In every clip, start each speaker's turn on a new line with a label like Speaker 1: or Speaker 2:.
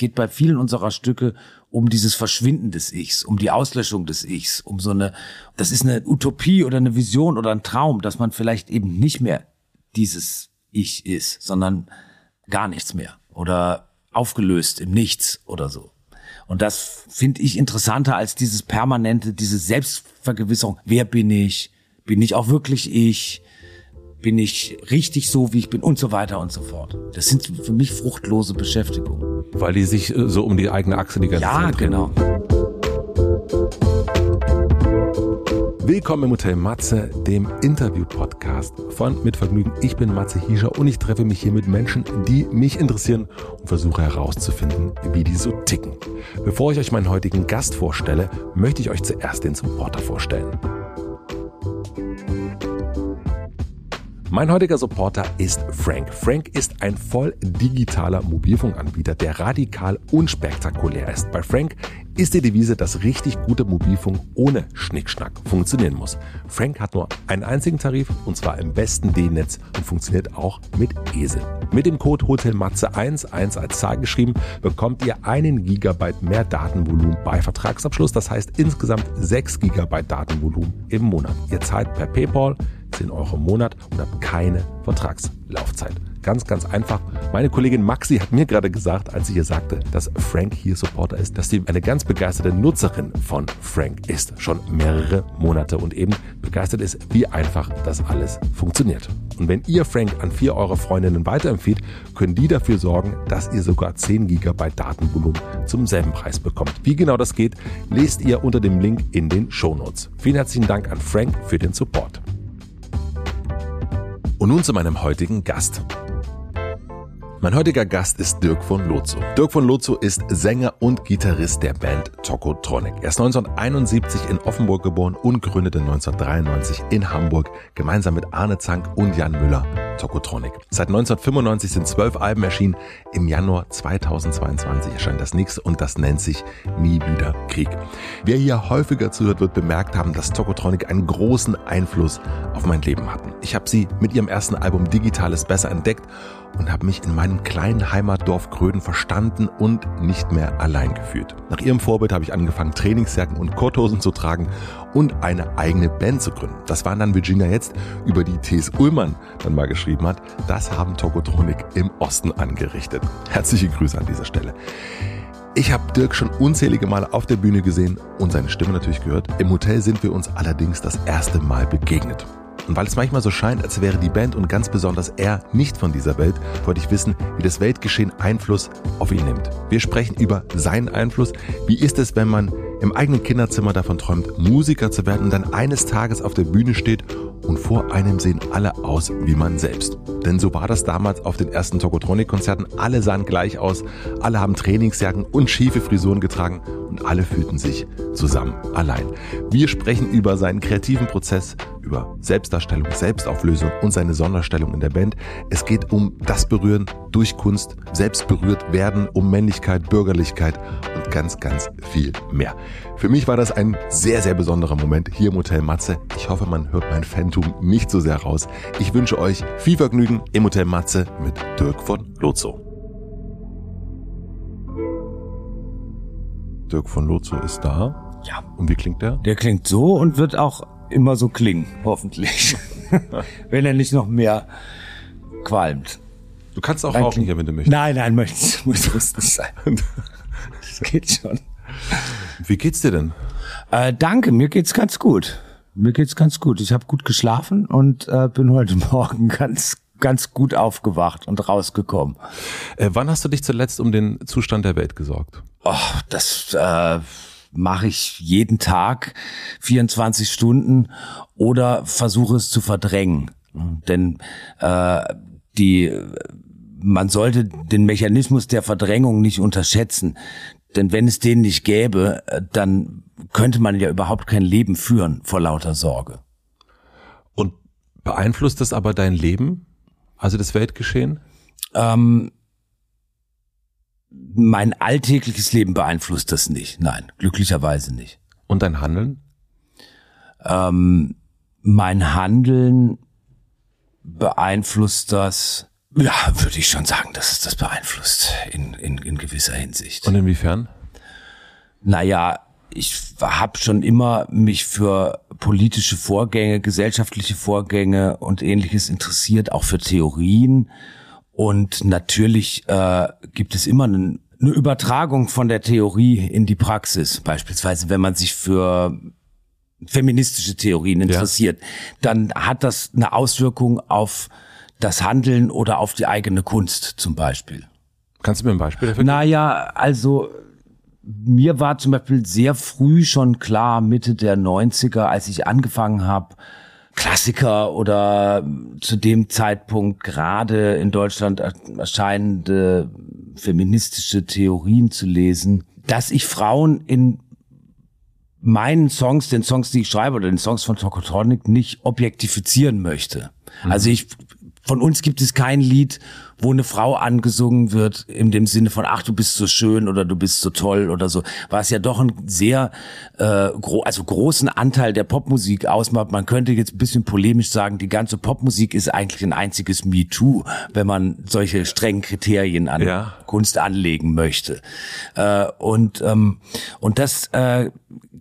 Speaker 1: geht bei vielen unserer Stücke um dieses Verschwinden des Ichs, um die Auslöschung des Ichs, um so eine, das ist eine Utopie oder eine Vision oder ein Traum, dass man vielleicht eben nicht mehr dieses Ich ist, sondern gar nichts mehr oder aufgelöst im Nichts oder so. Und das finde ich interessanter als dieses permanente, diese Selbstvergewisserung. Wer bin ich? Bin ich auch wirklich ich? Bin ich richtig so, wie ich bin? Und so weiter und so fort. Das sind für mich fruchtlose Beschäftigungen.
Speaker 2: Weil die sich äh, so um die eigene Achse die ganze
Speaker 1: ja,
Speaker 2: Zeit drehen.
Speaker 1: Ja, genau.
Speaker 2: Willkommen im Hotel Matze, dem Interview-Podcast von Mit Vergnügen. Ich bin Matze Hiescher und ich treffe mich hier mit Menschen, die mich interessieren und versuche herauszufinden, wie die so ticken. Bevor ich euch meinen heutigen Gast vorstelle, möchte ich euch zuerst den Supporter vorstellen. Mein heutiger Supporter ist Frank. Frank ist ein voll digitaler Mobilfunkanbieter, der radikal unspektakulär ist. Bei Frank ist die Devise, dass richtig gute Mobilfunk ohne Schnickschnack funktionieren muss. Frank hat nur einen einzigen Tarif und zwar im besten D-Netz und funktioniert auch mit ESE. Mit dem Code HOTELMATZE1, 1 als Zahl geschrieben, bekommt ihr einen Gigabyte mehr Datenvolumen bei Vertragsabschluss. Das heißt insgesamt 6 Gigabyte Datenvolumen im Monat. Ihr zahlt per PayPal 10 Euro im Monat und habt keine Vertragslaufzeit. Ganz, ganz einfach. Meine Kollegin Maxi hat mir gerade gesagt, als sie ihr sagte, dass Frank hier Supporter ist, dass sie eine ganz begeisterte Nutzerin von Frank ist. Schon mehrere Monate und eben begeistert ist, wie einfach das alles funktioniert. Und wenn ihr Frank an vier eurer Freundinnen weiterempfiehlt, können die dafür sorgen, dass ihr sogar 10 GB Datenvolumen zum selben Preis bekommt. Wie genau das geht, lest ihr unter dem Link in den Shownotes. Vielen herzlichen Dank an Frank für den Support. Und nun zu meinem heutigen Gast. Mein heutiger Gast ist Dirk von Lozo. Dirk von Lozo ist Sänger und Gitarrist der Band Tokotronic. Er ist 1971 in Offenburg geboren und gründete 1993 in Hamburg gemeinsam mit Arne Zank und Jan Müller Tokotronic. Seit 1995 sind zwölf Alben erschienen. Im Januar 2022 erscheint das nächste und das nennt sich Nie wieder Krieg. Wer hier häufiger zuhört, wird bemerkt haben, dass Tokotronic einen großen Einfluss auf mein Leben hatten. Ich habe sie mit ihrem ersten Album Digitales besser entdeckt und habe mich in meinem kleinen Heimatdorf Gröden verstanden und nicht mehr allein gefühlt. Nach ihrem Vorbild habe ich angefangen, Trainingsjacken und Korthosen zu tragen und eine eigene Band zu gründen. Das waren dann Virginia jetzt, über die T.S. Ullmann dann mal geschrieben hat. Das haben Tokotronik im Osten angerichtet. Herzliche Grüße an dieser Stelle. Ich habe Dirk schon unzählige Male auf der Bühne gesehen und seine Stimme natürlich gehört. Im Hotel sind wir uns allerdings das erste Mal begegnet. Und weil es manchmal so scheint, als wäre die Band und ganz besonders er nicht von dieser Welt, wollte ich wissen, wie das Weltgeschehen Einfluss auf ihn nimmt. Wir sprechen über seinen Einfluss. Wie ist es, wenn man im eigenen Kinderzimmer davon träumt, Musiker zu werden und dann eines Tages auf der Bühne steht und vor einem sehen alle aus wie man selbst. Denn so war das damals auf den ersten Tokotronic-Konzerten. Alle sahen gleich aus, alle haben Trainingsjacken und schiefe Frisuren getragen und alle fühlten sich zusammen allein. Wir sprechen über seinen kreativen Prozess, über Selbstdarstellung, Selbstauflösung und seine Sonderstellung in der Band. Es geht um das Berühren durch Kunst, selbst berührt werden, um Männlichkeit, Bürgerlichkeit und ganz, ganz viel mehr. Für mich war das ein sehr, sehr besonderer Moment hier im Hotel Matze. Ich hoffe, man hört mein Phantom nicht so sehr raus. Ich wünsche euch viel Vergnügen im Hotel Matze mit Dirk von Lozo. Dirk von Lozo ist da.
Speaker 1: Ja.
Speaker 2: Und wie klingt der?
Speaker 1: Der klingt so und wird auch immer so klingen, hoffentlich. wenn er nicht noch mehr qualmt.
Speaker 2: Du kannst auch
Speaker 1: Dann
Speaker 2: rauchen hier, wenn du möchtest.
Speaker 1: Nein, nein, möchte, muss, muss nicht sein. Das geht schon.
Speaker 2: Wie geht's dir denn?
Speaker 1: Äh, danke, mir geht's ganz gut. Mir geht's ganz gut. Ich habe gut geschlafen und äh, bin heute Morgen ganz ganz gut aufgewacht und rausgekommen.
Speaker 2: Äh, wann hast du dich zuletzt um den Zustand der Welt gesorgt?
Speaker 1: Oh, das äh, mache ich jeden Tag 24 Stunden oder versuche es zu verdrängen. Denn äh, die man sollte den Mechanismus der Verdrängung nicht unterschätzen. Denn wenn es den nicht gäbe, dann könnte man ja überhaupt kein Leben führen vor lauter Sorge.
Speaker 2: Und beeinflusst das aber dein Leben? Also das Weltgeschehen?
Speaker 1: Ähm, mein alltägliches Leben beeinflusst das nicht. Nein, glücklicherweise nicht.
Speaker 2: Und dein Handeln?
Speaker 1: Ähm, mein Handeln beeinflusst das Ja, würde ich schon sagen, dass es das beeinflusst in, in, in gewisser Hinsicht.
Speaker 2: Und inwiefern?
Speaker 1: Naja, ich habe schon immer mich für politische Vorgänge, gesellschaftliche Vorgänge und ähnliches interessiert, auch für Theorien. Und natürlich äh, gibt es immer einen, eine Übertragung von der Theorie in die Praxis. Beispielsweise, wenn man sich für feministische Theorien interessiert, ja. dann hat das eine Auswirkung auf das Handeln oder auf die eigene Kunst zum Beispiel.
Speaker 2: Kannst du mir ein Beispiel dafür
Speaker 1: geben? Naja, also mir war zum Beispiel sehr früh schon klar, Mitte der 90er, als ich angefangen habe, Klassiker oder zu dem Zeitpunkt gerade in Deutschland erscheinende feministische Theorien zu lesen, dass ich Frauen in meinen Songs, den Songs, die ich schreibe oder den Songs von Tokotronic nicht objektifizieren möchte. Mhm. Also ich von uns gibt es kein Lied, wo eine Frau angesungen wird, in dem Sinne von, ach, du bist so schön oder du bist so toll oder so, was ja doch ein sehr, äh, gro also großen Anteil der Popmusik ausmacht. Man könnte jetzt ein bisschen polemisch sagen, die ganze Popmusik ist eigentlich ein einziges MeToo, wenn man solche strengen Kriterien an ja. Kunst anlegen möchte. Äh, und, ähm, und das äh,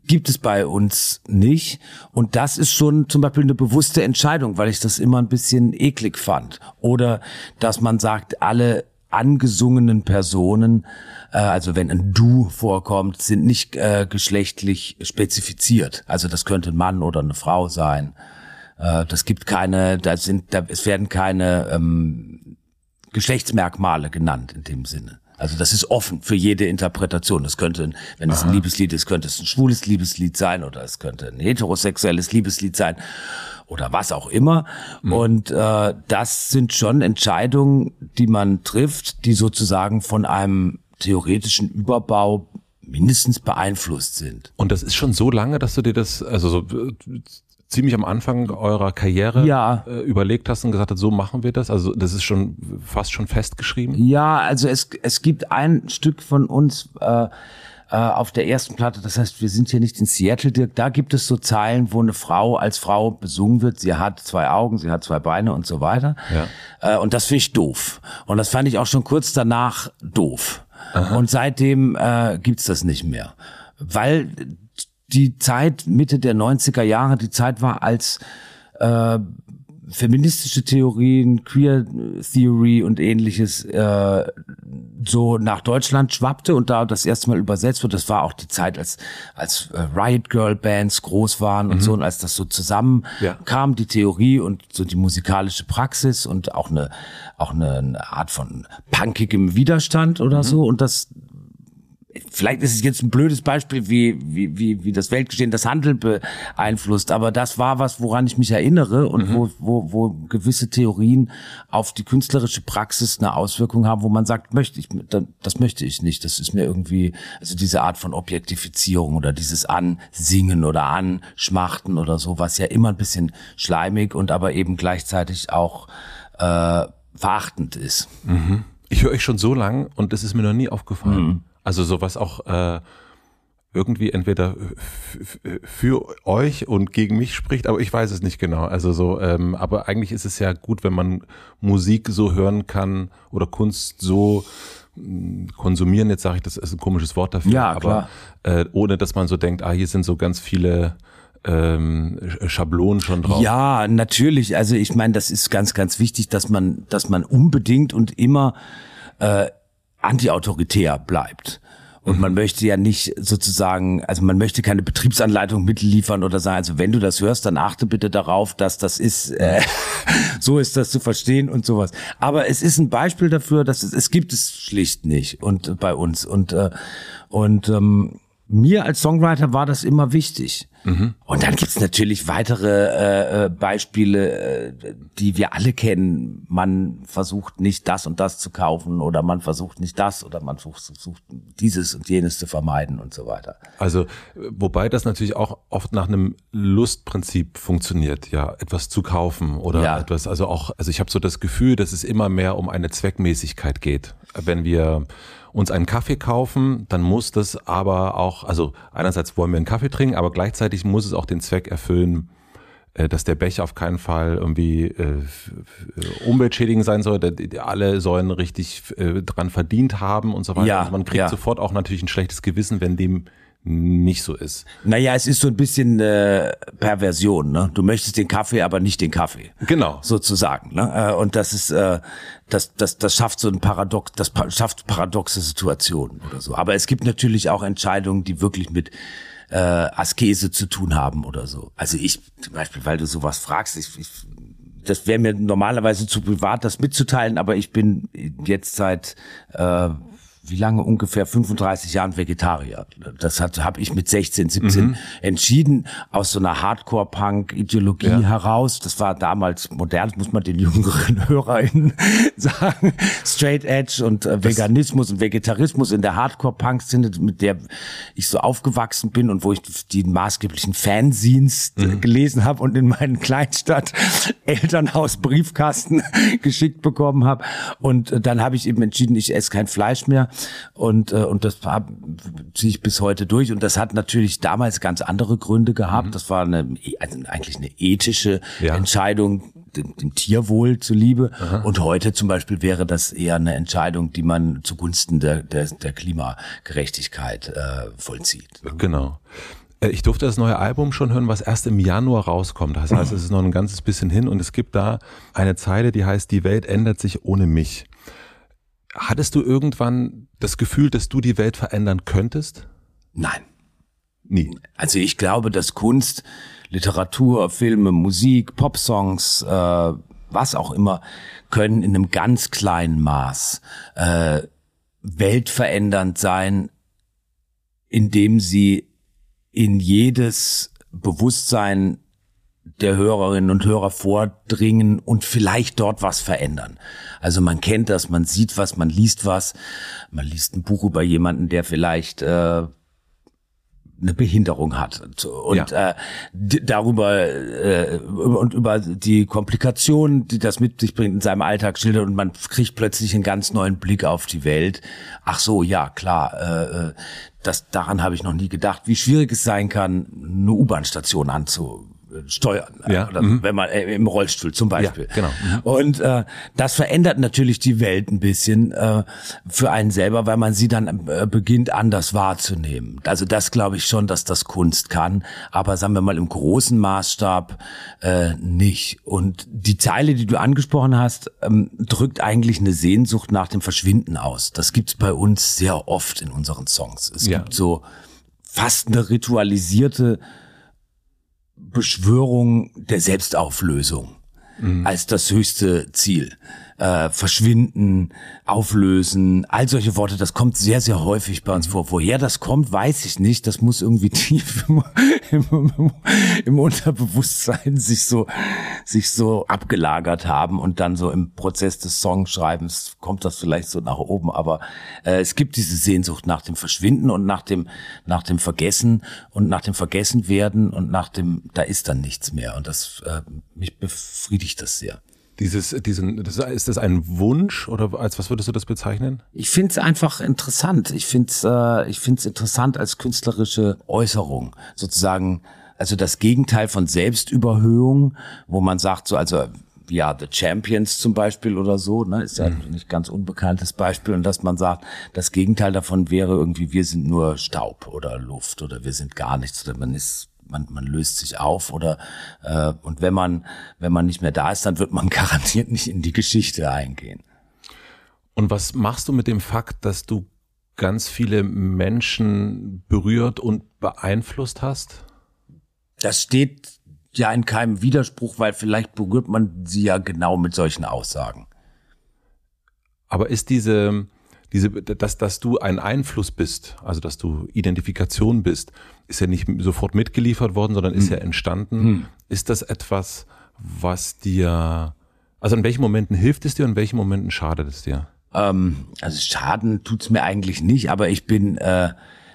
Speaker 1: gibt es bei uns nicht. Und das ist schon zum Beispiel eine bewusste Entscheidung, weil ich das immer ein bisschen eklig fand. Oder dass man sagt, alle angesungenen Personen, äh, also wenn ein Du vorkommt, sind nicht äh, geschlechtlich spezifiziert. Also das könnte ein Mann oder eine Frau sein. Äh, das gibt keine, da sind, da, es werden keine ähm, Geschlechtsmerkmale genannt in dem Sinne. Also das ist offen für jede Interpretation. Das könnte, wenn es ein Liebeslied ist, könnte es ein schwules Liebeslied sein oder es könnte ein heterosexuelles Liebeslied sein oder was auch immer. Mhm. Und äh, das sind schon Entscheidungen, die man trifft, die sozusagen von einem theoretischen Überbau mindestens beeinflusst sind.
Speaker 2: Und das ist schon so lange, dass du dir das, also so ziemlich am Anfang eurer Karriere ja. äh, überlegt hast und gesagt hast, so machen wir das? Also das ist schon fast schon festgeschrieben?
Speaker 1: Ja, also es, es gibt ein Stück von uns äh, äh, auf der ersten Platte, das heißt, wir sind hier nicht in Seattle, Dirk, da gibt es so Zeilen, wo eine Frau als Frau besungen wird, sie hat zwei Augen, sie hat zwei Beine und so weiter. Ja. Äh, und das finde ich doof. Und das fand ich auch schon kurz danach doof. Aha. Und seitdem äh, gibt's das nicht mehr. Weil die Zeit Mitte der 90er Jahre, die Zeit war, als äh, feministische Theorien, Queer Theory und ähnliches äh, so nach Deutschland schwappte und da das erste Mal übersetzt wird. Das war auch die Zeit, als als äh, Riot Girl Bands groß waren und mhm. so und als das so zusammen ja. kam, die Theorie und so die musikalische Praxis und auch eine auch eine, eine Art von punkigem Widerstand oder mhm. so und das vielleicht ist es jetzt ein blödes Beispiel, wie, wie, wie, wie das Weltgeschehen das Handel beeinflusst, aber das war was, woran ich mich erinnere und mhm. wo, wo, wo gewisse Theorien auf die künstlerische Praxis eine Auswirkung haben, wo man sagt, möchte ich, das möchte ich nicht. Das ist mir irgendwie, also diese Art von Objektifizierung oder dieses Ansingen oder Anschmachten oder so, was ja immer ein bisschen schleimig und aber eben gleichzeitig auch äh, verachtend ist.
Speaker 2: Mhm. Ich höre euch schon so lang und das ist mir noch nie aufgefallen. Mhm. Also sowas auch äh, irgendwie entweder für euch und gegen mich spricht, aber ich weiß es nicht genau. Also so, ähm, aber eigentlich ist es ja gut, wenn man Musik so hören kann oder Kunst so hm, konsumieren. Jetzt sage ich, das ist ein komisches Wort dafür,
Speaker 1: ja, aber
Speaker 2: äh, ohne dass man so denkt, ah, hier sind so ganz viele ähm, Schablonen schon drauf.
Speaker 1: Ja, natürlich. Also ich meine, das ist ganz, ganz wichtig, dass man, dass man unbedingt und immer äh, antiautoritär bleibt. Und mhm. man möchte ja nicht sozusagen, also man möchte keine Betriebsanleitung mitliefern oder sagen, also wenn du das hörst, dann achte bitte darauf, dass das ist, äh, so ist das zu verstehen und sowas. Aber es ist ein Beispiel dafür, dass es, es gibt es schlicht nicht und bei uns und äh, und ähm, mir als Songwriter war das immer wichtig. Mhm. Und dann gibt's natürlich weitere äh, äh, Beispiele, äh, die wir alle kennen. Man versucht nicht das und das zu kaufen oder man versucht nicht das oder man versucht dieses und jenes zu vermeiden und so weiter.
Speaker 2: Also wobei das natürlich auch oft nach einem Lustprinzip funktioniert, ja, etwas zu kaufen oder ja. etwas, also auch, also ich habe so das Gefühl, dass es immer mehr um eine Zweckmäßigkeit geht. Wenn wir uns einen Kaffee kaufen, dann muss das aber auch, also einerseits wollen wir einen Kaffee trinken, aber gleichzeitig muss es auch den Zweck erfüllen, äh, dass der Becher auf keinen Fall irgendwie äh, umweltschädigend sein soll. Alle sollen richtig äh, dran verdient haben und so weiter.
Speaker 1: Ja,
Speaker 2: also man kriegt
Speaker 1: ja.
Speaker 2: sofort auch natürlich ein schlechtes Gewissen, wenn dem nicht so ist.
Speaker 1: Naja, es ist so ein bisschen äh, Perversion. Ne? Du möchtest den Kaffee, aber nicht den Kaffee.
Speaker 2: Genau.
Speaker 1: Sozusagen. Ne? Äh, Und das ist, äh, das, das, das schafft so ein Paradox, das schafft paradoxe Situationen oder so. Aber es gibt natürlich auch Entscheidungen, die wirklich mit äh, Askese zu tun haben oder so. Also ich zum Beispiel, weil du sowas fragst, ich, ich das wäre mir normalerweise zu privat, das mitzuteilen, aber ich bin jetzt seit äh, wie lange ungefähr 35 Jahren Vegetarier. Das hat habe ich mit 16, 17 entschieden aus so einer Hardcore-Punk-Ideologie
Speaker 2: Ja.
Speaker 1: heraus. Das war damals modern, muss man den jüngeren HörerInnen sagen. Straight Edge und äh, Veganismus und Vegetarismus in der Hardcore-Punk-Szene, mit der ich so aufgewachsen bin und wo ich die maßgeblichen Fanzines äh, gelesen habe und in meinen Kleinstadt Elternhaus Briefkasten geschickt bekommen habe. Und äh, dann habe ich eben entschieden, ich esse kein Fleisch mehr. Und, äh, und das hab- ziehe ich bis heute durch. Und das hat natürlich damals ganz andere Gründe gehabt. Das war eine, also eigentlich eine ethische
Speaker 2: Ja.
Speaker 1: Entscheidung, dem, dem Tierwohl zuliebe. Und heute zum Beispiel wäre das eher eine Entscheidung, die man zugunsten der, der, der Klimagerechtigkeit äh, vollzieht.
Speaker 2: Genau. Äh, Ich durfte das neue Album schon hören, was erst im Januar rauskommt. Das heißt, es ist noch ein ganzes bisschen hin und es gibt da eine Zeile, die heißt, die Welt ändert sich ohne mich. Hattest du irgendwann das Gefühl, dass du die Welt verändern könntest?
Speaker 1: Nein.
Speaker 2: Nie.
Speaker 1: Also ich glaube, dass Kunst, Literatur, Filme, Musik, Popsongs, äh, was auch immer, können in einem ganz kleinen Maß äh, weltverändernd sein, indem sie in jedes Bewusstsein der Hörerinnen und Hörer vordringen und vielleicht dort was verändern. Also man kennt das, man sieht was, man liest was, man liest ein Buch über jemanden, der vielleicht äh, eine Behinderung hat und äh, d- darüber äh, und über die Komplikationen, die das mit sich bringt in seinem Alltag schildert und man kriegt plötzlich einen ganz neuen Blick auf die Welt. Ach so, ja klar, äh, äh, das daran habe ich noch nie gedacht, wie schwierig es sein kann, eine U-Bahn-Station anzusteuern, äh,
Speaker 2: Ja,
Speaker 1: oder
Speaker 2: mhm.
Speaker 1: wenn man äh, im Rollstuhl zum Beispiel.
Speaker 2: Ja, genau. Mhm.
Speaker 1: Und äh, das verändert natürlich die Welt ein bisschen äh, für einen selber, weil man sie dann äh, beginnt anders wahrzunehmen. Also das glaube ich schon, dass das Kunst kann, aber sagen wir mal im großen Maßstab äh, nicht. Und die Zeile, die du angesprochen hast, ähm, drückt eigentlich eine Sehnsucht nach dem Verschwinden aus. Das gibt's bei uns sehr oft in unseren Songs. Es
Speaker 2: Ja.
Speaker 1: gibt so fast eine ritualisierte Beschwörung der Selbstauflösung als das höchste Ziel. Äh, verschwinden, auflösen, all solche Worte, das kommt sehr, sehr häufig bei uns vor. Woher das kommt, weiß ich nicht. Das muss irgendwie tief im, im, im Unterbewusstsein sich so, sich so abgelagert haben und dann so im Prozess des Songschreibens kommt das vielleicht so nach oben. Aber äh, es gibt diese Sehnsucht nach dem Verschwinden und nach dem, nach dem Vergessen und nach dem Vergessenwerden und nach dem, da ist dann nichts mehr. Und das, äh, mich befriedigt das sehr.
Speaker 2: Dieses, diesen, das, ist das ein Wunsch oder als was würdest du das bezeichnen?
Speaker 1: Ich finde es einfach interessant. Ich finde es äh, ich find's interessant als künstlerische Äußerung. Sozusagen, also das Gegenteil von Selbstüberhöhung, wo man sagt, so, also ja, The Champions zum Beispiel oder so, ne, ist ja ein nicht ganz unbekanntes Beispiel. Und dass man sagt, das Gegenteil davon wäre irgendwie, wir sind nur Staub oder Luft oder wir sind gar nichts oder man ist man, man löst sich auf oder äh, und wenn man wenn man nicht mehr da ist, dann wird man garantiert nicht in die Geschichte eingehen.
Speaker 2: Und was machst du mit dem Fakt, dass du ganz viele Menschen berührt und beeinflusst hast?
Speaker 1: Das steht ja in keinem Widerspruch, weil vielleicht berührt man sie ja genau mit solchen Aussagen.
Speaker 2: Aber ist diese, diese, dass, dass du ein Einfluss bist, also dass du Identifikation bist, ist ja nicht sofort mitgeliefert worden, sondern ist ja entstanden. Ist das etwas, was dir, also in welchen Momenten hilft es dir und in welchen Momenten schadet es dir?
Speaker 1: Ähm, also Schaden tut's mir eigentlich nicht, aber ich bin äh,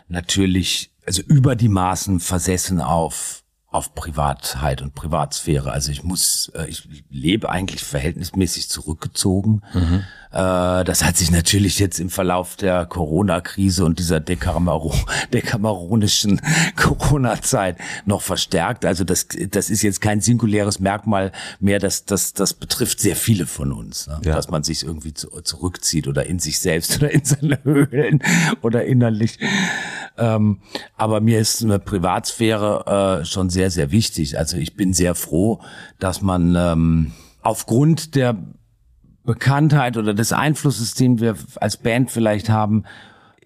Speaker 1: natürlich also über die Maßen versessen auf auf Privatheit und Privatsphäre. Also ich muss, äh, ich lebe eigentlich verhältnismäßig zurückgezogen. Mhm. Das hat sich natürlich jetzt im Verlauf der Corona-Krise und dieser Dekamero dekameronischen Corona-Zeit noch verstärkt. Also das, das ist jetzt kein singuläres Merkmal mehr, das, das, das betrifft sehr viele von uns, ne? ja. dass man sich irgendwie zu, zurückzieht oder in sich selbst oder in seine Höhlen oder innerlich. Ähm, aber mir ist eine Privatsphäre äh, schon sehr, sehr wichtig. Also ich bin sehr froh, dass man ähm, aufgrund der Bekanntheit oder des Einflusses, den wir als Band vielleicht haben,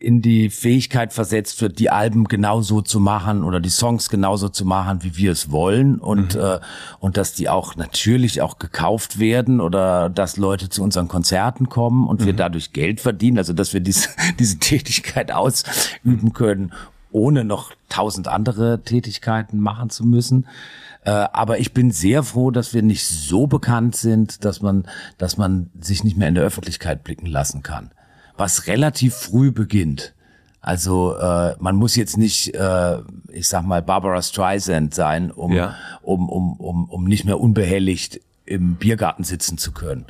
Speaker 1: in die Fähigkeit versetzt wird, die Alben genauso zu machen oder die Songs genauso zu machen, wie wir es wollen und mhm. äh, und dass die auch natürlich auch gekauft werden oder dass Leute zu unseren Konzerten kommen und mhm. wir dadurch Geld verdienen, also dass wir diese diese Tätigkeit ausüben können, ohne noch tausend andere Tätigkeiten machen zu müssen. Äh, aber ich bin sehr froh, dass wir nicht so bekannt sind, dass man, dass man sich nicht mehr in der Öffentlichkeit blicken lassen kann was relativ früh beginnt. Also äh, man muss jetzt nicht, äh, ich sag mal, Barbara Streisand sein, um, ja. um, um, um, um nicht mehr unbehelligt im Biergarten sitzen zu können.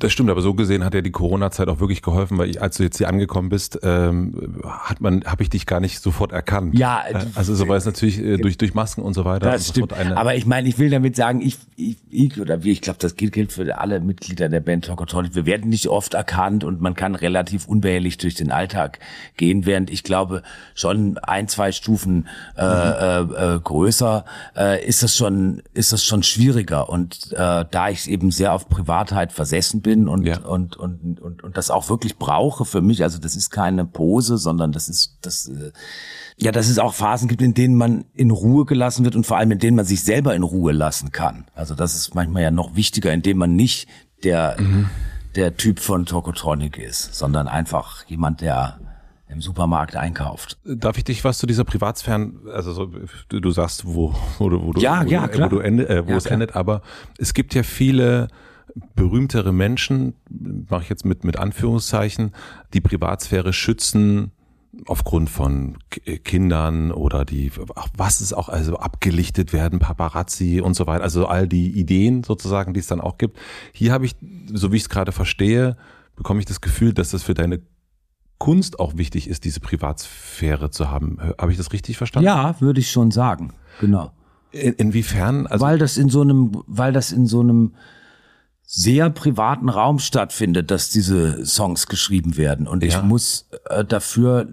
Speaker 2: Das stimmt, aber so gesehen hat ja die Corona-Zeit auch wirklich geholfen, weil ich, als du jetzt hier angekommen bist, ähm, hat man, habe ich dich gar nicht sofort erkannt.
Speaker 1: Ja,
Speaker 2: äh, also so war es natürlich äh, durch durch Masken und so weiter.
Speaker 1: Das stimmt. aber ich meine, ich will damit sagen, ich, ich, ich oder wie, ich glaube, das gilt, gilt für alle Mitglieder der Band Tokotronic. Wir werden nicht oft erkannt und man kann relativ unbehelligt durch den Alltag gehen, während ich glaube schon ein, zwei Stufen äh, mhm. äh, äh, größer äh, ist das schon ist das schon schwieriger und äh, da ich eben sehr auf Privatheit versessen bin bin und, ja. und, und, und, und das auch wirklich brauche für mich. Also das ist keine Pose, sondern das ist, das, äh, ja, dass es auch Phasen gibt, in denen man in Ruhe gelassen wird und vor allem in denen man sich selber in Ruhe lassen kann. Also das ist manchmal ja noch wichtiger, indem man nicht der, mhm. der Typ von Tokotronic ist, sondern einfach jemand, der im Supermarkt einkauft.
Speaker 2: Darf ich dich was zu dieser Privatsphären, also so, du, du sagst, wo, wo, wo, du,
Speaker 1: ja,
Speaker 2: wo,
Speaker 1: ja,
Speaker 2: wo, du ende, äh, wo
Speaker 1: ja,
Speaker 2: es klar. endet, aber es gibt ja viele berühmtere Menschen, mache ich jetzt mit, mit Anführungszeichen, die Privatsphäre schützen aufgrund von Kindern oder die, was ist auch, also abgelichtet werden, Paparazzi und so weiter, also all die Ideen sozusagen, die es dann auch gibt. Hier habe ich, so wie ich es gerade verstehe, bekomme ich das Gefühl, dass das für deine Kunst auch wichtig ist, diese Privatsphäre zu haben. Habe ich das richtig verstanden?
Speaker 1: Ja, würde ich schon sagen. Genau.
Speaker 2: In, inwiefern?
Speaker 1: Also weil das in so einem, weil das in so einem sehr privaten Raum stattfindet, dass diese Songs geschrieben werden. Und ich muss äh, dafür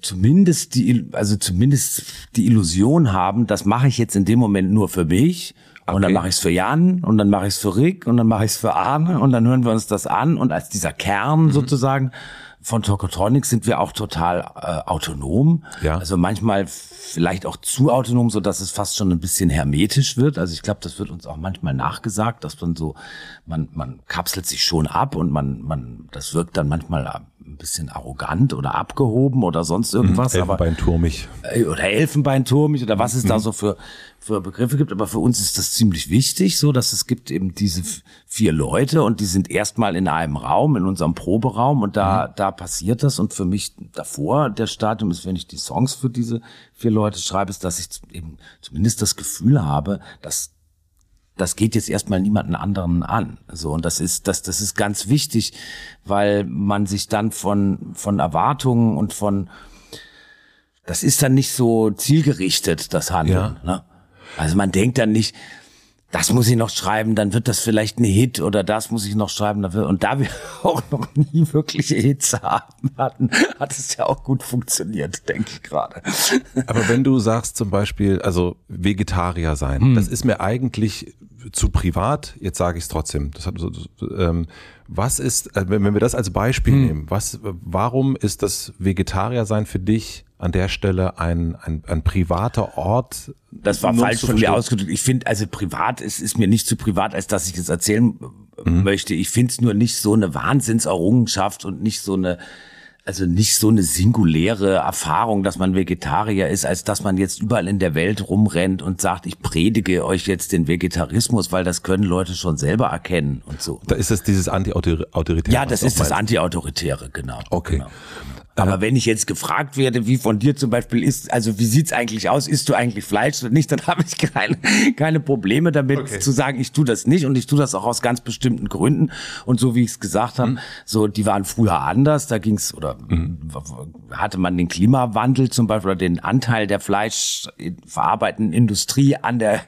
Speaker 1: zumindest die, also zumindest die Illusion haben, das mache ich jetzt in dem Moment nur für mich. Okay. Und dann mache ich es für Jan und dann mache ich es für Rick und dann mache ich es für Arne und dann hören wir uns das an und als dieser Kern mhm. sozusagen von Tokotronics sind wir auch total äh, autonom. Ja. Also manchmal vielleicht auch zu autonom, so dass es fast schon ein bisschen hermetisch wird. Also ich glaube, das wird uns auch manchmal nachgesagt, dass man so, man, man kapselt sich schon ab und man, man, das wirkt dann manchmal ein bisschen arrogant oder abgehoben oder sonst irgendwas.
Speaker 2: Mhm, Elfenbeinturmig.
Speaker 1: Aber, oder Elfenbeinturmig oder was es mhm. da so für, für Begriffe gibt. Aber für uns ist das ziemlich wichtig, so dass es gibt eben diese vier Leute und die sind erstmal in einem Raum, in unserem Proberaum und da, mhm. da passiert das. Und für mich davor der Stadium ist, wenn ich die Songs für diese vier Leute schreibe, ist, dass ich eben zumindest das Gefühl habe, dass das geht jetzt erstmal niemanden anderen an. So und das ist das das ist ganz wichtig, weil man sich dann von von Erwartungen und von das ist dann nicht so zielgerichtet das Handeln. Ja. Ne? Also man denkt dann nicht, das muss ich noch schreiben, dann wird das vielleicht ein Hit oder das muss ich noch schreiben. Und da wir auch noch nie wirkliche Hits haben hatten, hat es ja auch gut funktioniert, denke ich gerade.
Speaker 2: Aber wenn du sagst zum Beispiel, also Vegetarier sein, hm. das ist mir eigentlich zu privat, jetzt sage ich es trotzdem. Das hat so, ähm, was ist, äh, wenn wir das als Beispiel hm. nehmen, was, warum ist das Vegetarier sein für dich an der Stelle ein, ein, ein privater Ort?
Speaker 1: Das war falsch von mir ausgedrückt. Ich finde, also privat ist, ist mir nicht zu privat, als dass ich es erzählen mhm. möchte. Ich finde es nur nicht so eine Wahnsinnserrungenschaft und nicht so eine also nicht so eine singuläre Erfahrung, dass man Vegetarier ist, als dass man jetzt überall in der Welt rumrennt und sagt, ich predige euch jetzt den Vegetarismus, weil das können Leute schon selber erkennen und so.
Speaker 2: Da ist es dieses Anti-Autoritäre.
Speaker 1: Ja, das ist das Anti-Autoritäre, genau.
Speaker 2: Okay.
Speaker 1: Genau. Aber wenn ich jetzt gefragt werde, wie von dir zum Beispiel ist, also wie sieht's eigentlich aus, isst du eigentlich Fleisch oder nicht, dann habe ich keine, keine Probleme damit
Speaker 2: Okay.
Speaker 1: zu sagen, ich tue das nicht und ich tue das auch aus ganz bestimmten Gründen. Und so wie ich es gesagt habe, so die waren früher anders, da ging's oder hatte man den Klimawandel zum Beispiel oder den Anteil der fleischverarbeitenden Industrie an der,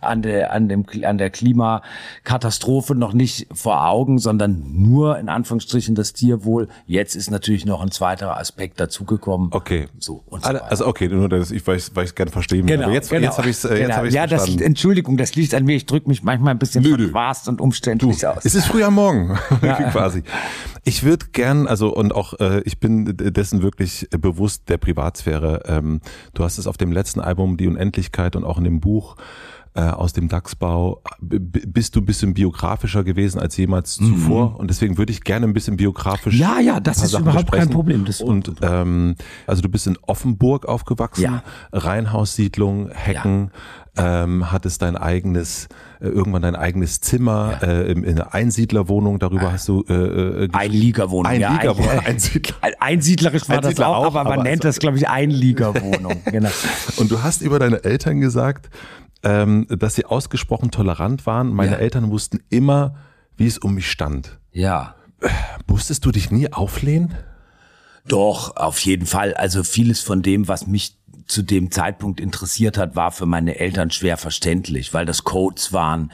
Speaker 1: an der, an dem, an der Klimakatastrophe noch nicht vor Augen, sondern nur in Anführungsstrichen das Tierwohl. Jetzt ist natürlich noch ein zweiter Aspekt dazugekommen.
Speaker 2: Okay.
Speaker 1: So und so weiter.
Speaker 2: Also okay, nur das, ich weiß, weiß gerne verstehen. will. Aber jetzt, jetzt habe ich es äh,
Speaker 1: Genau.
Speaker 2: hab
Speaker 1: Ja, das. Entschuldigung, das liegt an mir. Ich drücke mich manchmal ein bisschen verquast und umständlich aus.
Speaker 2: Es ist früh am Morgen, quasi. Ich würde gern, also und auch äh, ich bin dessen wirklich bewusst der Privatsphäre. Ähm, du hast es auf dem letzten Album Die Unendlichkeit und auch in dem Buch äh, aus dem DAX-Bau bist du ein bisschen biografischer gewesen als jemals zuvor und deswegen würde ich gerne ein bisschen biografisch
Speaker 1: Mhm. Ja, ja, das ist
Speaker 2: Sachen
Speaker 1: überhaupt kein
Speaker 2: besprechen.
Speaker 1: Problem. Das
Speaker 2: und ähm, also du bist in Offenburg aufgewachsen,
Speaker 1: Ja.
Speaker 2: Reihenhaussiedlung, Hecken, ähm, hattest dein eigenes, äh, irgendwann dein eigenes Zimmer äh, in, in einer Einsiedlerwohnung, darüber hast du äh, äh,
Speaker 1: Einliegerwohnung.
Speaker 2: Ein
Speaker 1: ja,
Speaker 2: Einsiedler.
Speaker 1: Einsiedlerisch war
Speaker 2: Einsiedler
Speaker 1: das auch,
Speaker 2: auch,
Speaker 1: aber man
Speaker 2: aber
Speaker 1: nennt
Speaker 2: also-
Speaker 1: das, glaube ich, Einliegerwohnung. genau.
Speaker 2: Und du hast über deine Eltern gesagt, ähm, dass sie ausgesprochen tolerant waren. Meine
Speaker 1: Ja.
Speaker 2: Eltern wussten immer, wie es um mich stand.
Speaker 1: Ja.
Speaker 2: Musstest du dich nie auflehnen?
Speaker 1: Doch, auf jeden Fall. Also vieles von dem, was mich zu dem Zeitpunkt interessiert hat, war für meine Eltern schwer verständlich, weil das Codes waren,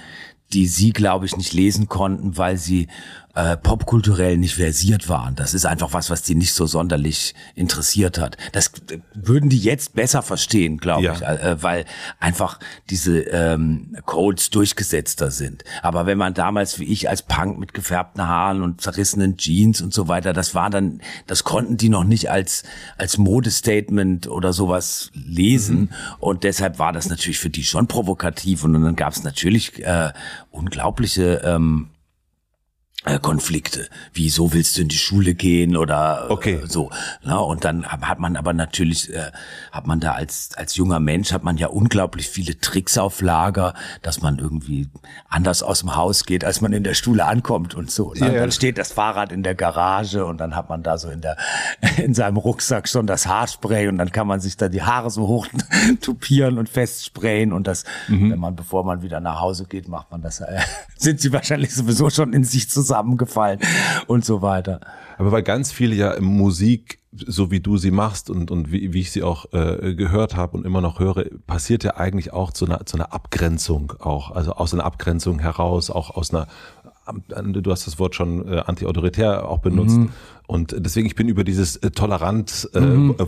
Speaker 1: die sie, glaube ich, nicht lesen konnten, weil sie äh, popkulturell nicht versiert waren. Das ist einfach was, was die nicht so sonderlich interessiert hat. Das äh, würden die jetzt besser verstehen, glaube
Speaker 2: Ja.
Speaker 1: ich, äh, weil einfach diese ähm, Codes durchgesetzter sind. Aber wenn man damals wie ich als Punk mit gefärbten Haaren und zerrissenen Jeans und so weiter, das war dann, das konnten die noch nicht als als Modestatement oder sowas lesen und deshalb war das natürlich für die schon provokativ und dann gab es natürlich äh, unglaubliche ähm, äh, Konflikte. Wie, so willst du in die Schule gehen oder
Speaker 2: Okay.
Speaker 1: äh, so. Na, und dann hat man aber natürlich, äh, hat man da als, als junger Mensch, hat man ja unglaublich viele Tricks auf Lager, dass man irgendwie anders aus dem Haus geht, als man in der Schule ankommt und so. Ne?
Speaker 2: Ja.
Speaker 1: Dann steht das Fahrrad in der Garage und dann hat man da so in der, in seinem Rucksack schon das Haarspray und dann kann man sich da die Haare so hoch tupieren und festsprayen und das,
Speaker 2: Mhm.
Speaker 1: wenn man, bevor man wieder nach Hause geht, macht man das, äh, sind sie wahrscheinlich sowieso schon in sich zusammengefallen und so weiter.
Speaker 2: Aber weil ganz viele ja Musik, so wie du sie machst und, und wie, wie ich sie auch äh, gehört habe und immer noch höre, passiert ja eigentlich auch zu einer, zu einer Abgrenzung auch. Also aus einer Abgrenzung heraus, auch aus einer, du hast das Wort schon äh, anti-autoritär auch benutzt. Und deswegen, ich bin über dieses äh, tolerant äh,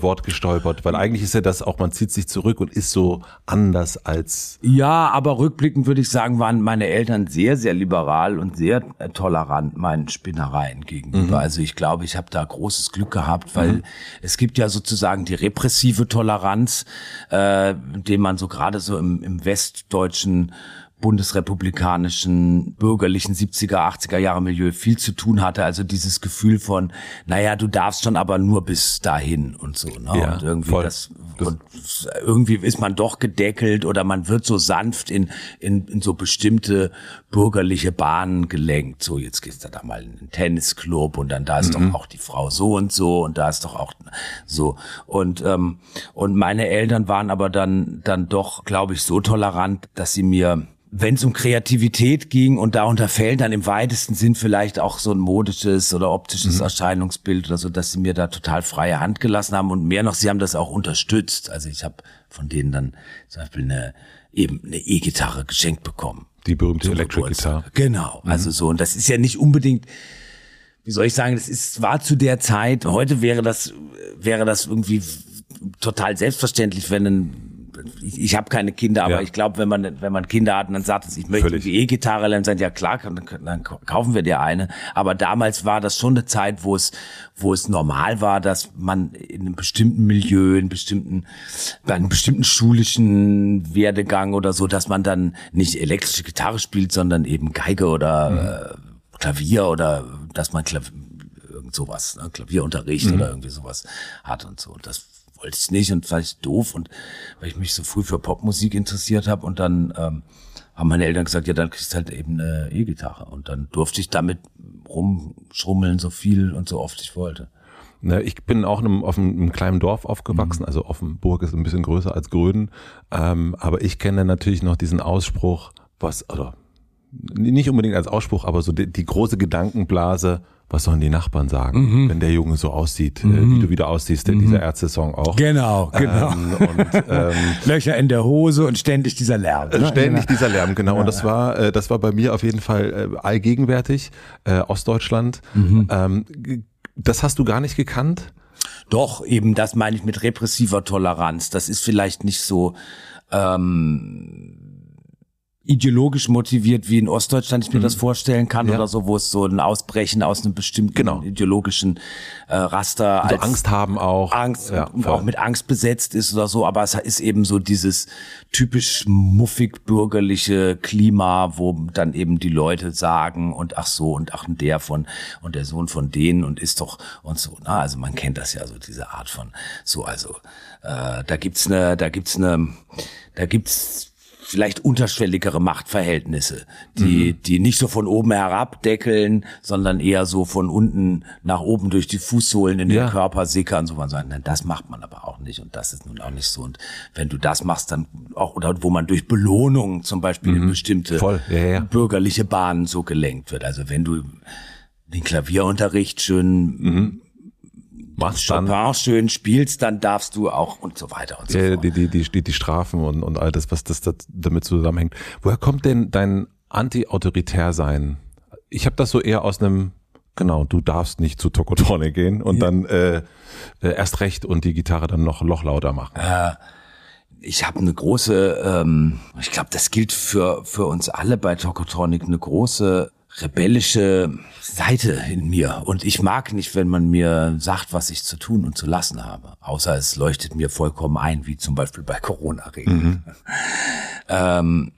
Speaker 2: Wort gestolpert, weil eigentlich ist ja das auch, man zieht sich zurück und ist so anders als
Speaker 1: Ja, aber rückblickend würde ich sagen, waren meine Eltern sehr, sehr liberal und sehr äh, tolerant meinen Spinnereien gegenüber. Also ich glaube, ich habe da großes Glück gehabt, weil es gibt ja sozusagen die repressive Toleranz, äh, dem man so gerade so im, im westdeutschen bundesrepublikanischen bürgerlichen 70er, 80er Jahre Milieu viel zu tun hatte. Also dieses Gefühl von, naja, du darfst schon aber nur bis dahin und so. Ne?
Speaker 2: Ja,
Speaker 1: und irgendwie
Speaker 2: voll.
Speaker 1: das, und irgendwie ist man doch gedeckelt oder man wird so sanft in, in, in so bestimmte bürgerliche Bahnen gelenkt. So, jetzt gehst du da mal in einen Tennisclub und dann da ist
Speaker 2: Mhm.
Speaker 1: doch auch die Frau so und so und da ist doch auch so. Und, ähm, und meine Eltern waren aber dann, dann doch, glaube ich, so tolerant, dass sie mir wenn es um Kreativität ging und darunter fällt dann im weitesten Sinn vielleicht auch so ein modisches oder optisches Erscheinungsbild oder so, dass sie mir da total freie Hand gelassen haben und mehr noch, sie haben das auch unterstützt. Also ich habe von denen dann zum Beispiel eine eben eine E-Gitarre geschenkt bekommen.
Speaker 2: Die berühmte Electric. Guitar.
Speaker 1: Genau, also so und das ist ja nicht unbedingt wie soll ich sagen, das ist war zu der Zeit, heute wäre das wäre das irgendwie total selbstverständlich, wenn ein ich, ich habe keine Kinder, aber
Speaker 2: Ja.
Speaker 1: ich glaube, wenn man wenn man Kinder hat und dann sagt, es, ich möchte
Speaker 2: Völlig.
Speaker 1: die E-Gitarre lernen, dann ja klar, dann, dann kaufen wir dir eine. Aber damals war das schon eine Zeit, wo es wo es normal war, dass man in einem bestimmten Milieu, in einem bestimmten bei einem bestimmten schulischen Werdegang oder so, dass man dann nicht elektrische Gitarre spielt, sondern eben Geige oder äh, Klavier oder dass man Klavier, irgend sowas, ne? Klavierunterricht oder irgendwie sowas hat und so. Das wollte ich nicht und fand ich doof und weil ich mich so früh für Popmusik interessiert habe und dann ähm, haben meine Eltern gesagt, ja, dann kriegst du halt eben eine E-Gitarre und dann durfte ich damit rumschrummeln so viel und so oft ich wollte.
Speaker 2: Ne, ich bin auch in einem, auf einem, kleinen Dorf aufgewachsen, mhm. also Offenburg ist ein bisschen größer als Gröden, ähm, aber ich kenne natürlich noch diesen Ausspruch, was, oder nicht unbedingt als Ausspruch, aber so die, die große Gedankenblase, was sollen die Nachbarn sagen, mhm. wenn der Junge so aussieht, äh, mhm. wie du wieder aussiehst, mhm. dieser Ärzte-Song auch.
Speaker 1: Genau, genau. Ähm, und, ähm, Löcher in der Hose und ständig dieser Lärm.
Speaker 2: Ne? Ständig dieser Lärm, genau. Ja. Und das war, äh, das war bei mir auf jeden Fall äh, allgegenwärtig, äh, Ostdeutschland. Mhm. Ähm, das hast du gar nicht gekannt?
Speaker 1: Doch, eben das meine ich mit repressiver Toleranz. Das ist vielleicht nicht so ähm, ideologisch motiviert wie in Ostdeutschland ich mir mhm. das vorstellen kann ja. oder so, wo es so ein Ausbrechen aus einem bestimmten genau. ideologischen äh, Raster
Speaker 2: also als Angst haben auch
Speaker 1: Angst ja, und auch mit Angst besetzt ist oder so, aber es ist eben so dieses typisch muffig bürgerliche Klima, wo dann eben die Leute sagen und ach so und ach der von und der Sohn von denen und ist doch und so, na, also man kennt das ja so diese Art von so also äh, da gibt's eine da gibt's eine da gibt's vielleicht unterschwelligere Machtverhältnisse, die, mhm. die nicht so von oben herab deckeln, sondern eher so von unten nach oben durch die Fußsohlen in den ja. Körper sickern, so man sagt, nein, das macht man aber auch nicht und das ist nun auch nicht so. Und wenn du das machst, dann auch, oder wo man durch Belohnung zum Beispiel mhm. in bestimmte ja, ja. bürgerliche Bahnen so gelenkt wird. Also wenn du den Klavierunterricht schön mhm machst dann Chopin schön spielst, dann darfst du auch und so weiter und so
Speaker 2: fort. Die, die, die, die Strafen und, und all das, was das, das damit zusammenhängt. Woher kommt denn dein Anti-Autoritär-Sein? Ich habe das so eher aus einem, genau, du darfst nicht zu Tokotronic gehen und ja. dann äh, äh, erst recht und die Gitarre dann noch noch lauter machen.
Speaker 1: Äh, ich habe eine große, ähm, ich glaube, das gilt für für uns alle bei Tokotronic, eine große rebellische Seite in mir. Und ich mag nicht, wenn man mir sagt, was ich zu tun und zu lassen habe. Außer es leuchtet mir vollkommen ein, wie zum Beispiel bei Corona-Regeln. Mhm. ähm,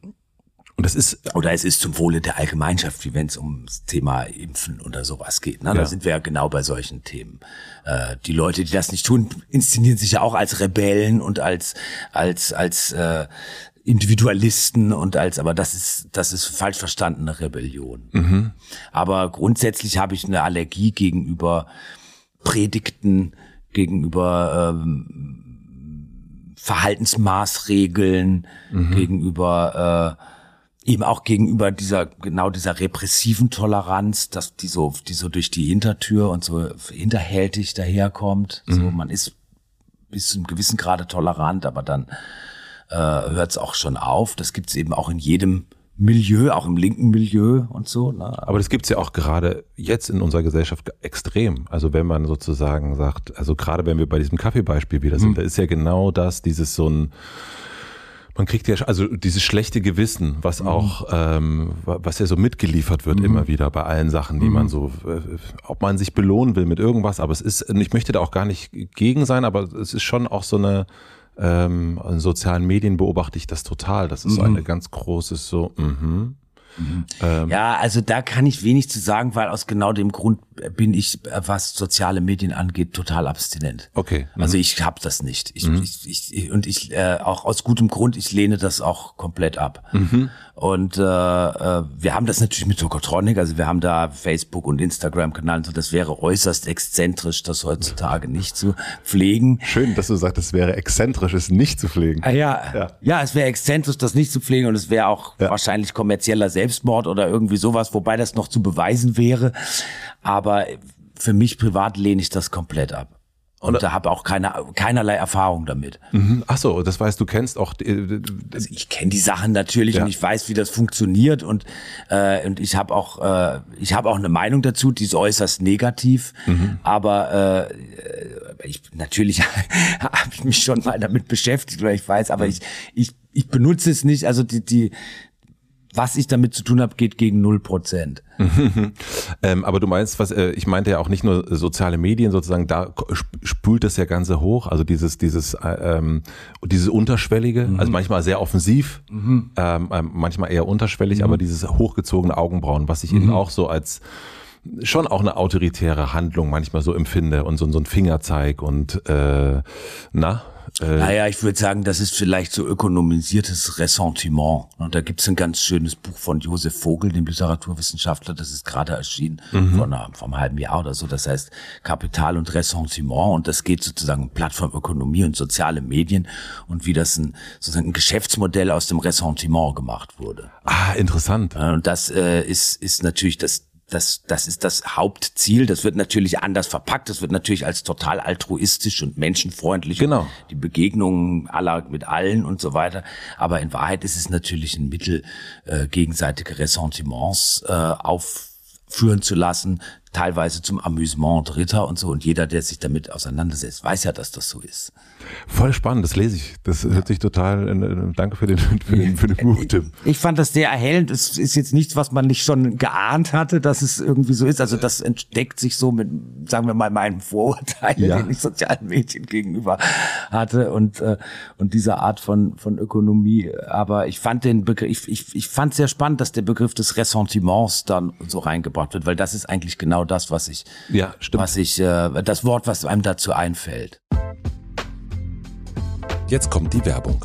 Speaker 1: und das ist oder es ist zum Wohle der Allgemeinschaft, wie wenn es ums Thema Impfen oder sowas geht. Ne? Ja. Da sind wir ja genau bei solchen Themen. Äh, die Leute, die das nicht tun, inszenieren sich ja auch als Rebellen und als als als äh, Individualisten und als, aber das ist, das ist falsch verstandene Rebellion. Mhm. Aber grundsätzlich habe ich eine Allergie gegenüber Predigten, gegenüber ähm, Verhaltensmaßregeln, mhm. gegenüber äh, eben auch gegenüber dieser genau dieser repressiven Toleranz, dass die so die so durch die Hintertür und so hinterhältig daherkommt. Mhm. So man ist bis zu einem gewissen Grade tolerant, aber dann äh, hört es auch schon auf. Das gibt's eben auch in jedem Milieu, auch im linken Milieu und so.
Speaker 2: Ne? Aber das gibt's ja auch gerade jetzt in unserer Gesellschaft extrem. Also wenn man sozusagen sagt, also gerade wenn wir bei diesem Kaffeebeispiel wieder sind, mhm. da ist ja genau das, dieses so ein man kriegt ja also dieses schlechte Gewissen, was mhm. auch, ähm, was ja so mitgeliefert wird mhm. immer wieder bei allen Sachen, die mhm. man so, äh, ob man sich belohnen will mit irgendwas, aber es ist, ich möchte da auch gar nicht gegen sein, aber es ist schon auch so eine, ähm, in sozialen Medien beobachte ich das total. Das ist mhm. so eine ganz großes so, mhm.
Speaker 1: Mhm. Ähm, ja, also da kann ich wenig zu sagen, weil aus genau dem Grund bin ich, was soziale Medien angeht, total abstinent.
Speaker 2: Okay.
Speaker 1: Mhm. Also ich habe das nicht. Ich, mhm. ich, ich, und ich äh, auch aus gutem Grund, ich lehne das auch komplett ab. Und äh, äh, wir haben das natürlich mit Tokotronic, also wir haben da Facebook und Instagram-Kanal und so, das wäre äußerst exzentrisch, das heutzutage nicht zu pflegen.
Speaker 2: Schön, dass du sagst, es wäre exzentrisch, es nicht zu pflegen.
Speaker 1: Ah, ja. ja, ja, es wäre exzentrisch, das nicht zu pflegen und es wäre auch ja. wahrscheinlich kommerzieller Selbstmord oder irgendwie sowas, wobei das noch zu beweisen wäre. Aber für mich privat lehne ich das komplett ab. Und da habe auch keine, keinerlei Erfahrung damit.
Speaker 2: Mhm. Ach so, das heißt, du kennst auch.
Speaker 1: Äh, also ich kenne die Sachen natürlich ja. und ich weiß, wie das funktioniert und äh, und ich habe auch äh, ich habe auch eine Meinung dazu, die ist äußerst negativ. Mhm. Aber äh, ich natürlich habe ich mich schon mal damit beschäftigt oder ich weiß, aber mhm. ich ich ich benutze es nicht. Also die die was ich damit zu tun habe, geht gegen null Prozent.
Speaker 2: ähm, aber du meinst, was äh, ich meinte ja auch nicht nur soziale Medien sozusagen, da spült das ja Ganze hoch, also dieses dieses äh, ähm, dieses unterschwellige, mhm. also manchmal sehr offensiv, mhm. ähm, äh, manchmal eher unterschwellig, mhm. aber dieses hochgezogene Augenbrauen, was ich eben mhm. auch so als schon auch eine autoritäre Handlung manchmal so empfinde und so, so ein Fingerzeig und äh, na,
Speaker 1: äh, naja, ich würde sagen, das ist vielleicht so ökonomisiertes Ressentiment. Und da gibt's ein ganz schönes Buch von Josef Vogel, dem Literaturwissenschaftler, das ist gerade erschienen, mhm. vor, einer, vor einem halben Jahr oder so. Das heißt Kapital und Ressentiment. Und das geht sozusagen um Plattformökonomie und soziale Medien und wie das ein, sozusagen ein Geschäftsmodell aus dem Ressentiment gemacht wurde.
Speaker 2: Ah, interessant.
Speaker 1: Und das äh, ist, ist natürlich das das, das ist das Hauptziel. Das wird natürlich anders verpackt. Das wird natürlich als total altruistisch und menschenfreundlich.
Speaker 2: Genau.
Speaker 1: Die Begegnungen aller mit allen und so weiter. Aber in Wahrheit ist es natürlich ein Mittel, äh, gegenseitige Ressentiments äh, aufführen zu lassen, teilweise zum Amüsement Dritter und so. Und jeder, der sich damit auseinandersetzt, weiß ja, dass das so ist.
Speaker 2: Voll spannend, das lese ich. Das hört sich total, äh, danke für den, für den, für den Buchtipp.
Speaker 1: Ich fand das sehr erhellend. Es ist jetzt nichts, was man nicht schon geahnt hatte, dass es irgendwie so ist. Also das entdeckt sich so mit, sagen wir mal, meinem Vorurteil, ja. den ich sozialen Medien gegenüber hatte und, äh, und dieser Art von, von Ökonomie. Aber ich fand den Begriff, ich, ich, ich fand sehr spannend, dass der Begriff des Ressentiments dann so reingebracht wird, weil das ist eigentlich genau das, was ich,
Speaker 2: ja, stimmt.
Speaker 1: was ich, äh, das Wort, was einem dazu einfällt.
Speaker 2: Jetzt kommt die Werbung.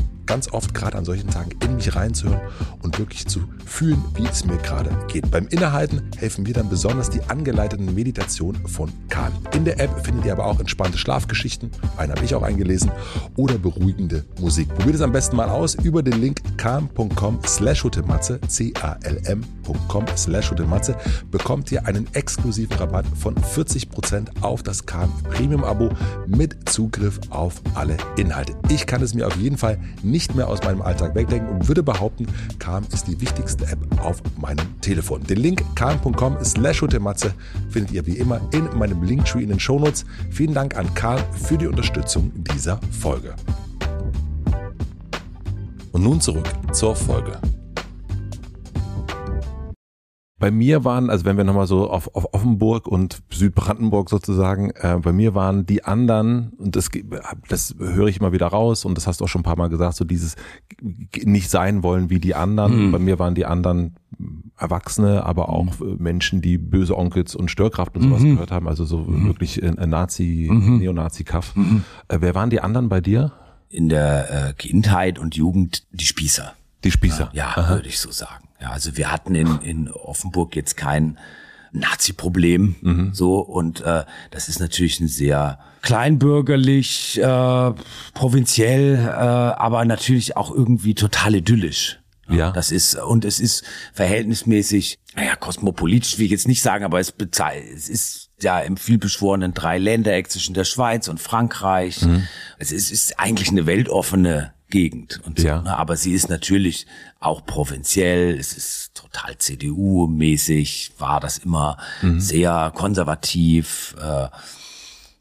Speaker 2: ganz oft gerade an solchen Tagen in mich reinzuhören und wirklich zu fühlen, wie es mir gerade geht. Beim Innehalten helfen mir dann besonders die angeleiteten Meditationen von Kahn. In der App findet ihr aber auch entspannte Schlafgeschichten, eine habe ich auch eingelesen, oder beruhigende Musik. Probiert es am besten mal aus über den Link calm.com slash c-a-l-m.com slash bekommt ihr einen exklusiven Rabatt von 40% auf das Calm Premium Abo mit Zugriff auf alle Inhalte. Ich kann es mir auf jeden Fall nicht mehr aus meinem Alltag wegdenken und würde behaupten, Calm ist die wichtigste App auf meinem Telefon. Den Link calm.com slash findet ihr wie immer in meinem Linktree in den Shownotes. Vielen Dank an Calm für die Unterstützung dieser Folge. Und nun zurück zur Folge. Bei mir waren, also wenn wir nochmal so auf, auf Offenburg und Südbrandenburg sozusagen, äh, bei mir waren die anderen, und das, das höre ich immer wieder raus, und das hast du auch schon ein paar Mal gesagt, so dieses nicht sein wollen wie die anderen. Mhm. Bei mir waren die anderen Erwachsene, aber auch mhm. Menschen, die böse Onkels und Störkraft und sowas mhm. gehört haben, also so mhm. wirklich ein Nazi, mhm. Neonazi-Kaff. Mhm. Äh, wer waren die anderen bei dir?
Speaker 1: In der äh, Kindheit und Jugend die Spießer.
Speaker 2: Die Spießer.
Speaker 1: Ja, ja würde ich so sagen. Ja, also wir hatten in, in Offenburg jetzt kein Nazi-Problem mhm. so und äh, das ist natürlich ein sehr kleinbürgerlich, äh, provinziell, äh, aber natürlich auch irgendwie total idyllisch.
Speaker 2: Ja.
Speaker 1: Das ist, und es ist verhältnismäßig, naja, kosmopolitisch will ich jetzt nicht sagen, aber es, es ist ja im vielbeschworenen Dreiländereck zwischen der Schweiz und Frankreich. Mhm. Es ist, ist eigentlich eine weltoffene Gegend und so. Ja. Ne? Aber sie ist natürlich auch provinziell. Es ist total CDU-mäßig, war das immer mhm. sehr konservativ. Äh,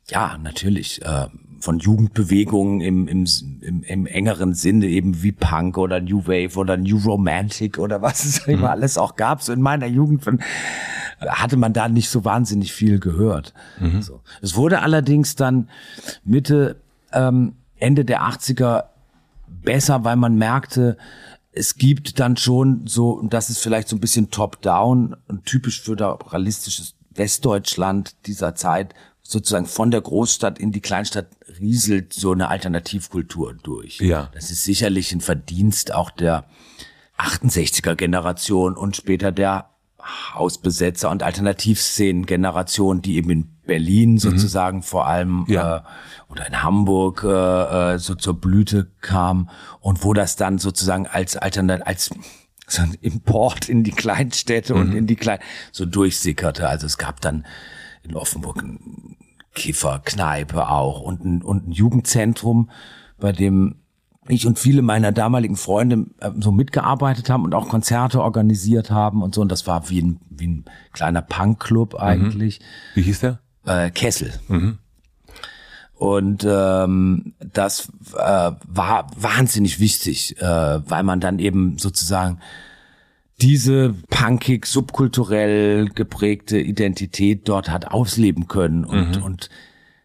Speaker 1: ja, natürlich. Äh, von Jugendbewegungen im, im, im, im engeren Sinne eben wie Punk oder New Wave oder New Romantic oder was es mhm. immer alles auch gab. So in meiner Jugend hatte man da nicht so wahnsinnig viel gehört. Mhm. So. Es wurde allerdings dann Mitte, ähm, Ende der 80er besser, weil man merkte, es gibt dann schon so, und das ist vielleicht so ein bisschen top-down und typisch föderalistisches Westdeutschland dieser Zeit, sozusagen von der Großstadt in die Kleinstadt rieselt so eine Alternativkultur durch.
Speaker 2: Ja.
Speaker 1: Das ist sicherlich ein Verdienst auch der 68er Generation und später der Hausbesetzer und Alternativszenen-Generation, die eben in Berlin mhm. sozusagen mhm. vor allem ja. äh, oder in Hamburg äh, äh, so zur Blüte kam und wo das dann sozusagen als Alternat als so ein Import in die Kleinstädte mhm. und in die Klein so durchsickerte. Also es gab dann in Offenburg ein Kifferkneipe auch und ein, und ein Jugendzentrum, bei dem ich und viele meiner damaligen Freunde äh, so mitgearbeitet haben und auch Konzerte organisiert haben und so. Und das war wie ein, wie ein kleiner Punkclub eigentlich.
Speaker 2: Wie hieß der?
Speaker 1: Äh, Kessel. Und ähm, das äh, war wahnsinnig wichtig, äh, weil man dann eben sozusagen diese punkig, subkulturell geprägte Identität dort hat ausleben können und, und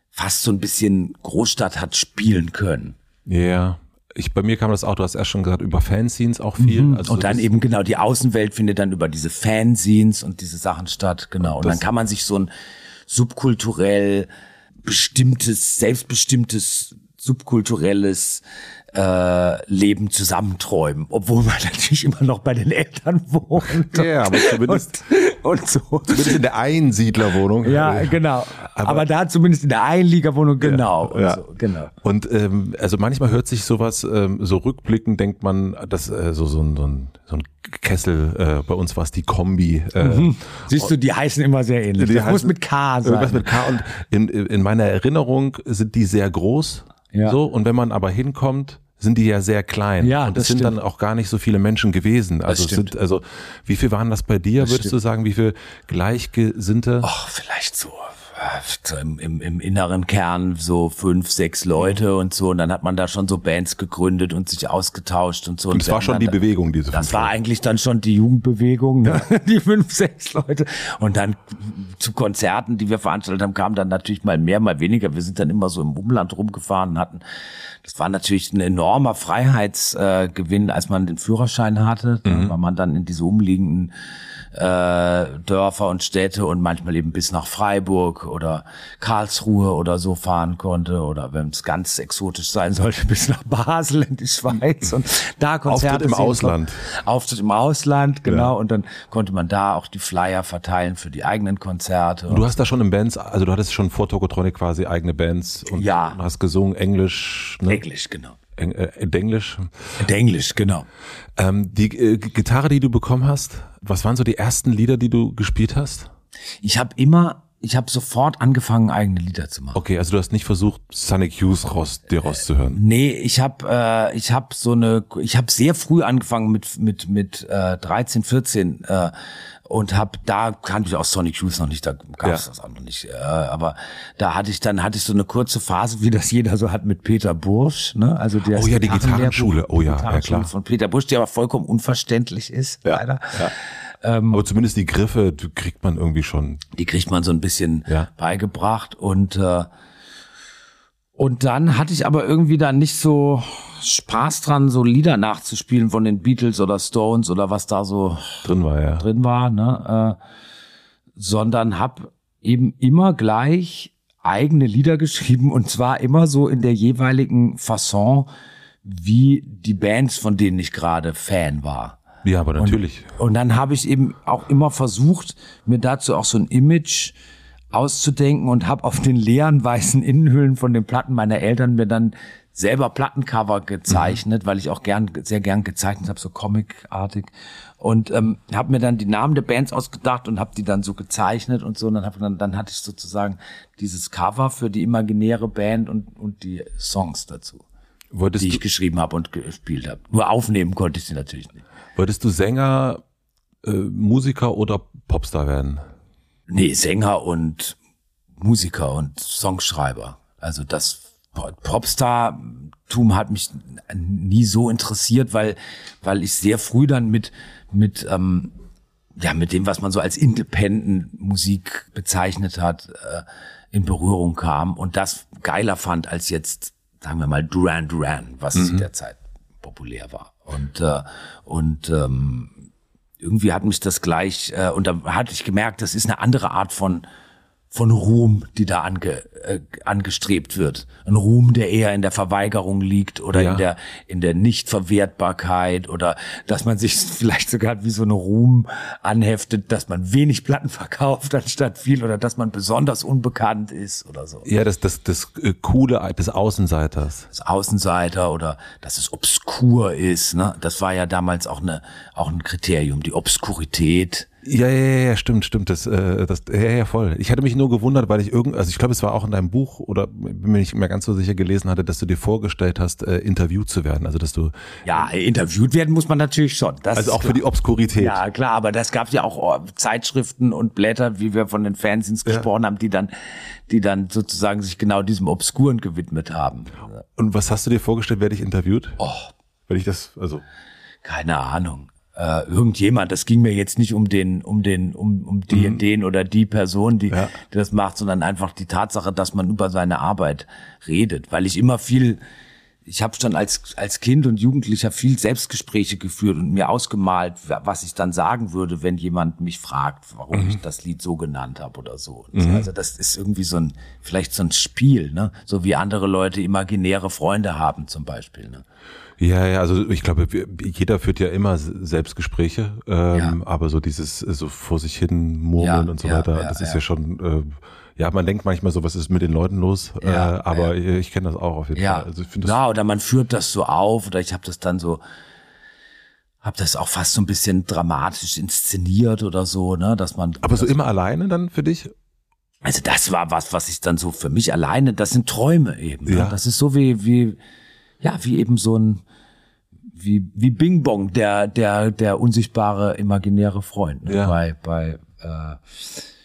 Speaker 1: fast so ein bisschen Großstadt hat spielen können.
Speaker 2: Ja. Ich, bei mir kam das auch, du hast erst schon gesagt, über Fanscenes auch viel. Also
Speaker 1: und dann eben genau die Außenwelt findet dann über diese Fanzines und diese Sachen statt, genau. Und dann kann man sich so ein subkulturell bestimmtes, selbstbestimmtes, subkulturelles äh, Leben zusammenträumen, obwohl man natürlich immer noch bei den Eltern wohnt.
Speaker 2: Ja, aber zumindest-
Speaker 1: und, und so.
Speaker 2: Zumindest in der Einsiedlerwohnung.
Speaker 1: Ja, genau.
Speaker 2: Aber-
Speaker 1: Aber, da zumindest in der Einliegerwohnung, genau. und
Speaker 2: ja.
Speaker 1: so, genau.
Speaker 2: Und ähm, also manchmal hört sich sowas ähm, so rückblickend, denkt man, dass äh, so, so, ein, so, ein, so ein Kessel, äh, bei uns war es die Kombi. Äh,
Speaker 1: Siehst du, die heißen immer sehr ähnlich.
Speaker 2: Die
Speaker 1: das muss
Speaker 2: heißen-
Speaker 1: mit K sein.
Speaker 2: Irgendwas mit K und in, in meiner Erinnerung sind die sehr groß.
Speaker 1: Ja.
Speaker 2: So, und wenn man aber hinkommt, sind die ja sehr klein.
Speaker 1: Ja,
Speaker 2: und es
Speaker 1: das
Speaker 2: sind
Speaker 1: stimmt.
Speaker 2: dann auch gar nicht so viele Menschen gewesen. Also, sind, also wie viel waren das bei dir, würdest
Speaker 1: stimmt.
Speaker 2: du sagen? Wie viel Gleichgesinnte?
Speaker 1: Ach, vielleicht so im, im, im inneren Kern so fünf, sechs Leute und so. Und dann hat man da schon so Bands gegründet und sich ausgetauscht und so.
Speaker 2: und es war schon die Bewegung, diese
Speaker 1: Das war
Speaker 2: Leute.
Speaker 1: eigentlich dann schon die Jugendbewegung, ne? die fünf, sechs Leute. Und dann zu Konzerten, die wir veranstaltet haben, kamen dann natürlich mal mehr, mal weniger. Wir sind dann immer so im Umland rumgefahren und hatten, das war natürlich ein enormer Freiheitsgewinn, äh, als man den Führerschein hatte,
Speaker 2: Mhm.
Speaker 1: weil man dann in diese umliegenden äh, Dörfer und Städte und manchmal eben bis nach Freiburg oder Karlsruhe oder so fahren konnte oder wenn es ganz exotisch sein sollte, bis nach Basel in die Schweiz und da Konzerte
Speaker 2: Auftritt im Ausland.
Speaker 1: konnte. Auftritt im Ausland, genau. Und dann konnte man da auch die Flyer verteilen für die eigenen Konzerte.
Speaker 2: Du hast da schon in Bands, also du hattest schon vor Tokotronic quasi eigene Bands und
Speaker 1: Ja.
Speaker 2: hast gesungen Englisch, ne?
Speaker 1: Englisch, genau.
Speaker 2: Eng, äh, Englisch.
Speaker 1: Englisch, genau.
Speaker 2: Ähm, die äh, Gitarre, die du bekommen hast, was waren so die ersten Lieder, die du gespielt hast?
Speaker 1: Ich habe immer, ich habe sofort angefangen, eigene Lieder zu machen.
Speaker 2: Okay, also du hast nicht versucht, Sonic Youth raus, dir rauszuhören.
Speaker 1: Nee, ich habe äh, ich habe so eine ich habe sehr früh angefangen mit mit mit äh, 13, 14 äh, und habe da kannte ich auch Sonic Youth noch nicht, da gab es
Speaker 2: Ja.
Speaker 1: das auch noch nicht, äh, aber da hatte ich dann hatte ich so eine kurze Phase, wie das jeder so hat mit Peter Bursch, ne? Also der
Speaker 2: Oh ja, die Gitarrenschule. Oh ja, ja, klar.
Speaker 1: von Peter Bursch, die aber vollkommen unverständlich ist, leider.
Speaker 2: Aber zumindest die Griffe die kriegt man irgendwie schon.
Speaker 1: Die kriegt man so ein bisschen
Speaker 2: Ja.
Speaker 1: beigebracht und äh, und dann hatte ich aber irgendwie da nicht so Spaß dran, so Lieder nachzuspielen von den Beatles oder Stones oder was da so
Speaker 2: Drin war ja.
Speaker 1: drin war, ne? Äh, sondern hab eben immer gleich eigene Lieder geschrieben und zwar immer so in der jeweiligen Fasson, wie die Bands, von denen ich gerade Fan war.
Speaker 2: Ja, aber natürlich.
Speaker 1: Und dann habe ich eben auch immer versucht, mir dazu auch so ein Image auszudenken und habe auf den leeren weißen Innenhüllen von den Platten meiner Eltern mir dann selber Plattencover gezeichnet, weil ich auch gern sehr gern gezeichnet habe, so comicartig und ähm, habe mir dann die Namen der Bands ausgedacht und habe die dann so gezeichnet und so und dann hab, dann, dann hatte ich sozusagen dieses Cover für die imaginäre Band und und die Songs dazu,
Speaker 2: Wolltest
Speaker 1: die ich geschrieben habe und gespielt habe. Nur aufnehmen konnte ich sie natürlich nicht.
Speaker 2: Wolltest du Sänger, äh, Musiker oder Popstar werden?
Speaker 1: Nee, Sänger und Musiker und Songschreiber. Also das Popstar-Tum hat mich nie so interessiert, weil, weil ich sehr früh dann mit, mit, ähm, ja, mit dem, was man so als Independent-Musik bezeichnet hat, äh, in Berührung kam und das geiler fand als jetzt, sagen wir mal, Duran Duran, was zu der Zeit populär war. Und, äh, und ähm, irgendwie hat mich das gleich, äh, und da hatte ich gemerkt, das ist eine andere Art von, von Ruhm, die da ange, äh, angestrebt wird. Ein Ruhm, der eher in der Verweigerung liegt oder
Speaker 2: Ja.
Speaker 1: in der in der Nichtverwertbarkeit oder dass man sich vielleicht sogar wie so eine Ruhm anheftet, dass man wenig Platten verkauft anstatt viel oder dass man besonders unbekannt ist oder so.
Speaker 2: Ja, das, das, das äh, Coole des Außenseiters.
Speaker 1: Als Außenseiter oder dass es obskur ist, ne? Das war ja damals auch eine auch ein Kriterium, die Obskurität.
Speaker 2: Ja, ja, ja, stimmt, stimmt. Das, äh, das, ja, ja, voll. Ich hatte mich nur gewundert, weil ich irgend, also ich glaube, es war auch in deinem Buch oder bin mir nicht mehr ganz so sicher gelesen hatte, dass du dir vorgestellt hast, äh, interviewt zu werden. Also dass du
Speaker 1: ja interviewt werden muss man natürlich schon.
Speaker 2: Das also auch für die Obskurität.
Speaker 1: Ja, klar, aber das gab ja auch oh, Zeitschriften und Blätter, wie wir von den Fanzines ja. gesprochen haben, die dann, die dann sozusagen sich genau diesem Obskuren gewidmet haben.
Speaker 2: Und was hast du dir vorgestellt, werde ich interviewt?
Speaker 1: Oh,
Speaker 2: wenn ich das, also
Speaker 1: keine Ahnung äh, irgendjemand. Das ging mir jetzt nicht um den, um den, um, um die, mhm. den oder die Person, die, ja. die das macht, sondern einfach die Tatsache, dass man über seine Arbeit redet. Weil ich immer viel, ich habe schon als, als Kind und Jugendlicher viel Selbstgespräche geführt und mir ausgemalt, was ich dann sagen würde, wenn jemand mich fragt, warum mhm. ich das Lied so genannt habe oder so. Mhm. Also das ist irgendwie so ein, vielleicht so ein Spiel, ne? So wie andere Leute imaginäre Freunde haben zum Beispiel. Ne?
Speaker 2: Ja, ja, also ich glaube, jeder führt ja immer Selbstgespräche, ähm, ja. aber so dieses so vor sich hin murmeln ja, und so ja, weiter, das ist ja schon, äh, ja, man denkt manchmal so, was ist mit den Leuten los, äh, aber ich kenne das auch auf jeden Fall.
Speaker 1: Also ich das ja, oder man führt das so auf oder ich habe das dann so, habe das auch fast so ein bisschen dramatisch inszeniert oder so, ne, dass man.
Speaker 2: Aber so immer alleine dann für dich?
Speaker 1: Also das war was, was ich dann so für mich alleine, das sind Träume eben. Ne? Ja. Ne? Das ist so wie, wie, ja, wie eben so ein, wie, wie Bing Bong, der, der, der unsichtbare imaginäre Freund. Ne? Ja. Bei, bei, äh,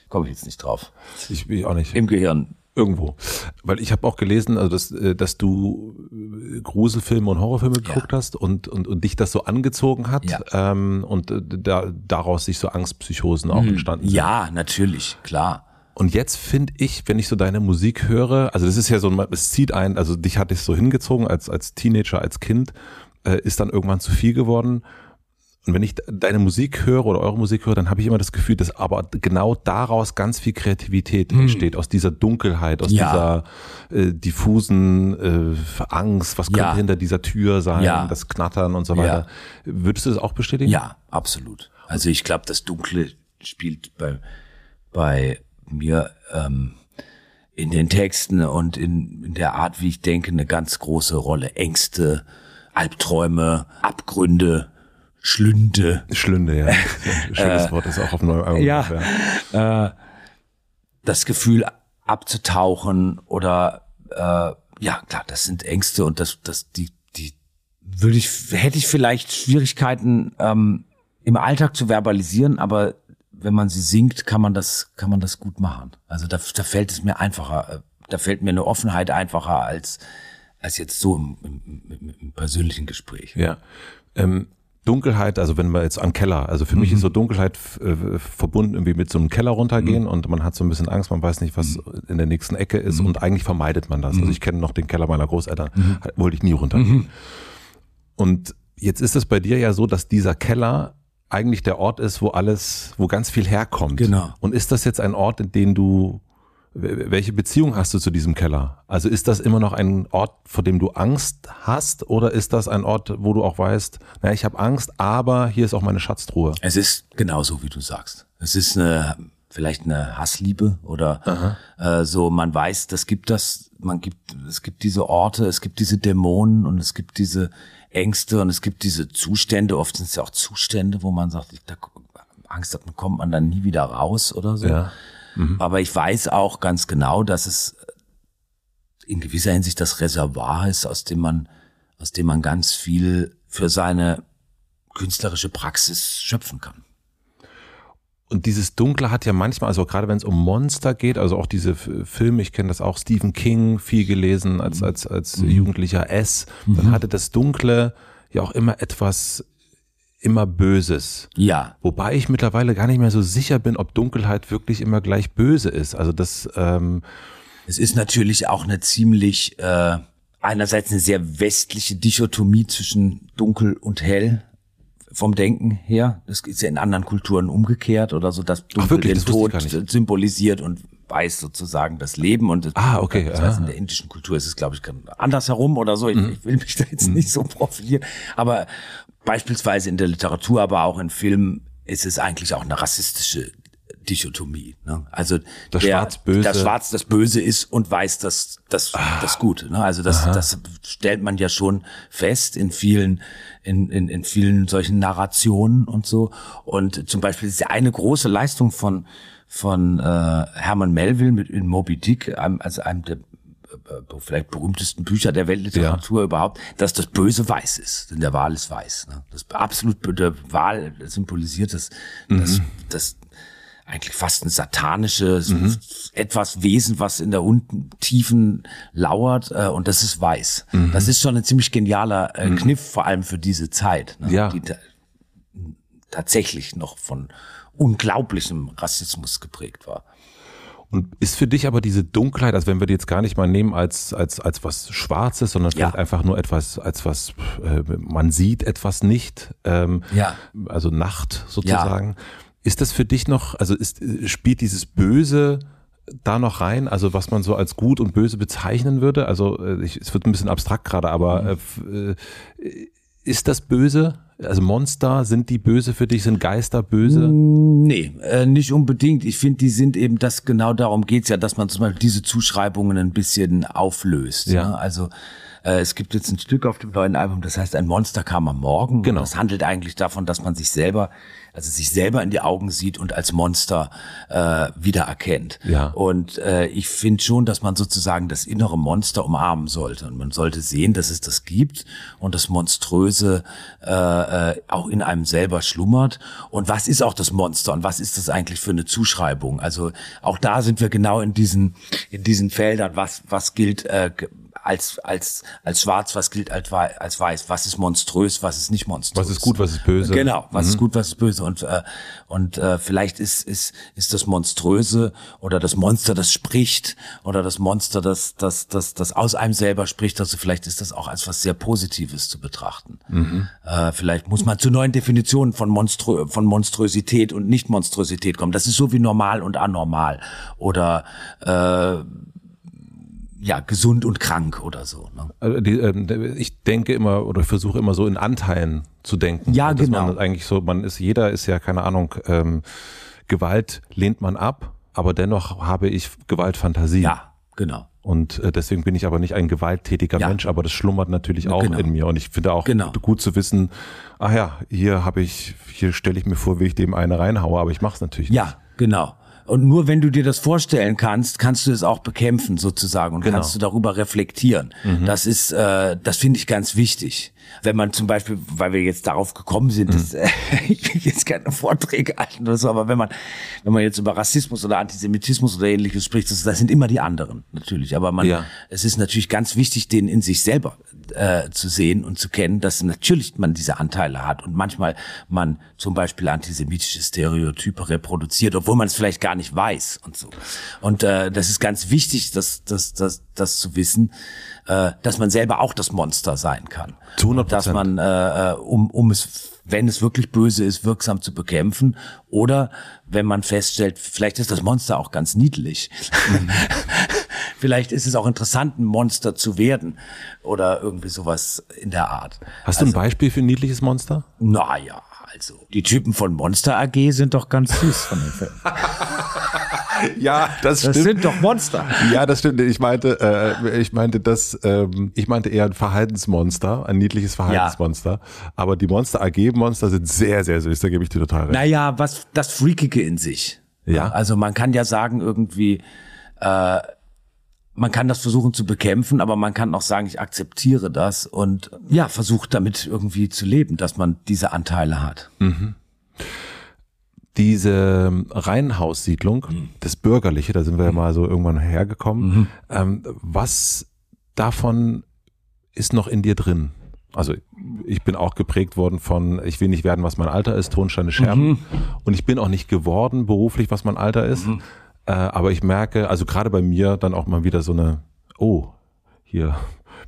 Speaker 1: komme ich jetzt nicht drauf.
Speaker 2: Ich, ich auch nicht.
Speaker 1: Im Gehirn.
Speaker 2: Irgendwo. Weil ich habe auch gelesen, also dass, äh, dass du äh, Gruselfilme und Horrorfilme ja. geguckt hast und, und, und dich das so angezogen hat ja. ähm, und äh, da, daraus sich so Angstpsychosen auch mhm. entstanden
Speaker 1: sind. Ja, natürlich, klar.
Speaker 2: Und jetzt finde ich, wenn ich so deine Musik höre, also das ist ja so, es zieht ein, also dich hat es so hingezogen als, als Teenager, als Kind, äh, ist dann irgendwann zu viel geworden. Und wenn ich deine Musik höre oder eure Musik höre, dann habe ich immer das Gefühl, dass aber genau daraus ganz viel Kreativität hm. entsteht, aus dieser Dunkelheit, aus ja. dieser äh, diffusen äh, Angst, was könnte ja. hinter dieser Tür sein, ja. das Knattern und so weiter. Würdest du das auch bestätigen?
Speaker 1: Ja, absolut. Also ich glaube, das Dunkle spielt bei, bei mir ähm, in den Texten und in, in der Art, wie ich denke, eine ganz große Rolle. Ängste, Albträume, Abgründe, Schlünde.
Speaker 2: Schlünde, ja. Schönes äh, Wort ist auch auf neuem Album.
Speaker 1: Ja, ja. Äh, das Gefühl abzutauchen oder äh, ja, klar, das sind Ängste und das, das, die, die würde ich, hätte ich vielleicht Schwierigkeiten ähm, im Alltag zu verbalisieren, aber wenn man sie singt, kann man das, kann man das gut machen. Also da, da fällt es mir einfacher, äh, da fällt mir eine Offenheit einfacher als als jetzt so im, im, im persönlichen Gespräch.
Speaker 2: Ja. Ähm, Dunkelheit, also wenn wir jetzt an Keller, also für mhm. mich ist so Dunkelheit äh, verbunden irgendwie mit so einem Keller runtergehen mhm. und man hat so ein bisschen Angst, man weiß nicht, was mhm. in der nächsten Ecke ist mhm. und eigentlich vermeidet man das. Also mhm. ich kenne noch den Keller meiner Großeltern, mhm. wollte ich nie runtergehen. Und jetzt ist es bei dir ja so, dass dieser Keller eigentlich der Ort ist, wo alles, wo ganz viel herkommt.
Speaker 1: Genau.
Speaker 2: Und ist das jetzt ein Ort, in den du welche Beziehung hast du zu diesem Keller? Also ist das immer noch ein Ort, vor dem du Angst hast oder ist das ein Ort, wo du auch weißt, naja, ich habe Angst, aber hier ist auch meine Schatztruhe?
Speaker 1: Es ist genauso, wie du sagst. Es ist eine, vielleicht eine Hassliebe oder äh, so, man weiß, das gibt das, man gibt, es gibt diese Orte, es gibt diese Dämonen und es gibt diese Ängste und es gibt diese Zustände, oft sind es ja auch Zustände, wo man sagt, da Angst hat, kommt man dann nie wieder raus oder so. Ja. Mhm. Aber ich weiß auch ganz genau, dass es in gewisser Hinsicht das Reservoir ist, aus dem man, aus dem man ganz viel für seine künstlerische Praxis schöpfen kann.
Speaker 2: Und dieses Dunkle hat ja manchmal, also gerade wenn es um Monster geht, also auch diese Filme, ich kenne das auch, Stephen King, viel gelesen als, als, als mhm. Jugendlicher S, dann mhm. hatte das Dunkle ja auch immer etwas immer Böses.
Speaker 1: Ja.
Speaker 2: Wobei ich mittlerweile gar nicht mehr so sicher bin, ob Dunkelheit wirklich immer gleich böse ist. Also das. Ähm
Speaker 1: es ist natürlich auch eine ziemlich äh, einerseits eine sehr westliche Dichotomie zwischen dunkel und hell vom Denken her. Das ist ja in anderen Kulturen umgekehrt oder so, dass dunkel Ach, wirklich? den Tod symbolisiert und weiß sozusagen das Leben und das,
Speaker 2: ah, okay.
Speaker 1: Das heißt, in der indischen Kultur ist es, glaube ich, andersherum oder so. Ich, mhm. ich will mich da jetzt mhm. nicht so profilieren. Aber beispielsweise in der Literatur, aber auch in Filmen ist es eigentlich auch eine rassistische Dichotomie. Ne? Also
Speaker 2: das
Speaker 1: der,
Speaker 2: Schwarz-Böse.
Speaker 1: das Schwarz das Böse ist und weiß das das
Speaker 2: Ah.
Speaker 1: das Gute. Ne? Also das das stellt man ja schon fest in vielen in, in, in vielen solchen Narrationen und so. Und zum Beispiel ist ja eine große Leistung von von äh, Herman Melville mit in Moby Dick, einem, also einem der äh, vielleicht berühmtesten Bücher der Weltliteratur überhaupt, dass das Böse weiß ist. Denn der Wal ist weiß. Ne? Das absolut der Wal symbolisiert das, das, das eigentlich fast ein satanisches etwas Wesen, was in der unten Tiefen lauert äh, und das ist weiß. Das ist schon ein ziemlich genialer äh, Kniff, vor allem für diese Zeit, ne?
Speaker 2: Ja.
Speaker 1: die ta tatsächlich noch von unglaublichem Rassismus geprägt war.
Speaker 2: Und ist für dich aber diese Dunkelheit, also wenn wir die jetzt gar nicht mal nehmen als, als, als was Schwarzes, sondern vielleicht
Speaker 1: Ja.
Speaker 2: einfach nur etwas, als was, äh, man sieht etwas nicht, ähm,
Speaker 1: Ja.
Speaker 2: also Nacht sozusagen. Ist das für dich noch, also ist, spielt dieses Böse da noch rein, also was man so als gut und böse bezeichnen würde? Also äh, ich, es wird ein bisschen abstrakt gerade, aber äh, f- äh, ist das böse? Also Monster, sind die böse für dich? Sind Geister böse?
Speaker 1: Nee, äh, nicht unbedingt. Ich finde, die sind eben das, genau darum geht's ja, dass man zum Beispiel diese Zuschreibungen ein bisschen auflöst.
Speaker 2: Ja.
Speaker 1: Ne? Also äh, es gibt jetzt ein Stück auf dem neuen Album, das heißt, ein Monster kam am Morgen.
Speaker 2: Genau.
Speaker 1: Das handelt eigentlich davon, dass man sich selber, also sich selber in die Augen sieht und als Monster äh, wiedererkennt.
Speaker 2: Ja.
Speaker 1: Und äh, ich finde schon, dass man sozusagen das innere Monster umarmen sollte. Und man sollte sehen, dass es das gibt und das Monströse äh, äh, auch in einem selber schlummert. Und was ist auch das Monster und was ist das eigentlich für eine Zuschreibung? Also auch da sind wir genau in diesen in diesen Feldern. Was was gilt äh, als als als schwarz? Was gilt als, als weiß? Was ist monströs? Was ist nicht monströs?
Speaker 2: Was ist gut, was ist böse?
Speaker 1: Genau, was ist gut, was ist böse und äh, und äh, vielleicht ist ist ist das monströse oder das Monster, das spricht oder das Monster, das das das das aus einem selber spricht. Also vielleicht ist das auch als was sehr Positives zu betrachten. Äh, vielleicht muss man zu neuen Definitionen von Monströ von Monstrosität und Nicht-Monstrosität kommen. Das ist so wie normal und anormal oder äh, ja gesund und krank oder so. Ne?
Speaker 2: Also die, ähm, ich denke immer oder ich versuche immer so in Anteilen zu denken.
Speaker 1: Ja,
Speaker 2: dass
Speaker 1: genau.
Speaker 2: Man eigentlich so, man ist, jeder ist ja, keine Ahnung, ähm, Gewalt lehnt man ab, aber dennoch habe ich Gewaltfantasie.
Speaker 1: Ja, genau.
Speaker 2: Und äh, deswegen bin ich aber nicht ein gewalttätiger
Speaker 1: Ja.
Speaker 2: Mensch, aber das schlummert natürlich auch
Speaker 1: Genau.
Speaker 2: in mir. Und ich finde auch
Speaker 1: Genau.
Speaker 2: gut zu wissen, ach ja, hier habe ich, hier stelle ich mir vor, wie ich dem eine reinhaue, aber ich mache es natürlich
Speaker 1: Ja, genau. Und nur wenn du dir das vorstellen kannst, kannst du es auch bekämpfen sozusagen und
Speaker 2: Genau.
Speaker 1: kannst du darüber reflektieren. Das ist, äh, das finde ich ganz wichtig. Wenn man zum Beispiel, weil wir jetzt darauf gekommen sind, dass, äh, ich will jetzt keine Vorträge halten oder so, aber wenn man, wenn man jetzt über Rassismus oder Antisemitismus oder ähnliches spricht, das, das sind immer die anderen natürlich. Aber man,
Speaker 2: Ja.
Speaker 1: es ist natürlich ganz wichtig, den in sich selber äh, zu sehen und zu kennen, dass natürlich man diese Anteile hat und manchmal man zum Beispiel antisemitische Stereotype reproduziert, obwohl man es vielleicht gar nicht weiß und so. Und äh, das ist ganz wichtig, das, das, das, das zu wissen, äh, dass man selber auch das Monster sein kann.
Speaker 2: Zu 100%.
Speaker 1: Und Dass man, äh, äh, um, um es, wenn es wirklich böse ist, wirksam zu bekämpfen oder wenn man feststellt, vielleicht ist das Monster auch ganz niedlich. Vielleicht ist es auch interessant, ein Monster zu werden oder irgendwie sowas in der Art.
Speaker 2: Hast du ein Beispiel für ein niedliches Monster?
Speaker 1: Naja, also die Typen von Monster AG sind doch ganz süß von den Filmen.
Speaker 2: Ja, das,
Speaker 1: Das sind doch Monster.
Speaker 2: Ja, das stimmt. Ich meinte, äh, ich meinte das, ähm, ich meinte eher ein Verhaltensmonster, ein niedliches Verhaltensmonster. Aber die Monster AG Monster sind sehr, sehr süß. Da gebe ich dir total recht.
Speaker 1: Naja, was das Freakige in sich.
Speaker 2: Ja.
Speaker 1: Also man kann ja sagen, irgendwie, äh, man kann das versuchen zu bekämpfen, aber man kann auch sagen, ich akzeptiere das und ja, versucht damit irgendwie zu leben, dass man diese Anteile hat.
Speaker 2: Diese Reihenhaussiedlung, das Bürgerliche, da sind wir ja mal so irgendwann hergekommen. Ähm, was davon ist noch in dir drin? Also ich bin auch geprägt worden von, ich will nicht werden, was mein Alter ist, Tonsteine Scherben. Und ich bin auch nicht geworden beruflich, was mein Alter ist. Äh, aber ich merke, also gerade bei mir dann auch mal wieder so eine, oh, hier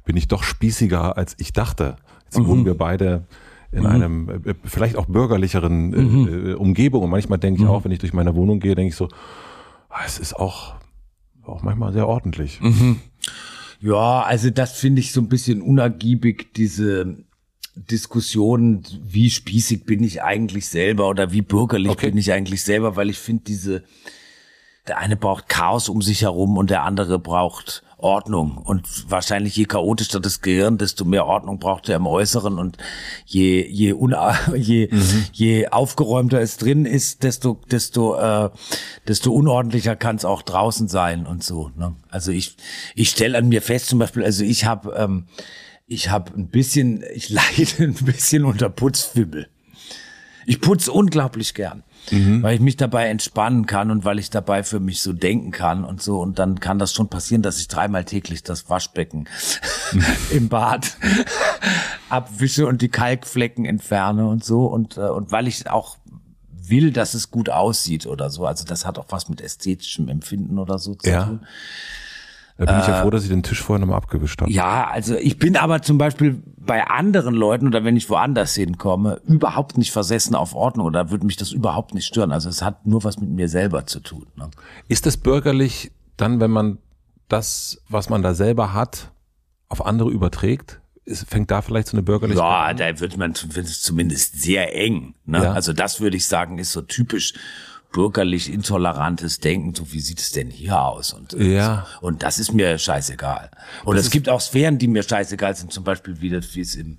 Speaker 2: bin ich doch spießiger, als ich dachte. Jetzt wohnen wir beide in einem äh, vielleicht auch bürgerlicheren äh, äh, Umgebung. Und manchmal denke ich auch, wenn ich durch meine Wohnung gehe, denke ich so, ah, es ist auch, auch manchmal sehr ordentlich.
Speaker 1: Ja, also das finde ich so ein bisschen unergiebig, diese Diskussionen, wie spießig bin ich eigentlich selber oder wie bürgerlich
Speaker 2: Okay.
Speaker 1: bin ich eigentlich selber, weil ich finde diese, der eine braucht Chaos um sich herum und der andere braucht Ordnung. Und wahrscheinlich je chaotischer das Gehirn, desto mehr Ordnung braucht er im Äußeren. Und je, je, una, je, je aufgeräumter es drin ist, desto, desto, äh, desto unordentlicher kann es auch draußen sein und so. Ne? Also ich, ich stelle an mir fest, zum Beispiel, also ich habe ähm, ich habe ein bisschen, ich leide ein bisschen unter Putzfimmel. Ich putze unglaublich gern, weil ich mich dabei entspannen kann und weil ich dabei für mich so denken kann und so. Und dann kann das schon passieren, dass ich dreimal täglich das Waschbecken im Bad abwische und die Kalkflecken entferne und so. Und, äh, und weil ich auch will, dass es gut aussieht oder so. Also das hat auch was mit ästhetischem Empfinden oder so zu
Speaker 2: Ja.
Speaker 1: tun.
Speaker 2: Da bin ich ja froh, dass ich den Tisch vorher nochmal abgewischt habe.
Speaker 1: Ja, also ich bin aber zum Beispiel bei anderen Leuten oder wenn ich woanders hinkomme, überhaupt nicht versessen auf Ordnung oder würde mich das überhaupt nicht stören. Also es hat nur was mit mir selber zu tun. Ne?
Speaker 2: Ist es bürgerlich dann, wenn man das, was man da selber hat, auf andere überträgt? Ist, fängt da vielleicht so eine bürgerliche
Speaker 1: Ja, da wird man wird es zumindest sehr eng. Ne?
Speaker 2: Ja.
Speaker 1: Also das würde ich sagen, ist so typisch bürgerlich intolerantes Denken. So wie sieht es denn hier aus? Und
Speaker 2: Ja.
Speaker 1: und das ist mir scheißegal. Und es gibt auch Sphären, die mir scheißegal sind. Zum Beispiel wie das, wie es im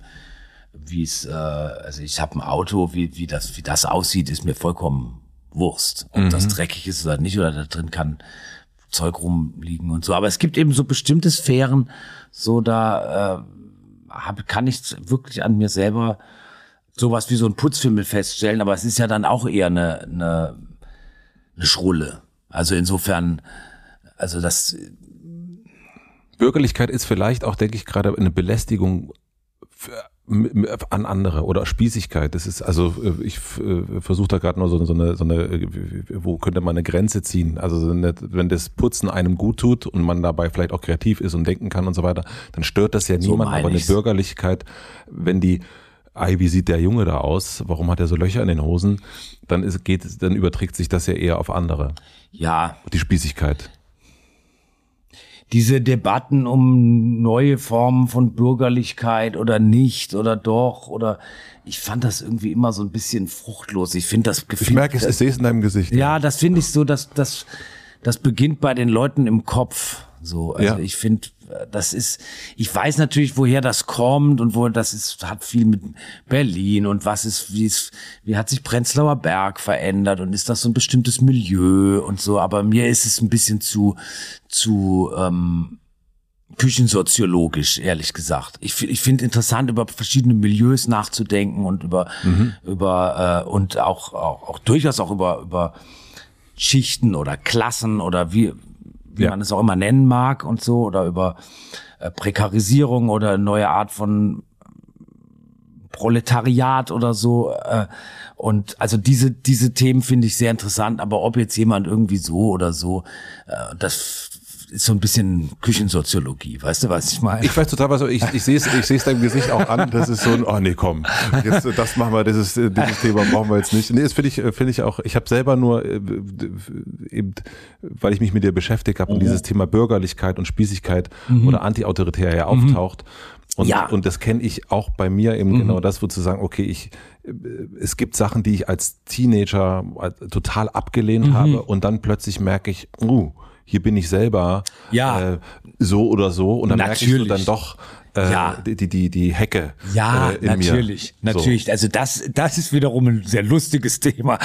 Speaker 1: wie es, äh, also ich habe ein Auto, wie, wie das, wie das aussieht, ist mir vollkommen Wurst. Ob das dreckig ist oder nicht, oder da drin kann Zeug rumliegen und so. Aber es gibt eben so bestimmte Sphären, so da äh, hab, kann ich wirklich an mir selber sowas wie so ein Putzfimmel feststellen, aber es ist ja dann auch eher eine, eine, eine Schrulle. Also insofern, also das,
Speaker 2: Bürgerlichkeit ist vielleicht auch, denke ich, gerade eine Belästigung für, an andere oder Spießigkeit. Das ist also, äh, ich äh, versuche da gerade nur so, so eine, so eine, äh, wo könnte man eine Grenze ziehen? Also so eine, wenn das Putzen einem gut tut und man dabei vielleicht auch kreativ ist und denken kann und so weiter, dann stört das ja niemand. aber eine. Bürgerlichkeit, wenn die Ei, wie sieht der Junge da aus? Warum hat er so Löcher in den Hosen? Dann ist, geht, dann überträgt sich das ja eher auf andere.
Speaker 1: ja,
Speaker 2: Die Spießigkeit.
Speaker 1: diese Debatten um neue Formen von Bürgerlichkeit oder nicht oder doch oder ich fand das irgendwie immer so ein bisschen fruchtlos. Ich finde das
Speaker 2: Ich merke es, ich sehe es in deinem Gesicht.
Speaker 1: Ja, das finde ich so, dass das das beginnt bei den Leuten im Kopf. So, also
Speaker 2: Ja.
Speaker 1: ich finde, das ist, ich weiß natürlich, woher das kommt und wo das ist, hat viel mit Berlin und was ist, wie es, wie hat sich Prenzlauer Berg verändert und ist das so ein bestimmtes Milieu und so. Aber mir ist es ein bisschen zu, zu ähm, küchensoziologisch, ehrlich gesagt. Ich, ich finde interessant, über verschiedene Milieus nachzudenken und über, über äh, und auch, auch, auch durchaus auch über, über Schichten oder Klassen oder wie, wie
Speaker 2: Ja.
Speaker 1: man es auch immer nennen mag und so, oder über äh, Prekarisierung oder eine neue Art von Proletariat oder so. Äh, und also diese, diese Themen finde ich sehr interessant, aber ob jetzt jemand irgendwie so oder so, äh, das so ein bisschen Küchensoziologie, weißt du, was ich meine?
Speaker 2: Ich weiß total, was ich, ich sehe es, ich sehe es deinem Gesicht auch an. Das ist so ein, oh nee, komm, jetzt, das machen wir, dieses, äh, dieses Thema brauchen wir jetzt nicht. Nee, das finde ich, äh, finde ich auch. Ich habe selber nur äh, eben, weil ich mich mit dir beschäftigt habe und dieses Thema Bürgerlichkeit und Spießigkeit oder antiautoritär ja auftaucht. Und,
Speaker 1: Ja.
Speaker 2: und das kenne ich auch bei mir eben genau das, wo zu sagen, okay, ich, äh, es gibt Sachen, die ich als Teenager äh, total abgelehnt habe und dann plötzlich merke ich, uh, hier bin ich selber
Speaker 1: Ja.
Speaker 2: äh, so oder so und dann merke ich so
Speaker 1: Natürlich.
Speaker 2: dann doch äh,
Speaker 1: Ja.
Speaker 2: die, die, die, Hecke
Speaker 1: Ja,
Speaker 2: äh,
Speaker 1: natürlich,
Speaker 2: mir.
Speaker 1: natürlich. Also das, das ist wiederum ein sehr lustiges Thema.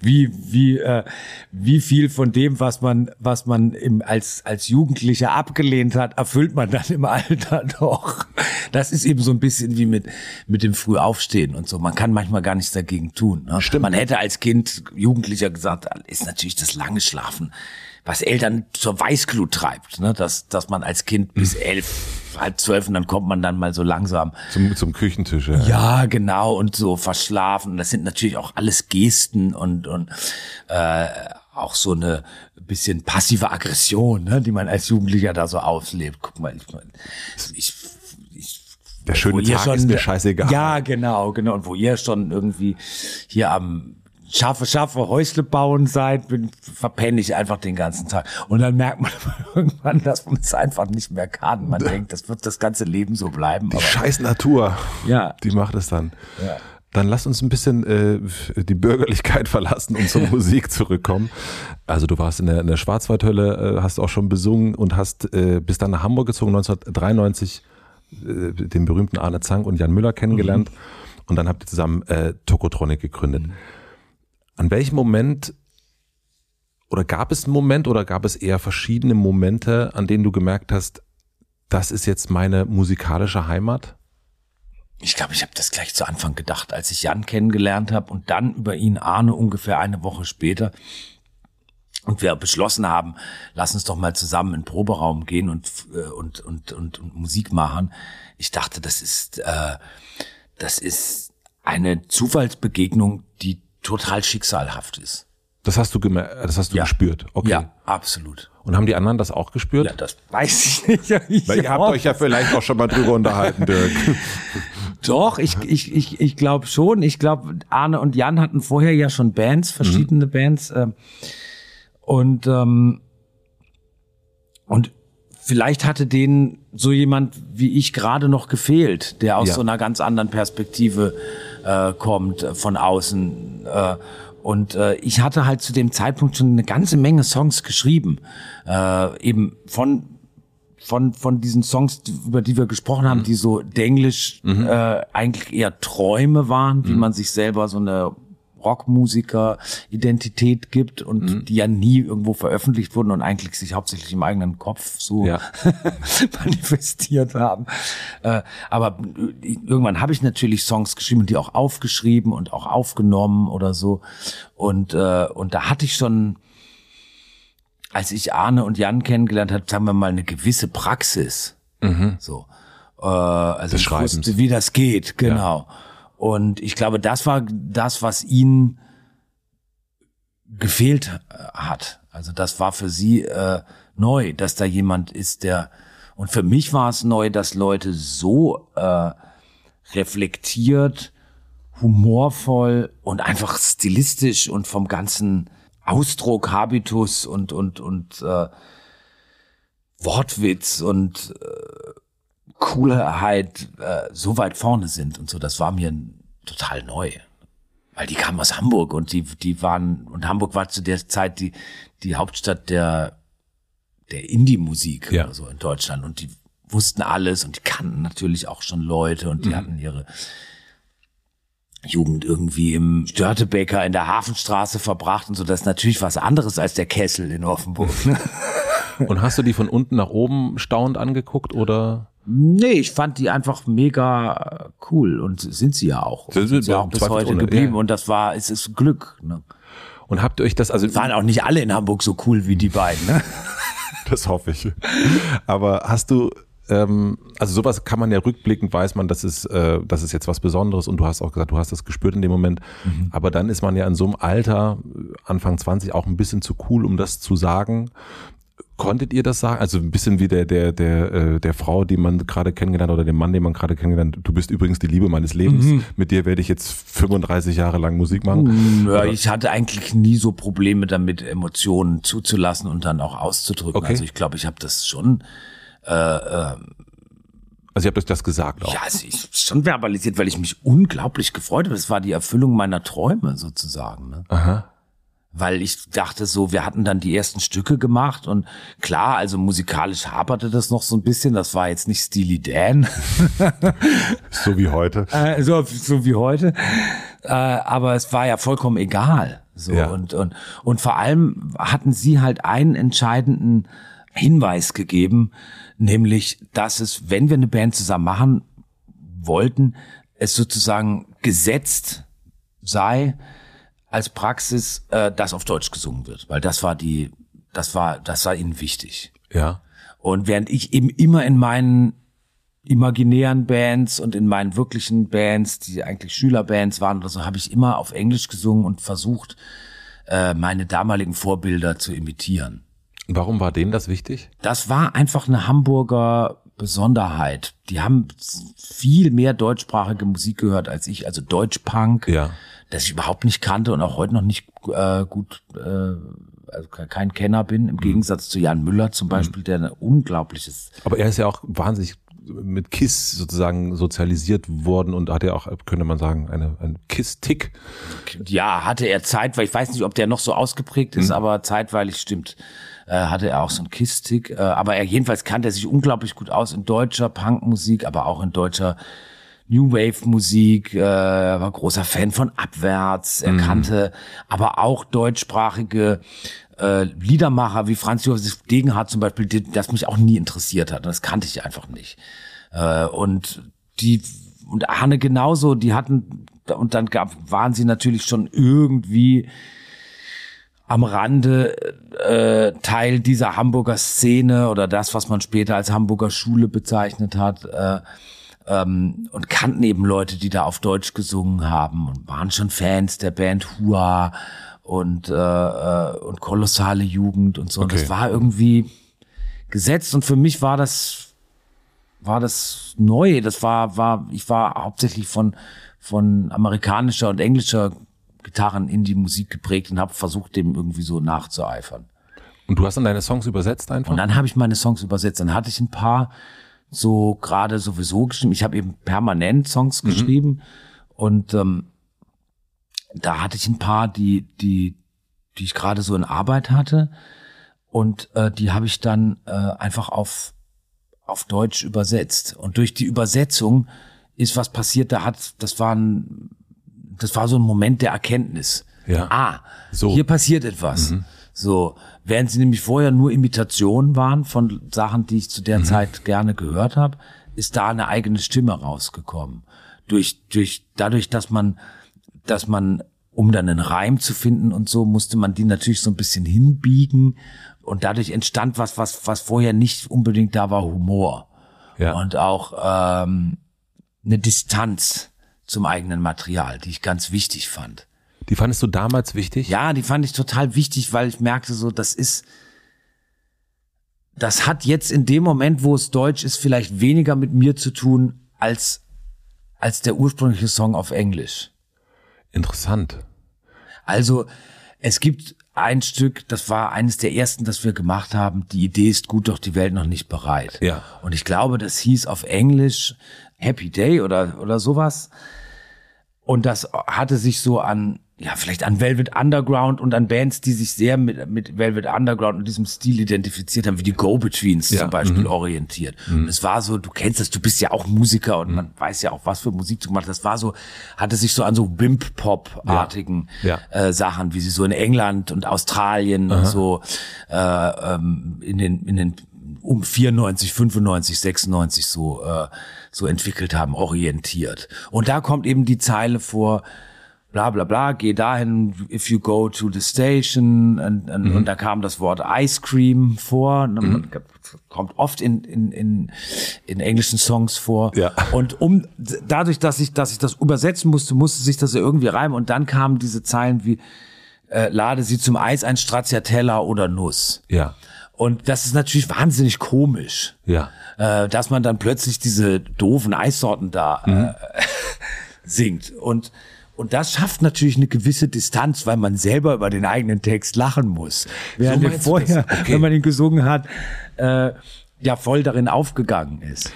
Speaker 1: Wie, wie, äh, wie viel von dem, was man, was man im, als, als Jugendlicher abgelehnt hat, erfüllt man dann im Alter doch. Das ist eben so ein bisschen wie mit, mit dem Frühaufstehen und so. Man kann manchmal gar nichts dagegen tun. Ne?
Speaker 2: Stimmt.
Speaker 1: Man hätte als Kind, Jugendlicher gesagt, ist natürlich das lange Schlafen, was Eltern zur Weißglut treibt, ne? dass, dass man als Kind bis elf, halb zwölf und dann kommt man dann mal so langsam
Speaker 2: Zum, zum Küchentisch. Ja.
Speaker 1: ja, genau, und so verschlafen. Das sind natürlich auch alles Gesten und, und äh, auch so eine bisschen passive Aggression, ne, die man als Jugendlicher da so auslebt. Guck mal, ich, ich, ich
Speaker 2: Der schöne Tag ist mir scheißegal.
Speaker 1: Ja, genau, genau. Und wo ihr schon irgendwie hier am schaffe, schaffe, Häusle bauen seid, bin, verpenne ich einfach den ganzen Tag. Und dann merkt man irgendwann, dass man es einfach nicht mehr kann. Man denkt, das wird das ganze Leben so bleiben.
Speaker 2: Die scheiß Natur,
Speaker 1: Ja.
Speaker 2: die macht es dann.
Speaker 1: Ja.
Speaker 2: Dann lass uns ein bisschen äh, die Bürgerlichkeit verlassen und zur Musik zurückkommen. Also du warst in der, in der Schwarzwaldhölle, äh, hast auch schon besungen und hast äh, bis dann nach Hamburg gezogen, 1993 äh, den berühmten Arne Zank und Jan Müller kennengelernt. Und dann habt ihr zusammen äh, Tokotronic gegründet. An welchem Moment oder gab es einen Moment oder gab es eher verschiedene Momente, an denen du gemerkt hast, das ist jetzt meine musikalische Heimat?
Speaker 1: Ich glaube, ich habe das gleich zu Anfang gedacht, als ich Jan kennengelernt habe und dann über ihn Arne ungefähr eine Woche später. Und wir beschlossen haben, lass uns doch mal zusammen in den Proberaum gehen und, äh, und, und, und, und Musik machen. Ich dachte, das ist, äh, das ist eine Zufallsbegegnung, die total schicksalhaft ist.
Speaker 2: Das hast du gemer das hast du
Speaker 1: Ja.
Speaker 2: gespürt. Okay.
Speaker 1: Ja, absolut.
Speaker 2: Und haben die anderen das auch gespürt?
Speaker 1: Ja, das weiß ich nicht. Ich
Speaker 2: Weil ihr habt euch ja vielleicht auch schon mal drüber unterhalten, Dirk.
Speaker 1: Doch, ich, ich, ich, ich glaube schon. Ich glaube, Arne und Jan hatten vorher ja schon Bands, verschiedene Bands. ähm, und, ähm, und vielleicht hatte denen so jemand wie ich gerade noch gefehlt, der aus
Speaker 2: Ja.
Speaker 1: so einer ganz anderen Perspektive äh, kommt, äh, von außen. Äh, und äh, ich hatte halt zu dem Zeitpunkt schon eine ganze Menge Songs geschrieben. Äh, eben von von, von diesen Songs, über die wir gesprochen haben, die so denglisch äh, eigentlich eher Träume waren, wie man sich selber so eine Rockmusiker-Identität gibt und die ja nie irgendwo veröffentlicht wurden und eigentlich sich hauptsächlich im eigenen Kopf so
Speaker 2: Ja.
Speaker 1: manifestiert haben. Äh, aber äh, irgendwann habe ich natürlich Songs geschrieben und die auch aufgeschrieben und auch aufgenommen oder so. Und, äh, und da hatte ich schon als ich Arne und Jan kennengelernt habe, sagen wir mal, eine gewisse Praxis. So. Äh, also ich wusste, wie das geht, genau. Und ich glaube, das war das, was ihnen gefehlt hat. Also das war für sie äh, neu, dass da jemand ist, der und für mich war es neu, dass Leute so äh, reflektiert, humorvoll und einfach stilistisch und vom ganzen Ausdruck, Habitus und und und äh, Wortwitz und äh, Coolheit äh, so weit vorne sind und so. Das war mir total neu, weil die kamen aus Hamburg und die die waren und Hamburg war zu der Zeit die die Hauptstadt der der Indie-Musik
Speaker 2: Ja.
Speaker 1: oder so in Deutschland und die wussten alles und die kannten natürlich auch schon Leute und die hatten ihre Jugend irgendwie im Störtebäcker in der Hafenstraße verbracht und so. Das ist natürlich was anderes als der Kessel in Offenburg. Ne?
Speaker 2: Und hast du die von unten nach oben staunend angeguckt oder?
Speaker 1: Nee, ich fand die einfach mega äh, cool und sind sie ja auch.
Speaker 2: Sind sie
Speaker 1: sind sie auch bis heute geblieben
Speaker 2: ja.
Speaker 1: und das war, es ist Glück. Ne?
Speaker 2: Und habt ihr euch das, also
Speaker 1: Waren auch nicht alle in Hamburg so cool wie die beiden. Ne?
Speaker 2: das hoffe ich. Aber hast du, ähm, also sowas kann man ja rückblickend, weiß man, das ist, äh, das ist jetzt was Besonderes und du hast auch gesagt, du hast das gespürt in dem Moment. Aber dann ist man ja in so einem Alter, Anfang 20, auch ein bisschen zu cool, um das zu sagen. Konntet ihr das sagen? Also ein bisschen wie der, der, der, äh, der Frau, die man gerade kennengelernt hat, oder dem Mann, den man gerade kennengelernt hat. Du bist übrigens die Liebe meines Lebens. Mit dir werde ich jetzt 35 Jahre lang Musik machen.
Speaker 1: Ja, ich hatte eigentlich nie so Probleme damit, Emotionen zuzulassen und dann auch auszudrücken.
Speaker 2: Okay.
Speaker 1: Also ich glaube, ich habe das schon
Speaker 2: Also ihr habt euch das gesagt auch.
Speaker 1: Ja, also ich schon verbalisiert, weil ich mich unglaublich gefreut habe. Das war die Erfüllung meiner Träume sozusagen. Ne?
Speaker 2: Aha.
Speaker 1: Weil ich dachte so, wir hatten dann die ersten Stücke gemacht und klar, also musikalisch haperte das noch so ein bisschen. Das war jetzt nicht Steely Dan,
Speaker 2: So wie heute.
Speaker 1: äh, so, so wie heute. Äh, aber es war ja vollkommen egal. So
Speaker 2: Ja.
Speaker 1: und, und, und vor allem hatten sie halt einen entscheidenden Hinweis gegeben, nämlich, dass es, wenn wir eine Band zusammen machen wollten, es sozusagen gesetzt sei als Praxis, äh, dass auf Deutsch gesungen wird, weil das war die, das war, das war ihnen wichtig.
Speaker 2: Ja.
Speaker 1: Und während ich eben immer in meinen imaginären Bands und in meinen wirklichen Bands, die eigentlich Schülerbands waren oder so, habe ich immer auf Englisch gesungen und versucht, äh, meine damaligen Vorbilder zu imitieren.
Speaker 2: Warum war denen das wichtig?
Speaker 1: Das war einfach eine Hamburger Besonderheit. Die haben viel mehr deutschsprachige Musik gehört als ich, also Deutschpunk,
Speaker 2: Ja.
Speaker 1: das ich überhaupt nicht kannte und auch heute noch nicht äh, gut, äh, also kein Kenner bin, im
Speaker 2: Mhm.
Speaker 1: Gegensatz zu Jan Müller zum Beispiel, der ein unglaubliches
Speaker 2: Aber er ist ja auch wahnsinnig mit KISS sozusagen sozialisiert worden und hat ja auch, könnte man sagen, eine, ein KISS-Tick.
Speaker 1: Ja, hatte er zeitweilig, ich weiß nicht, ob der noch so ausgeprägt ist, aber zeitweilig stimmt, äh, hatte er auch so einen Kistik. Äh, aber er jedenfalls kannte er sich unglaublich gut aus in deutscher Punkmusik, aber auch in deutscher New Wave Musik, äh, er war großer Fan von Abwärts, er kannte aber auch deutschsprachige äh, Liedermacher wie Franz Josef Degenhardt zum Beispiel, die, das mich auch nie interessiert hat. Das kannte ich einfach nicht. Äh, und die und Hanne genauso, die hatten und dann gab, waren sie natürlich schon irgendwie am Rande äh, Teil dieser Hamburger Szene oder das, was man später als Hamburger Schule bezeichnet hat. Äh, ähm, und kannten eben Leute, die da auf Deutsch gesungen haben und waren schon Fans der Band Hua und, äh, äh, und kolossale Jugend und so. Und
Speaker 2: Okay.
Speaker 1: das war irgendwie gesetzt und für mich war das war das neu. Das war war ich war hauptsächlich von von amerikanischer und englischer Gitarren in die Musik geprägt und habe versucht, dem irgendwie so nachzueifern.
Speaker 2: Und du hast dann deine Songs übersetzt einfach?
Speaker 1: Und dann habe ich meine Songs übersetzt. Dann hatte ich ein paar so gerade sowieso geschrieben. Ich habe eben permanent Songs geschrieben und ähm, da hatte ich ein paar, die die die ich gerade so in Arbeit hatte und äh, die habe ich dann äh, einfach auf auf Deutsch übersetzt. Und durch die Übersetzung ist was passiert. Da hat das war ein das war so ein Moment der Erkenntnis.
Speaker 2: Ja.
Speaker 1: Ah,
Speaker 2: So.
Speaker 1: hier passiert etwas. So, während sie nämlich vorher nur Imitationen waren von Sachen, die ich zu der Zeit gerne gehört habe, ist da eine eigene Stimme rausgekommen. Durch, durch, dadurch, dass man, dass man, um dann einen Reim zu finden und so, musste man die natürlich so ein bisschen hinbiegen. Und dadurch entstand was, was, was vorher nicht unbedingt da war, Humor.
Speaker 2: Ja.
Speaker 1: Und auch ähm, eine Distanz zum eigenen Material, die ich ganz wichtig fand.
Speaker 2: Die fandest du damals wichtig?
Speaker 1: Ja, die fand ich total wichtig, weil ich merkte so, das ist, das hat jetzt in dem Moment, wo es Deutsch ist, vielleicht weniger mit mir zu tun als, als der ursprüngliche Song auf Englisch.
Speaker 2: Interessant.
Speaker 1: Also, es gibt ein Stück, das war eines der ersten, das wir gemacht haben. Die Idee ist gut, doch die Welt noch nicht bereit.
Speaker 2: Ja.
Speaker 1: Und ich glaube, das hieß auf Englisch Happy Day oder, oder sowas. Und das hatte sich so an, ja, vielleicht an Velvet Underground und an Bands, die sich sehr mit, mit Velvet Underground und diesem Stil identifiziert haben, wie die Go-Betweens
Speaker 2: Ja,
Speaker 1: zum Beispiel orientiert. Und es war so, du kennst das, du bist ja auch Musiker und man weiß ja auch, was für Musik du gemacht hast. Das war so, hatte sich so an so Wimp-Pop-artigen
Speaker 2: Ja.
Speaker 1: Äh, Sachen, wie sie so in England und Australien und so äh, ähm, in den, in den um 94, 95, 96 so, äh, so entwickelt haben, orientiert. Und da kommt eben die Zeile vor, bla bla bla, geh dahin, if you go to the station, und, und, und da kam das Wort Ice Cream vor, und kommt oft in, in, in, in englischen Songs vor.
Speaker 2: Ja.
Speaker 1: Und um, dadurch, dass ich, dass ich das übersetzen musste, musste sich das ja irgendwie reimen und dann kamen diese Zeilen wie, äh, lade sie zum Eis ein Stracciatella oder Nuss.
Speaker 2: Ja.
Speaker 1: Und das ist natürlich wahnsinnig komisch,
Speaker 2: Ja.
Speaker 1: äh, dass man dann plötzlich diese doofen Eissorten da äh, singt. Und, und das schafft natürlich eine gewisse Distanz, weil man selber über den eigenen Text lachen muss. Während er
Speaker 2: du
Speaker 1: vorher?
Speaker 2: Okay.
Speaker 1: wenn man ihn gesungen hat, äh, ja voll darin aufgegangen ist.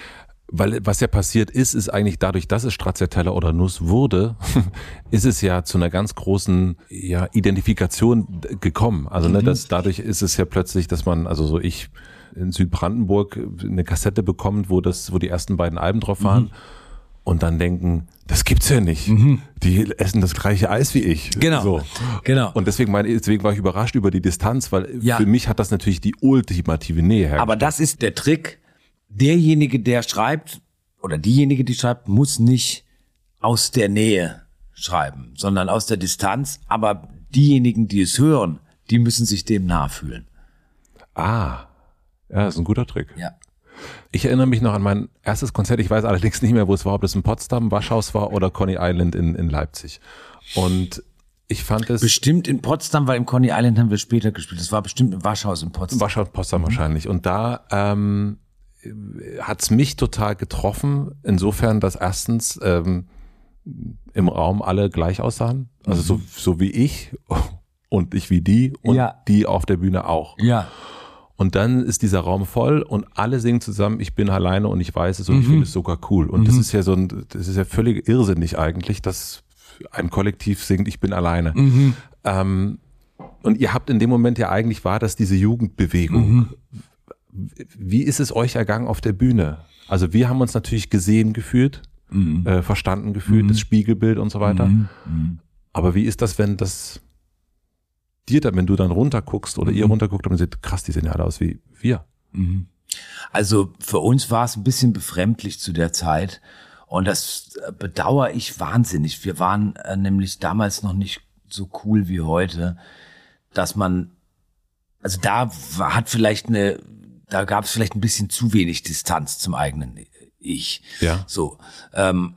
Speaker 2: Weil was ja passiert ist, ist eigentlich dadurch, dass es Stracciatella oder Nuss wurde, ist es ja zu einer ganz großen ja, Identifikation gekommen. Also ne, das, dadurch ist es ja plötzlich, dass man, also so ich in Südbrandenburg eine Kassette bekommt, wo das, wo die ersten beiden Alben drauf waren und dann denken, das gibt's ja nicht. Die essen das gleiche Eis wie ich.
Speaker 1: Genau.
Speaker 2: So.
Speaker 1: Genau.
Speaker 2: Und deswegen, mein, deswegen war ich überrascht über die Distanz, weil
Speaker 1: Ja.
Speaker 2: für mich hat das natürlich die ultimative Nähe hergestellt.
Speaker 1: Aber das ist der Trick. Derjenige, der schreibt, oder diejenige, die schreibt, muss nicht aus der Nähe schreiben, sondern aus der Distanz. Aber diejenigen, die es hören, die müssen sich dem nachfühlen.
Speaker 2: Ah, ja, das ist ein guter Trick.
Speaker 1: Ja.
Speaker 2: Ich erinnere mich noch an mein erstes Konzert. Ich weiß allerdings nicht mehr, wo es war, ob es in Potsdam, Waschhaus war oder Coney Island in, in Leipzig. Und ich fand es
Speaker 1: Bestimmt in Potsdam, weil im Coney Island haben wir später gespielt. Das war bestimmt im Waschhaus in Potsdam.
Speaker 2: Waschhaus Potsdam wahrscheinlich. Und da ähm, hat's mich total getroffen, insofern, dass erstens ähm, im Raum alle gleich aussahen. Also so,
Speaker 1: Mhm.
Speaker 2: so wie ich und ich wie die und
Speaker 1: Ja.
Speaker 2: die auf der Bühne auch.
Speaker 1: Ja.
Speaker 2: Und dann ist dieser Raum voll und alle singen zusammen, ich bin alleine und ich weiß es und ich
Speaker 1: Mhm.
Speaker 2: finde es sogar cool. Und das ist ja so ein, das ist ja völlig irrsinnig eigentlich, dass ein Kollektiv singt, ich bin alleine.
Speaker 1: Mhm.
Speaker 2: Ähm, und ihr habt in dem Moment ja eigentlich war das diese Jugendbewegung.
Speaker 1: Mhm.
Speaker 2: Wie ist es euch ergangen auf der Bühne? Also wir haben uns natürlich gesehen gefühlt,
Speaker 1: Mhm.
Speaker 2: äh, verstanden gefühlt, das Spiegelbild und so weiter.
Speaker 1: Mhm.
Speaker 2: Aber wie ist das, wenn das dir dann, wenn du dann runterguckst oder
Speaker 1: Mhm.
Speaker 2: ihr runterguckt und seht, krass, die sehen ja alle aus wie wir.
Speaker 1: Also für uns war es ein bisschen befremdlich zu der Zeit und das äh, bedauere ich wahnsinnig. Wir waren äh, nämlich damals noch nicht so cool wie heute, dass man, also da hat vielleicht eine, da gab es vielleicht ein bisschen zu wenig Distanz zum eigenen Ich.
Speaker 2: Ja.
Speaker 1: So. Ähm,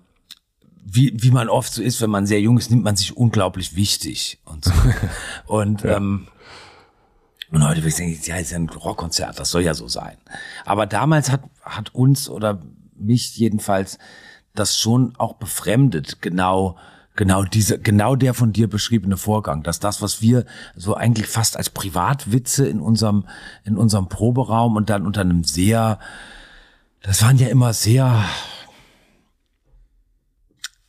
Speaker 1: wie, wie man oft so ist, wenn man sehr jung ist, nimmt man sich unglaublich wichtig und so. und ähm, und heute würde ich denken, ja, ist ja ein Rockkonzert, das soll ja so sein. Aber damals hat, hat uns oder mich jedenfalls das schon auch befremdet, genau, genau diese, genau der von dir beschriebene Vorgang, dass das, was wir so eigentlich fast als Privatwitze in unserem, in unserem Proberaum und dann unter einem sehr, das waren ja immer sehr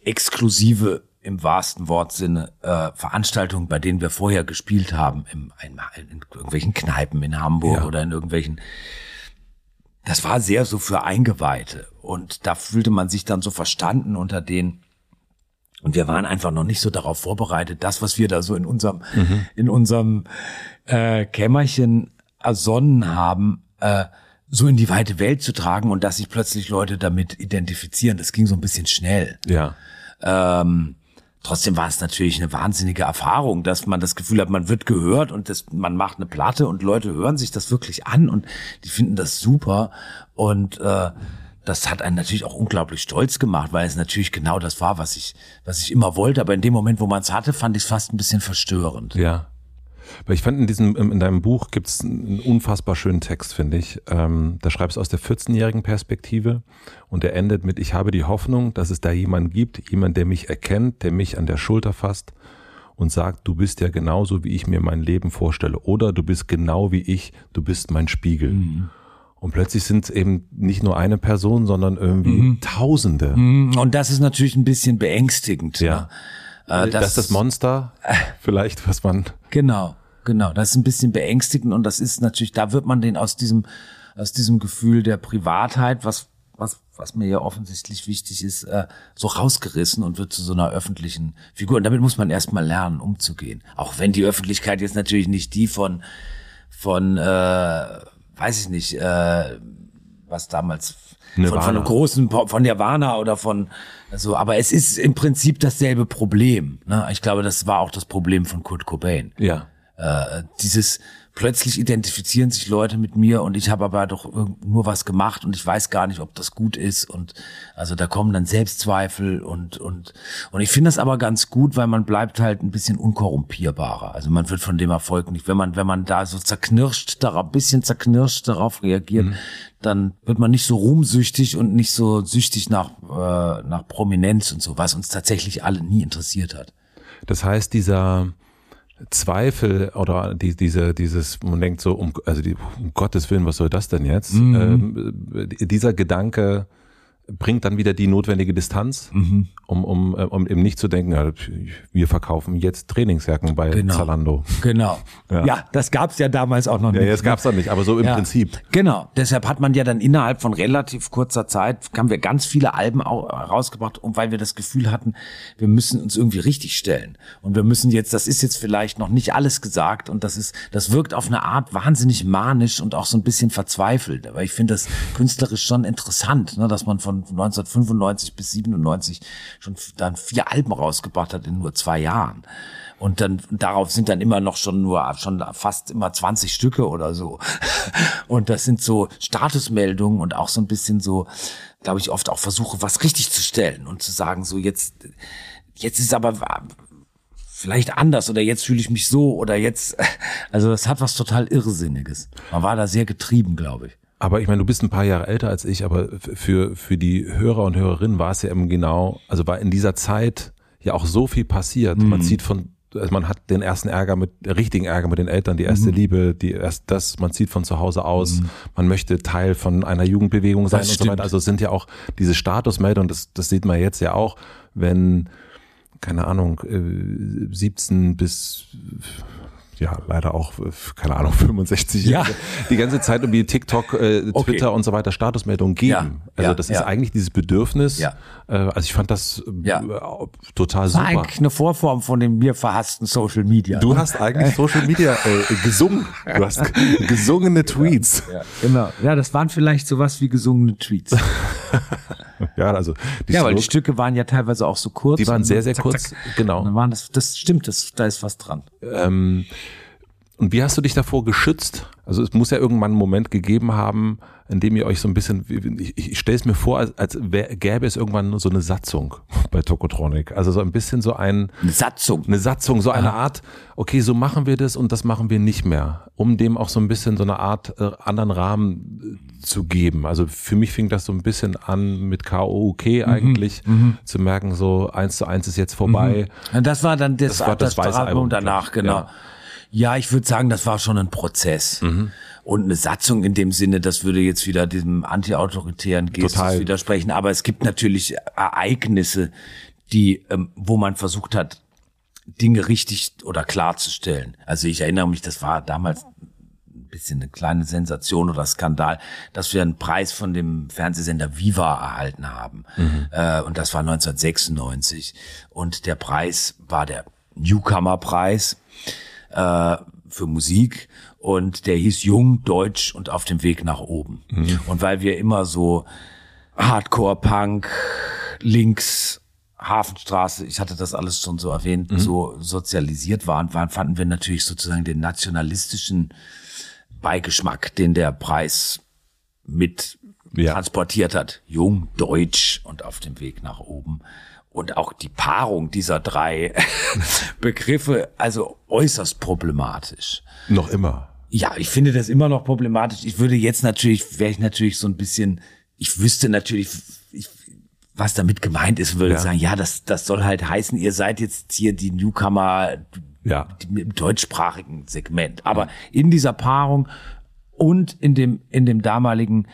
Speaker 1: exklusive im wahrsten Wortsinne äh, Veranstaltungen, bei denen wir vorher gespielt haben, im, in, in irgendwelchen Kneipen in Hamburg
Speaker 2: Ja.
Speaker 1: oder in irgendwelchen. Das war sehr so für Eingeweihte und da fühlte man sich dann so verstanden unter den. Und wir waren einfach noch nicht so darauf vorbereitet, das, was wir da so in unserem in unserem äh, Kämmerchen ersonnen haben, äh, so in die weite Welt zu tragen und dass sich plötzlich Leute damit identifizieren. Das ging so ein bisschen schnell.
Speaker 2: Ja.
Speaker 1: Ähm, trotzdem war es natürlich eine wahnsinnige Erfahrung, dass man das Gefühl hat, man wird gehört und das, man macht eine Platte und Leute hören sich das wirklich an und die finden das super und äh, das hat einen natürlich auch unglaublich stolz gemacht, weil es natürlich genau das war, was ich, was ich immer wollte. Aber in dem Moment, wo man es hatte, fand ich es fast ein bisschen verstörend.
Speaker 2: Ja. Weil ich fand in diesem, in deinem Buch gibt's einen unfassbar schönen Text, finde ich. Ähm, da schreibst du aus der 14-jährigen Perspektive und der endet mit, ich habe die Hoffnung, dass es da jemanden gibt, jemand, der mich erkennt, der mich an der Schulter fasst und sagt, du bist ja genauso, wie ich mir mein Leben vorstelle. Oder du bist genau wie ich, du bist mein Spiegel. Und plötzlich sind es eben nicht nur eine Person, sondern irgendwie Tausende.
Speaker 1: Und das ist natürlich ein bisschen beängstigend.
Speaker 2: Ja.
Speaker 1: Ne? Äh,
Speaker 2: das ist das Monster, vielleicht, was man
Speaker 1: Genau, genau. Das ist ein bisschen beängstigend und das ist natürlich, da wird man den aus diesem, aus diesem Gefühl der Privatheit, was, was, was mir ja offensichtlich wichtig ist, äh, so rausgerissen und wird zu so einer öffentlichen Figur. Und damit muss man erstmal lernen, umzugehen. Auch wenn die Öffentlichkeit jetzt natürlich nicht die von, von, äh, weiß ich nicht, äh, was damals von, von einem großen von Nirvana oder von also aber es ist im Prinzip dasselbe Problem ne? ich glaube das war auch das Problem von Kurt Cobain
Speaker 2: ja.
Speaker 1: äh, dieses plötzlich identifizieren sich Leute mit mir und ich habe aber doch nur was gemacht und ich weiß gar nicht, ob das gut ist und also da kommen dann Selbstzweifel und und und ich finde das aber ganz gut, weil man bleibt halt ein bisschen unkorrumpierbarer. Also man wird von dem Erfolg nicht, wenn man wenn man da so zerknirscht, darauf ein bisschen zerknirscht darauf reagiert, dann wird man nicht so ruhmsüchtig und nicht so süchtig nach äh, nach Prominenz und so, was uns tatsächlich alle nie interessiert hat.
Speaker 2: Das heißt, dieser Zweifel oder die, diese, dieses, man denkt so, um, also die, um Gottes Willen, was soll das denn jetzt? Ähm, äh, dieser Gedanke bringt dann wieder die notwendige Distanz, um, um, äh, um eben nicht zu denken, ja, wir verkaufen jetzt Trainingsjacken bei
Speaker 1: Genau.
Speaker 2: Zalando.
Speaker 1: Genau.
Speaker 2: Ja.
Speaker 1: Ja, das gab's ja damals auch noch
Speaker 2: Ja,
Speaker 1: nicht.
Speaker 2: jetzt gab's das nicht, aber so im
Speaker 1: Ja,
Speaker 2: Prinzip.
Speaker 1: Genau. Deshalb hat man ja dann innerhalb von relativ kurzer Zeit, haben wir ganz viele Alben au- rausgebracht, und weil wir das Gefühl hatten, wir müssen uns irgendwie richtig stellen. Und wir müssen jetzt, das ist jetzt vielleicht noch nicht alles gesagt und das ist, das wirkt auf eine Art wahnsinnig manisch und auch so ein bisschen verzweifelt. Aber ich finde das künstlerisch schon interessant, ne, dass man von 1995 bis 97 schon dann vier Alben rausgebracht hat in nur zwei Jahren. Und dann darauf sind dann immer noch schon nur schon fast immer 20 Stücke oder so. Und das sind so Statusmeldungen und auch so ein bisschen so, glaube ich, oft auch Versuche, was richtig zu stellen und zu sagen, so jetzt, jetzt ist aber vielleicht anders oder jetzt fühle ich mich so oder jetzt, also das hat was total Irrsinniges. Man war da sehr getrieben, glaube ich.
Speaker 2: Aber ich meine, du bist ein paar Jahre älter als ich, aber für, für die Hörer und Hörerinnen war es ja eben genau, also war in dieser Zeit ja auch so viel passiert. Mhm. Man sieht von, also man hat den ersten Ärger mit, richtigen Ärger mit den Eltern, die erste mhm. Liebe, die erst das, man zieht von zu Hause aus, mhm. man möchte Teil von einer Jugendbewegung sein das und stimmt. so weiter. Also es sind ja auch diese Statusmeldungen, das, das sieht man jetzt ja auch, wenn, keine Ahnung, 17 äh, bis ja leider auch, keine Ahnung, 65 ja. die ganze Zeit irgendwie TikTok, äh, Twitter okay. und so weiter Statusmeldungen geben. Ja. Also das ist eigentlich dieses Bedürfnis. Ja. Äh, also ich fand das ja. äh, total super. War
Speaker 1: eigentlich eine Vorform von dem mir verhassten Social Media.
Speaker 2: Du ne? hast eigentlich Social Media äh, gesungen. Du hast gesungene Tweets.
Speaker 1: Ja, genau. Ja, das waren vielleicht sowas wie gesungene Tweets.
Speaker 2: ja, also
Speaker 1: die ja, weil die Stücke waren ja teilweise auch so kurz.
Speaker 2: Die waren sehr, sehr zack, kurz. Zack.
Speaker 1: Genau. Und dann waren das, das stimmt, das, da ist was dran.
Speaker 2: Ähm, und wie hast du dich davor geschützt? Also es muss ja irgendwann einen Moment gegeben haben, in dem ihr euch so ein bisschen, ich, ich stelle es mir vor, als, als wär, gäbe es irgendwann so eine Satzung bei Tokotronic. Also so ein bisschen so ein...
Speaker 1: Eine Satzung.
Speaker 2: Eine Satzung, so eine Art, okay, so machen wir das und das machen wir nicht mehr. Um dem auch so ein bisschen so eine Art äh, anderen Rahmen äh, zu geben. Also für mich fing das so ein bisschen an mit KOUK mhm, eigentlich, mhm, zu merken, so eins zu eins ist jetzt vorbei.
Speaker 1: Mhm. Das war dann das, das, war das, das Album danach, genau. Ja. Ja, ich würde sagen, das war schon ein Prozess. Mhm. Und eine Satzung in dem Sinne, das würde jetzt wieder diesem antiautoritären Gestus widersprechen. Aber es gibt natürlich Ereignisse, die, ähm, wo man versucht hat, Dinge richtig oder klarzustellen. Also ich erinnere mich, das war damals ein bisschen eine kleine Sensation oder Skandal, dass wir einen Preis von dem Fernsehsender Viva erhalten haben. Mhm. Äh, und das war 1996. Und der Preis war der Newcomer-Preis äh, für Musik und der hieß Jung, Deutsch und auf dem Weg nach oben. Mhm. Und weil wir immer so Hardcore-Punk, links, Hafenstraße, ich hatte das alles schon so erwähnt, mhm. so sozialisiert waren, waren, fanden wir natürlich sozusagen den nationalistischen Beigeschmack, den der Preis mit ja. transportiert hat. Jung, deutsch und auf dem Weg nach oben und auch die Paarung dieser drei Begriffe also äußerst problematisch.
Speaker 2: Noch immer.
Speaker 1: Ja, ich finde das immer noch problematisch. Ich würde jetzt natürlich, wäre ich natürlich so ein bisschen, ich wüsste natürlich, ich, was damit gemeint ist, würde ja. sagen, ja, das, das soll halt heißen, ihr seid jetzt hier die Newcomer ja. im deutschsprachigen Segment. Aber in dieser Paarung und in dem, in dem damaligen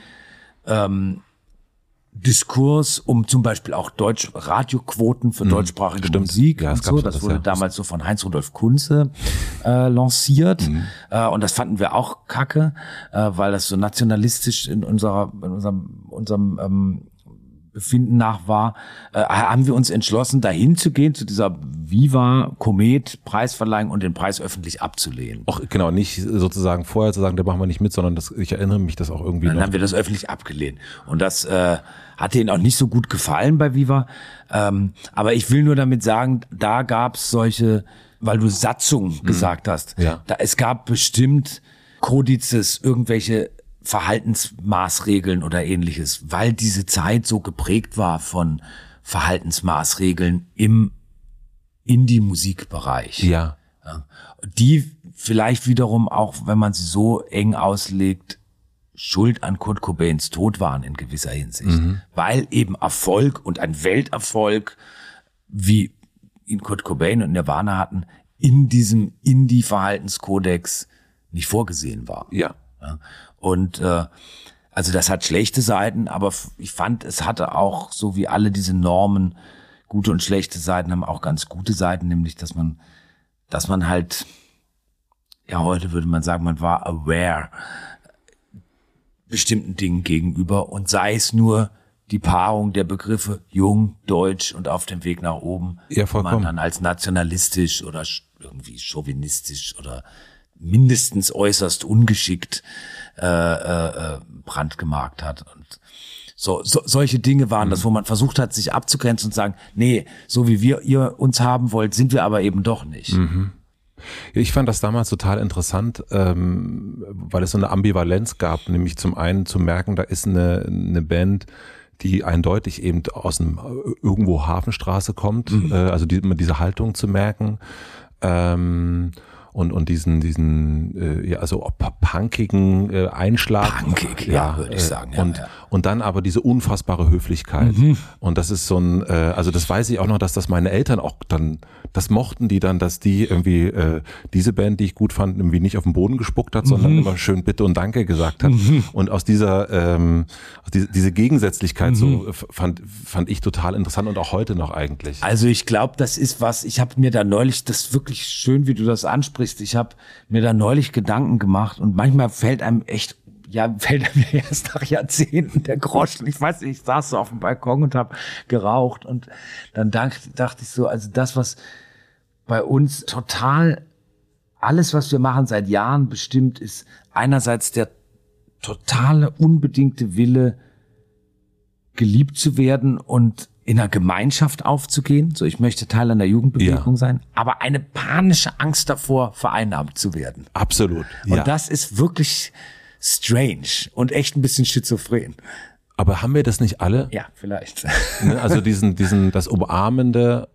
Speaker 1: ähm, Diskurs um zum Beispiel auch Deutsch Radioquoten für mhm, deutschsprachige Stimmt. Musik ja, und so. Das, das wurde ja. damals so von Heinz Rudolf Kunze äh, lanciert mhm. äh, und das fanden wir auch kacke, äh, weil das so nationalistisch in unserer in unserem unserem ähm, Befinden nach war, äh, haben wir uns entschlossen, dahin zu gehen, zu dieser Viva Komet Preisverleihung und den Preis öffentlich abzulehnen.
Speaker 2: Auch genau, nicht sozusagen vorher zu sagen, da machen wir nicht mit, sondern das, ich erinnere mich das auch irgendwie.
Speaker 1: Dann
Speaker 2: noch.
Speaker 1: haben wir das öffentlich abgelehnt. Und das äh, hat denen auch nicht so gut gefallen bei Viva. Ähm, aber ich will nur damit sagen, da gab es solche, weil du Satzung mhm. gesagt hast. Ja. Da, es gab bestimmt Kodizes, irgendwelche Verhaltensmaßregeln oder ähnliches, weil diese Zeit so geprägt war von Verhaltensmaßregeln im Indie-Musikbereich.
Speaker 2: Ja.
Speaker 1: Die vielleicht wiederum auch, wenn man sie so eng auslegt, schuld an Kurt Cobains Tod waren in gewisser Hinsicht. Mhm. Weil eben Erfolg und ein Welterfolg, wie ihn Kurt Cobain und Nirvana hatten, in diesem Indie-Verhaltenskodex nicht vorgesehen war.
Speaker 2: Ja.
Speaker 1: Und äh, also das hat schlechte Seiten, aber ich fand, es hatte auch, so wie alle diese Normen, gute und schlechte Seiten haben auch ganz gute Seiten, nämlich dass man, dass man halt, ja, heute würde man sagen, man war aware bestimmten Dingen gegenüber und sei es nur die Paarung der Begriffe jung, deutsch und auf dem Weg nach oben,
Speaker 2: ja, vollkommen. man
Speaker 1: dann als nationalistisch oder irgendwie chauvinistisch oder mindestens äußerst ungeschickt äh, äh, brandgemarkt hat. Und so, so solche Dinge waren mhm. das, wo man versucht hat, sich abzugrenzen und sagen, nee, so wie wir ihr uns haben wollt, sind wir aber eben doch nicht.
Speaker 2: Mhm. Ich fand das damals total interessant, ähm, weil es so eine Ambivalenz gab, nämlich zum einen zu merken, da ist eine, eine Band, die eindeutig eben aus einem irgendwo Hafenstraße kommt, mhm. äh, also die, diese Haltung zu merken. Ähm, und, und diesen, diesen, äh, ja, also punkigen äh, Einschlag.
Speaker 1: Punkig, ja, ja würde ich sagen.
Speaker 2: Ja, und, ja. und dann aber diese unfassbare Höflichkeit. Mhm. Und das ist so ein, äh, also das weiß ich auch noch, dass das meine Eltern auch dann, das mochten die dann, dass die irgendwie äh, diese Band, die ich gut fand, irgendwie nicht auf den Boden gespuckt hat, sondern mhm. immer schön Bitte und Danke gesagt hat. Mhm. Und aus dieser, ähm, diese, diese Gegensätzlichkeit so mhm. fand, fand ich total interessant und auch heute noch eigentlich.
Speaker 1: Also ich glaube, das ist was, ich habe mir da neulich, das wirklich schön, wie du das ansprichst, ich habe mir da neulich Gedanken gemacht und manchmal fällt einem echt ja, fällt mir erst nach Jahrzehnten der Groschen. Ich weiß nicht, ich saß so auf dem Balkon und habe geraucht und dann dachte, dachte ich so, also das, was bei uns total alles, was wir machen seit Jahren bestimmt, ist einerseits der totale, unbedingte Wille, geliebt zu werden und in einer Gemeinschaft aufzugehen. So, ich möchte Teil einer Jugendbewegung ja. sein, aber eine panische Angst davor, vereinnahmt zu werden.
Speaker 2: Absolut.
Speaker 1: Und ja. das ist wirklich strange und echt ein bisschen schizophren.
Speaker 2: Aber haben wir das nicht alle?
Speaker 1: Ja, vielleicht.
Speaker 2: Ne, also diesen, diesen, das Umarmende,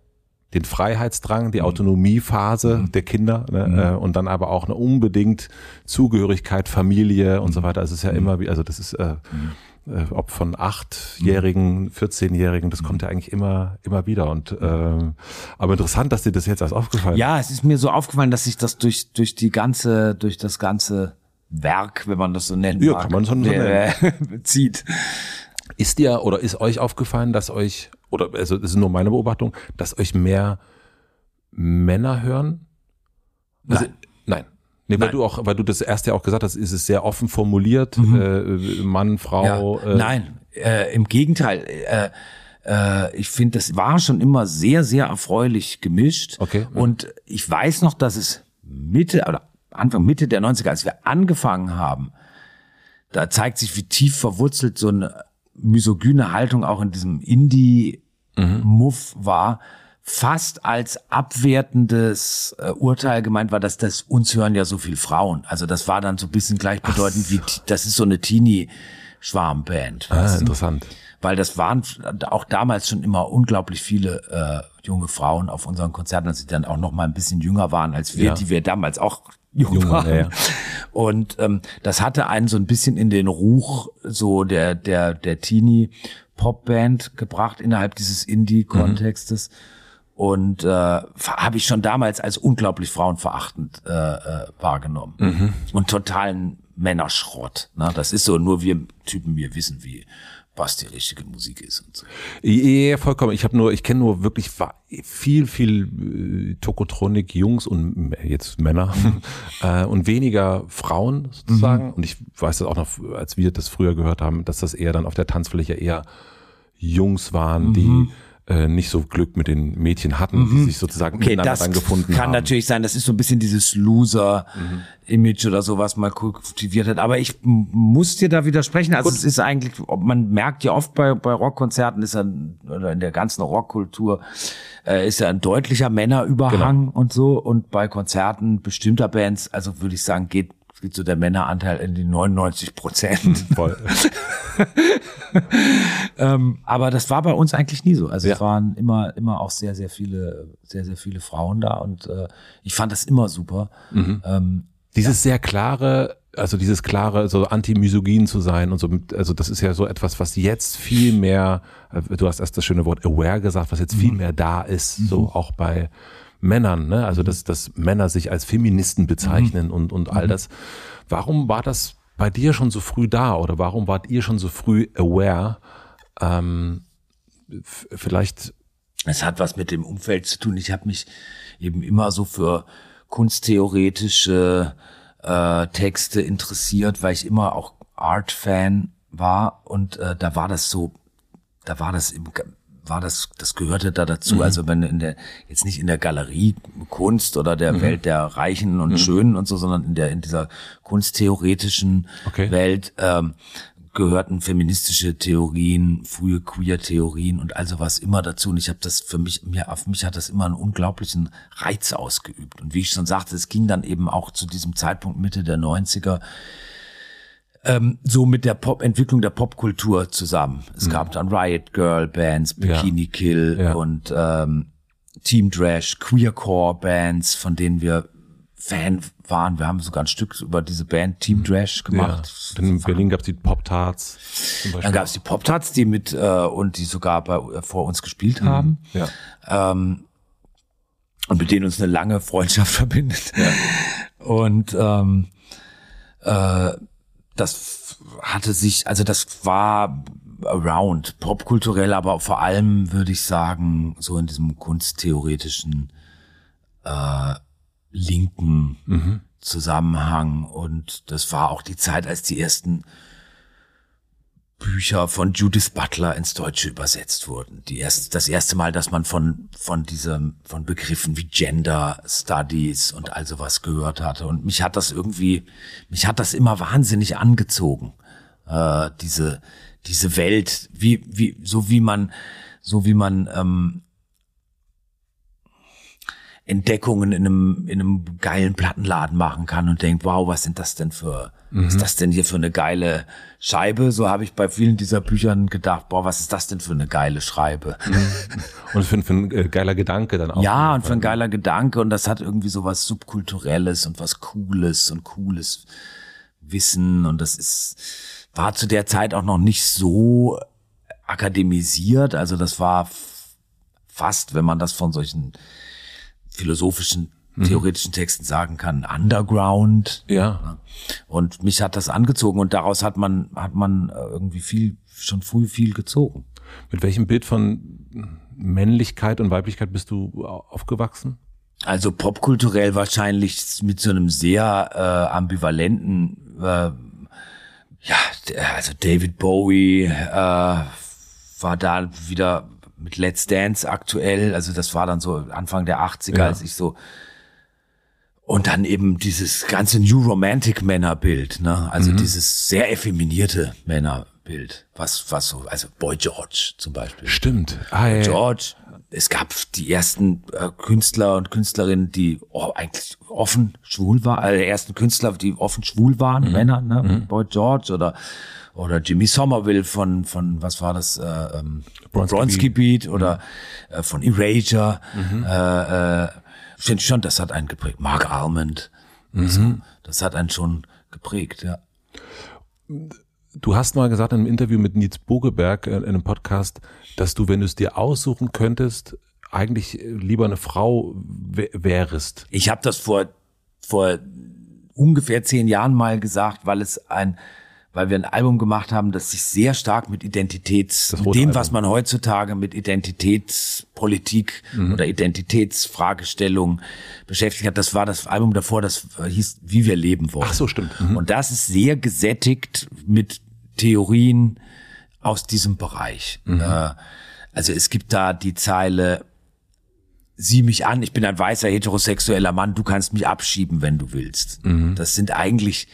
Speaker 2: den Freiheitsdrang, die mhm. Autonomiephase mhm. der Kinder ne, mhm. Äh, und dann aber auch eine unbedingt Zugehörigkeit, Familie und so weiter. Also es ist ja mhm. immer wie, also das ist äh, mhm äh, ob von achtjährigen, 14-jährigen, das kommt ja eigentlich immer, immer wieder. Und äh, aber interessant, dass dir das jetzt erst aufgefallen ist.
Speaker 1: Ja, es ist mir so aufgefallen, dass sich das durch durch die ganze, durch das ganze Werk, wenn man das so nennt,
Speaker 2: ja, kann man schon so nennen.
Speaker 1: zieht.
Speaker 2: Ist dir oder ist euch aufgefallen, dass euch oder also das ist nur meine Beobachtung, dass euch mehr Männer hören?
Speaker 1: Also, nein.
Speaker 2: Nein. Nee, weil du auch, weil du das erste ja auch gesagt hast, ist es sehr offen formuliert, mhm. äh, Mann, Frau.
Speaker 1: Ja. Äh. Nein, äh, im Gegenteil. Äh, äh, ich finde, das war schon immer sehr, sehr erfreulich gemischt.
Speaker 2: Okay.
Speaker 1: Und ich weiß noch, dass es Mitte oder Anfang Mitte der 90er, als wir angefangen haben, da zeigt sich, wie tief verwurzelt so eine misogyne Haltung auch in diesem Indie-Muff war fast als abwertendes äh, Urteil gemeint war, dass das uns hören ja so viel Frauen. Also das war dann so ein bisschen gleichbedeutend so. wie das ist so eine Teenie Schwarmband.
Speaker 2: Ah, interessant.
Speaker 1: Weil das waren auch damals schon immer unglaublich viele äh, junge Frauen auf unseren Konzerten, als sie dann auch noch mal ein bisschen jünger waren als wir, ja. die wir damals auch jung, jung waren. Ja. Und ähm, das hatte einen so ein bisschen in den Ruch so der der der Teenie Popband gebracht innerhalb dieses Indie-Kontextes. Mhm und äh, habe ich schon damals als unglaublich frauenverachtend äh, äh, wahrgenommen mhm. und totalen Männerschrott. Ne? Das ist so, nur wir Typen, wir wissen, wie was die richtige Musik ist und so.
Speaker 2: Ja, vollkommen. Ich habe nur, ich kenne nur wirklich viel, viel äh, Tokotronik Jungs und jetzt Männer äh, und weniger Frauen sozusagen. Mhm. Und ich weiß das auch noch, als wir das früher gehört haben, dass das eher dann auf der Tanzfläche eher Jungs waren, mhm. die äh, nicht so Glück mit den Mädchen hatten, mhm. die sich sozusagen
Speaker 1: okay, miteinander das dann gefunden kann haben. natürlich sein, das ist so ein bisschen dieses Loser-Image mhm. oder so, was mal kultiviert hat. Aber ich muss dir da widersprechen. Also Gut. es ist eigentlich, man merkt ja oft bei, bei Rockkonzerten, ist ja, oder in der ganzen Rockkultur, äh, ist ja ein deutlicher Männerüberhang genau. und so. Und bei Konzerten bestimmter Bands, also würde ich sagen, geht geht so der Männeranteil in die 99 Prozent. Voll. ähm, aber das war bei uns eigentlich nie so. Also ja. es waren immer, immer auch sehr, sehr viele, sehr, sehr viele Frauen da und äh, ich fand das immer super.
Speaker 2: Mhm. Ähm, dieses ja. sehr klare, also dieses klare, so anti-misogyn zu sein und so, also das ist ja so etwas, was jetzt viel mehr, äh, du hast erst das schöne Wort aware gesagt, was jetzt viel mhm. mehr da ist, mhm. so auch bei Männern, ne? also dass, dass Männer sich als Feministen bezeichnen mhm. und, und all mhm. das. Warum war das bei dir schon so früh da oder warum wart ihr schon so früh aware? Ähm, vielleicht.
Speaker 1: Es hat was mit dem Umfeld zu tun. Ich habe mich eben immer so für kunsttheoretische äh, Texte interessiert, weil ich immer auch Art-Fan war und äh, da war das so, da war das im war das, das gehörte da dazu. Mhm. Also wenn in der, jetzt nicht in der Galerie Kunst oder der mhm. Welt der Reichen und mhm. Schönen und so, sondern in der, in dieser kunsttheoretischen okay. Welt, ähm, gehörten feministische Theorien, frühe Queer-Theorien und also was immer dazu. Und ich habe das für mich, mir, auf mich hat das immer einen unglaublichen Reiz ausgeübt. Und wie ich schon sagte, es ging dann eben auch zu diesem Zeitpunkt Mitte der 90er ähm, so mit der Pop Entwicklung der Popkultur zusammen. Es mhm. gab dann Riot Girl Bands, Bikini ja. Kill ja. und ähm, Team Trash, Queercore Bands, von denen wir Fan waren. Wir haben sogar ein Stück über diese Band Team Trash gemacht.
Speaker 2: Ja. Dann in Berlin gab's die Pop-Tarts.
Speaker 1: Dann gab es die Pop-Tarts, die mit äh, und die sogar bei, äh, vor uns gespielt haben.
Speaker 2: Ja.
Speaker 1: ähm, und mit denen uns eine lange Freundschaft verbindet. Und ähm, äh, das hatte sich, also das war around, popkulturell, aber vor allem würde ich sagen, so in diesem kunsttheoretischen äh, linken Zusammenhang. Und das war auch die Zeit, als die ersten Bücher von Judith Butler ins Deutsche übersetzt wurden. Die erst, das erste Mal, dass man von, von diesem, von Begriffen wie Gender Studies und all sowas gehört hatte. Und mich hat das irgendwie, mich hat das immer wahnsinnig angezogen. Äh, diese, diese Welt, wie, wie, so wie man, so wie man, ähm, Entdeckungen in einem, in einem geilen Plattenladen machen kann und denkt, wow, was sind das denn für, was ist das denn hier für eine geile Scheibe? So habe ich bei vielen dieser Büchern gedacht, boah, was ist das denn für eine geile Schreibe?
Speaker 2: Und für, für ein äh, geiler Gedanke dann auch.
Speaker 1: Ja, und für ein geiler Gedanke und das hat irgendwie so was Subkulturelles und was Cooles und cooles Wissen und das ist, war zu der Zeit auch noch nicht so akademisiert, also das war fast, wenn man das von solchen philosophischen, theoretischen Texten sagen kann, Underground.
Speaker 2: Ja.
Speaker 1: Und mich hat das angezogen und daraus hat man, hat man äh, irgendwie viel, schon früh viel gezogen.
Speaker 2: Mit welchem Bild von Männlichkeit und Weiblichkeit bist du aufgewachsen?
Speaker 1: Also popkulturell wahrscheinlich mit so einem sehr äh, ambivalenten, äh, ja, also David Bowie äh, war da wieder mit Let's Dance aktuell, also das war dann so Anfang der 80er,
Speaker 2: Ja.
Speaker 1: als ich so und dann eben dieses ganze New Romantic Männerbild, ne? Also dieses sehr effeminierte Männerbild, was was so, also Boy George zum Beispiel.
Speaker 2: Stimmt. Ah, ja.
Speaker 1: George. Es gab die ersten äh, Künstler und Künstlerinnen, die oh, eigentlich offen schwul waren, äh, ersten Künstler, die offen schwul waren,
Speaker 2: Mhm.
Speaker 1: Männer, ne? Boy George oder oder Jimmy Somerville von von was war das äh, ähm,
Speaker 2: Bronski
Speaker 1: Beat oder
Speaker 2: Mhm.
Speaker 1: äh, von Erasure. Äh, äh, ich finde schon, das hat einen geprägt. Mark Almond,
Speaker 2: Mhm.
Speaker 1: so, das hat einen schon geprägt, ja.
Speaker 2: Du hast mal gesagt in einem Interview mit Nils Bogeberg äh, in einem Podcast, dass du, wenn du es dir aussuchen könntest, eigentlich äh, lieber eine Frau wä- wärest.
Speaker 1: Ich habe das vor vor ungefähr zehn Jahren mal gesagt, weil es ein, weil wir ein Album gemacht haben, das sich sehr stark mit Identitäts, mit dem,
Speaker 2: Album.
Speaker 1: was man heutzutage mit Identitätspolitik
Speaker 2: Mhm.
Speaker 1: oder Identitätsfragestellung beschäftigt hat. Das war das Album davor, das hieß Wie wir leben wollen.
Speaker 2: Ach so, stimmt. Mhm.
Speaker 1: Und das ist sehr gesättigt mit Theorien aus diesem Bereich.
Speaker 2: Mhm.
Speaker 1: Äh, also es gibt da die Zeile, sieh mich an, ich bin ein weißer heterosexueller Mann, du kannst mich abschieben, wenn du willst.
Speaker 2: Mhm.
Speaker 1: Das sind eigentlich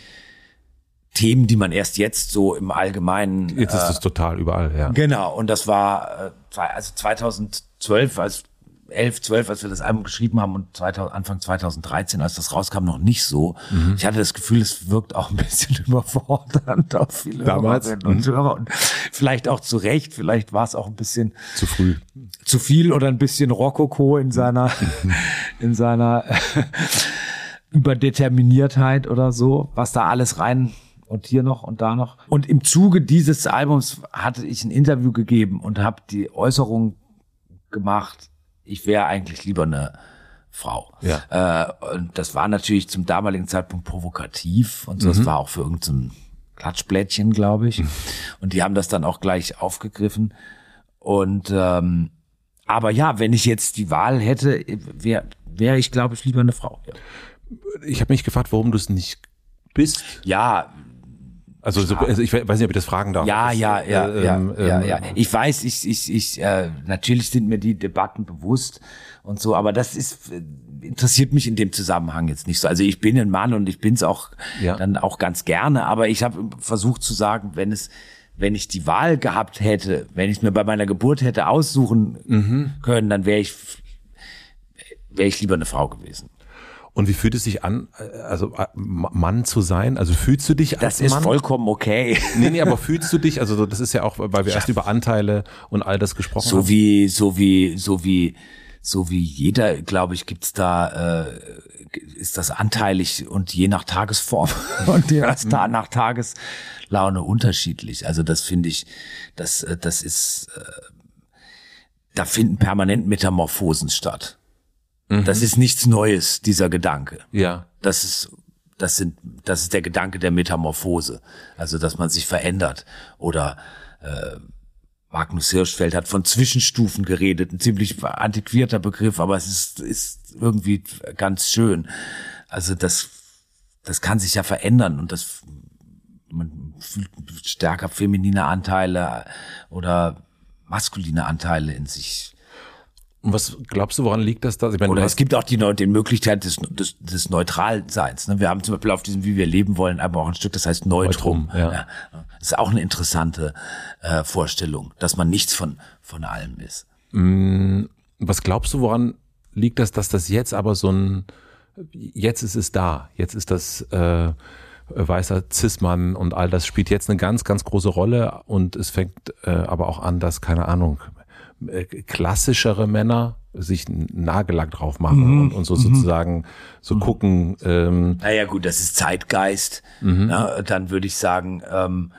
Speaker 1: Themen, die man erst jetzt so im Allgemeinen
Speaker 2: Jetzt ist es total überall, ja.
Speaker 1: Genau, und das war äh, also 2012, als 11, 12, als wir das Album geschrieben haben und 2000, Anfang 2013, als das rauskam, noch nicht so.
Speaker 2: Mhm.
Speaker 1: Ich hatte das Gefühl, es wirkt auch ein bisschen überfordernd auf viele
Speaker 2: Damals?
Speaker 1: Hörerinnen und Hörer. Und vielleicht auch zu Recht, vielleicht war es auch ein bisschen
Speaker 2: Zu früh.
Speaker 1: zu viel oder ein bisschen Rokoko in seiner, in seiner Überdeterminiertheit oder so, was da alles rein und hier noch und da noch. Und im Zuge dieses Albums hatte ich ein Interview gegeben und habe die Äußerung gemacht, ich wäre eigentlich lieber eine Frau.
Speaker 2: Ja.
Speaker 1: Äh, und das war natürlich zum damaligen Zeitpunkt provokativ und so. Das war auch für irgendein Klatschblättchen, glaube ich. Und die haben das dann auch gleich aufgegriffen. Und ähm, aber ja, wenn ich jetzt die Wahl hätte, wäre wär ich, glaube ich, lieber eine Frau. Ja,
Speaker 2: Ich habe mich gefragt, warum du es nicht bist.
Speaker 1: ja,
Speaker 2: Also, so, also ich weiß nicht, ob ich das fragen darf.
Speaker 1: ja,
Speaker 2: Das,
Speaker 1: ja, ja,
Speaker 2: äh,
Speaker 1: ja,
Speaker 2: ähm,
Speaker 1: ja,
Speaker 2: ähm,
Speaker 1: ja. Ich weiß, ich, ich, ich, äh, natürlich sind mir die Debatten bewusst und so, aber das ist äh, interessiert mich in dem Zusammenhang jetzt nicht so. Also ich bin ein Mann und ich bin's auch
Speaker 2: Ja.
Speaker 1: dann auch ganz gerne, aber ich habe versucht zu sagen, wenn es wenn ich die Wahl gehabt hätte, wenn ich mir bei meiner Geburt hätte aussuchen
Speaker 2: Mhm.
Speaker 1: können, dann wäre ich wäre ich lieber eine Frau gewesen.
Speaker 2: Und wie fühlt es sich an, äh, also äh, Mann zu sein? Also fühlst du dich als
Speaker 1: Das ist
Speaker 2: Mann?
Speaker 1: vollkommen okay.
Speaker 2: Nee, nee, aber fühlst du dich, also das ist ja auch, weil wir erst über Anteile und all das gesprochen
Speaker 1: So
Speaker 2: haben.
Speaker 1: wie, so wie, so wie, so wie jeder, glaube ich, gibt's da, äh, ist das anteilig und je nach Tagesform und je nach, mhm. nach Tageslaune unterschiedlich. Also das finde ich, das, äh, das ist, äh, da finden permanent Metamorphosen statt. Mhm. Das ist nichts Neues, dieser Gedanke.
Speaker 2: Ja.
Speaker 1: Das ist, das sind, das ist der Gedanke der Metamorphose. Also, dass man sich verändert oder, äh, Magnus Hirschfeld hat von Zwischenstufen geredet, ein ziemlich antiquierter Begriff, aber es ist, ist irgendwie ganz schön. Also das, das kann sich ja verändern und das, man fühlt stärker feminine Anteile oder maskuline Anteile in sich.
Speaker 2: Und was glaubst du, woran liegt das da?
Speaker 1: Ich meine, Oder es gibt auch die, die Möglichkeit des, des, des Neutralseins. Ne? Wir haben zum Beispiel auf diesem Wie wir leben wollen aber auch ein Stück, das heißt Neutrum. Neutrum ja. ja. Das ist auch eine interessante äh, Vorstellung, dass man nichts von, von allem ist.
Speaker 2: Mm, was glaubst du, woran liegt das, dass das jetzt aber so ein, jetzt ist es da, jetzt ist das äh, weißer Cis-Mann und all das spielt jetzt eine ganz, ganz große Rolle und es fängt äh, aber auch an, dass, keine Ahnung, äh, klassischere Männer sich Nagellack drauf machen mhm. und, und, so mhm. sozusagen so mhm. gucken.
Speaker 1: Ähm, naja gut, das ist Zeitgeist. Mhm. Na, dann würde ich sagen, ähm,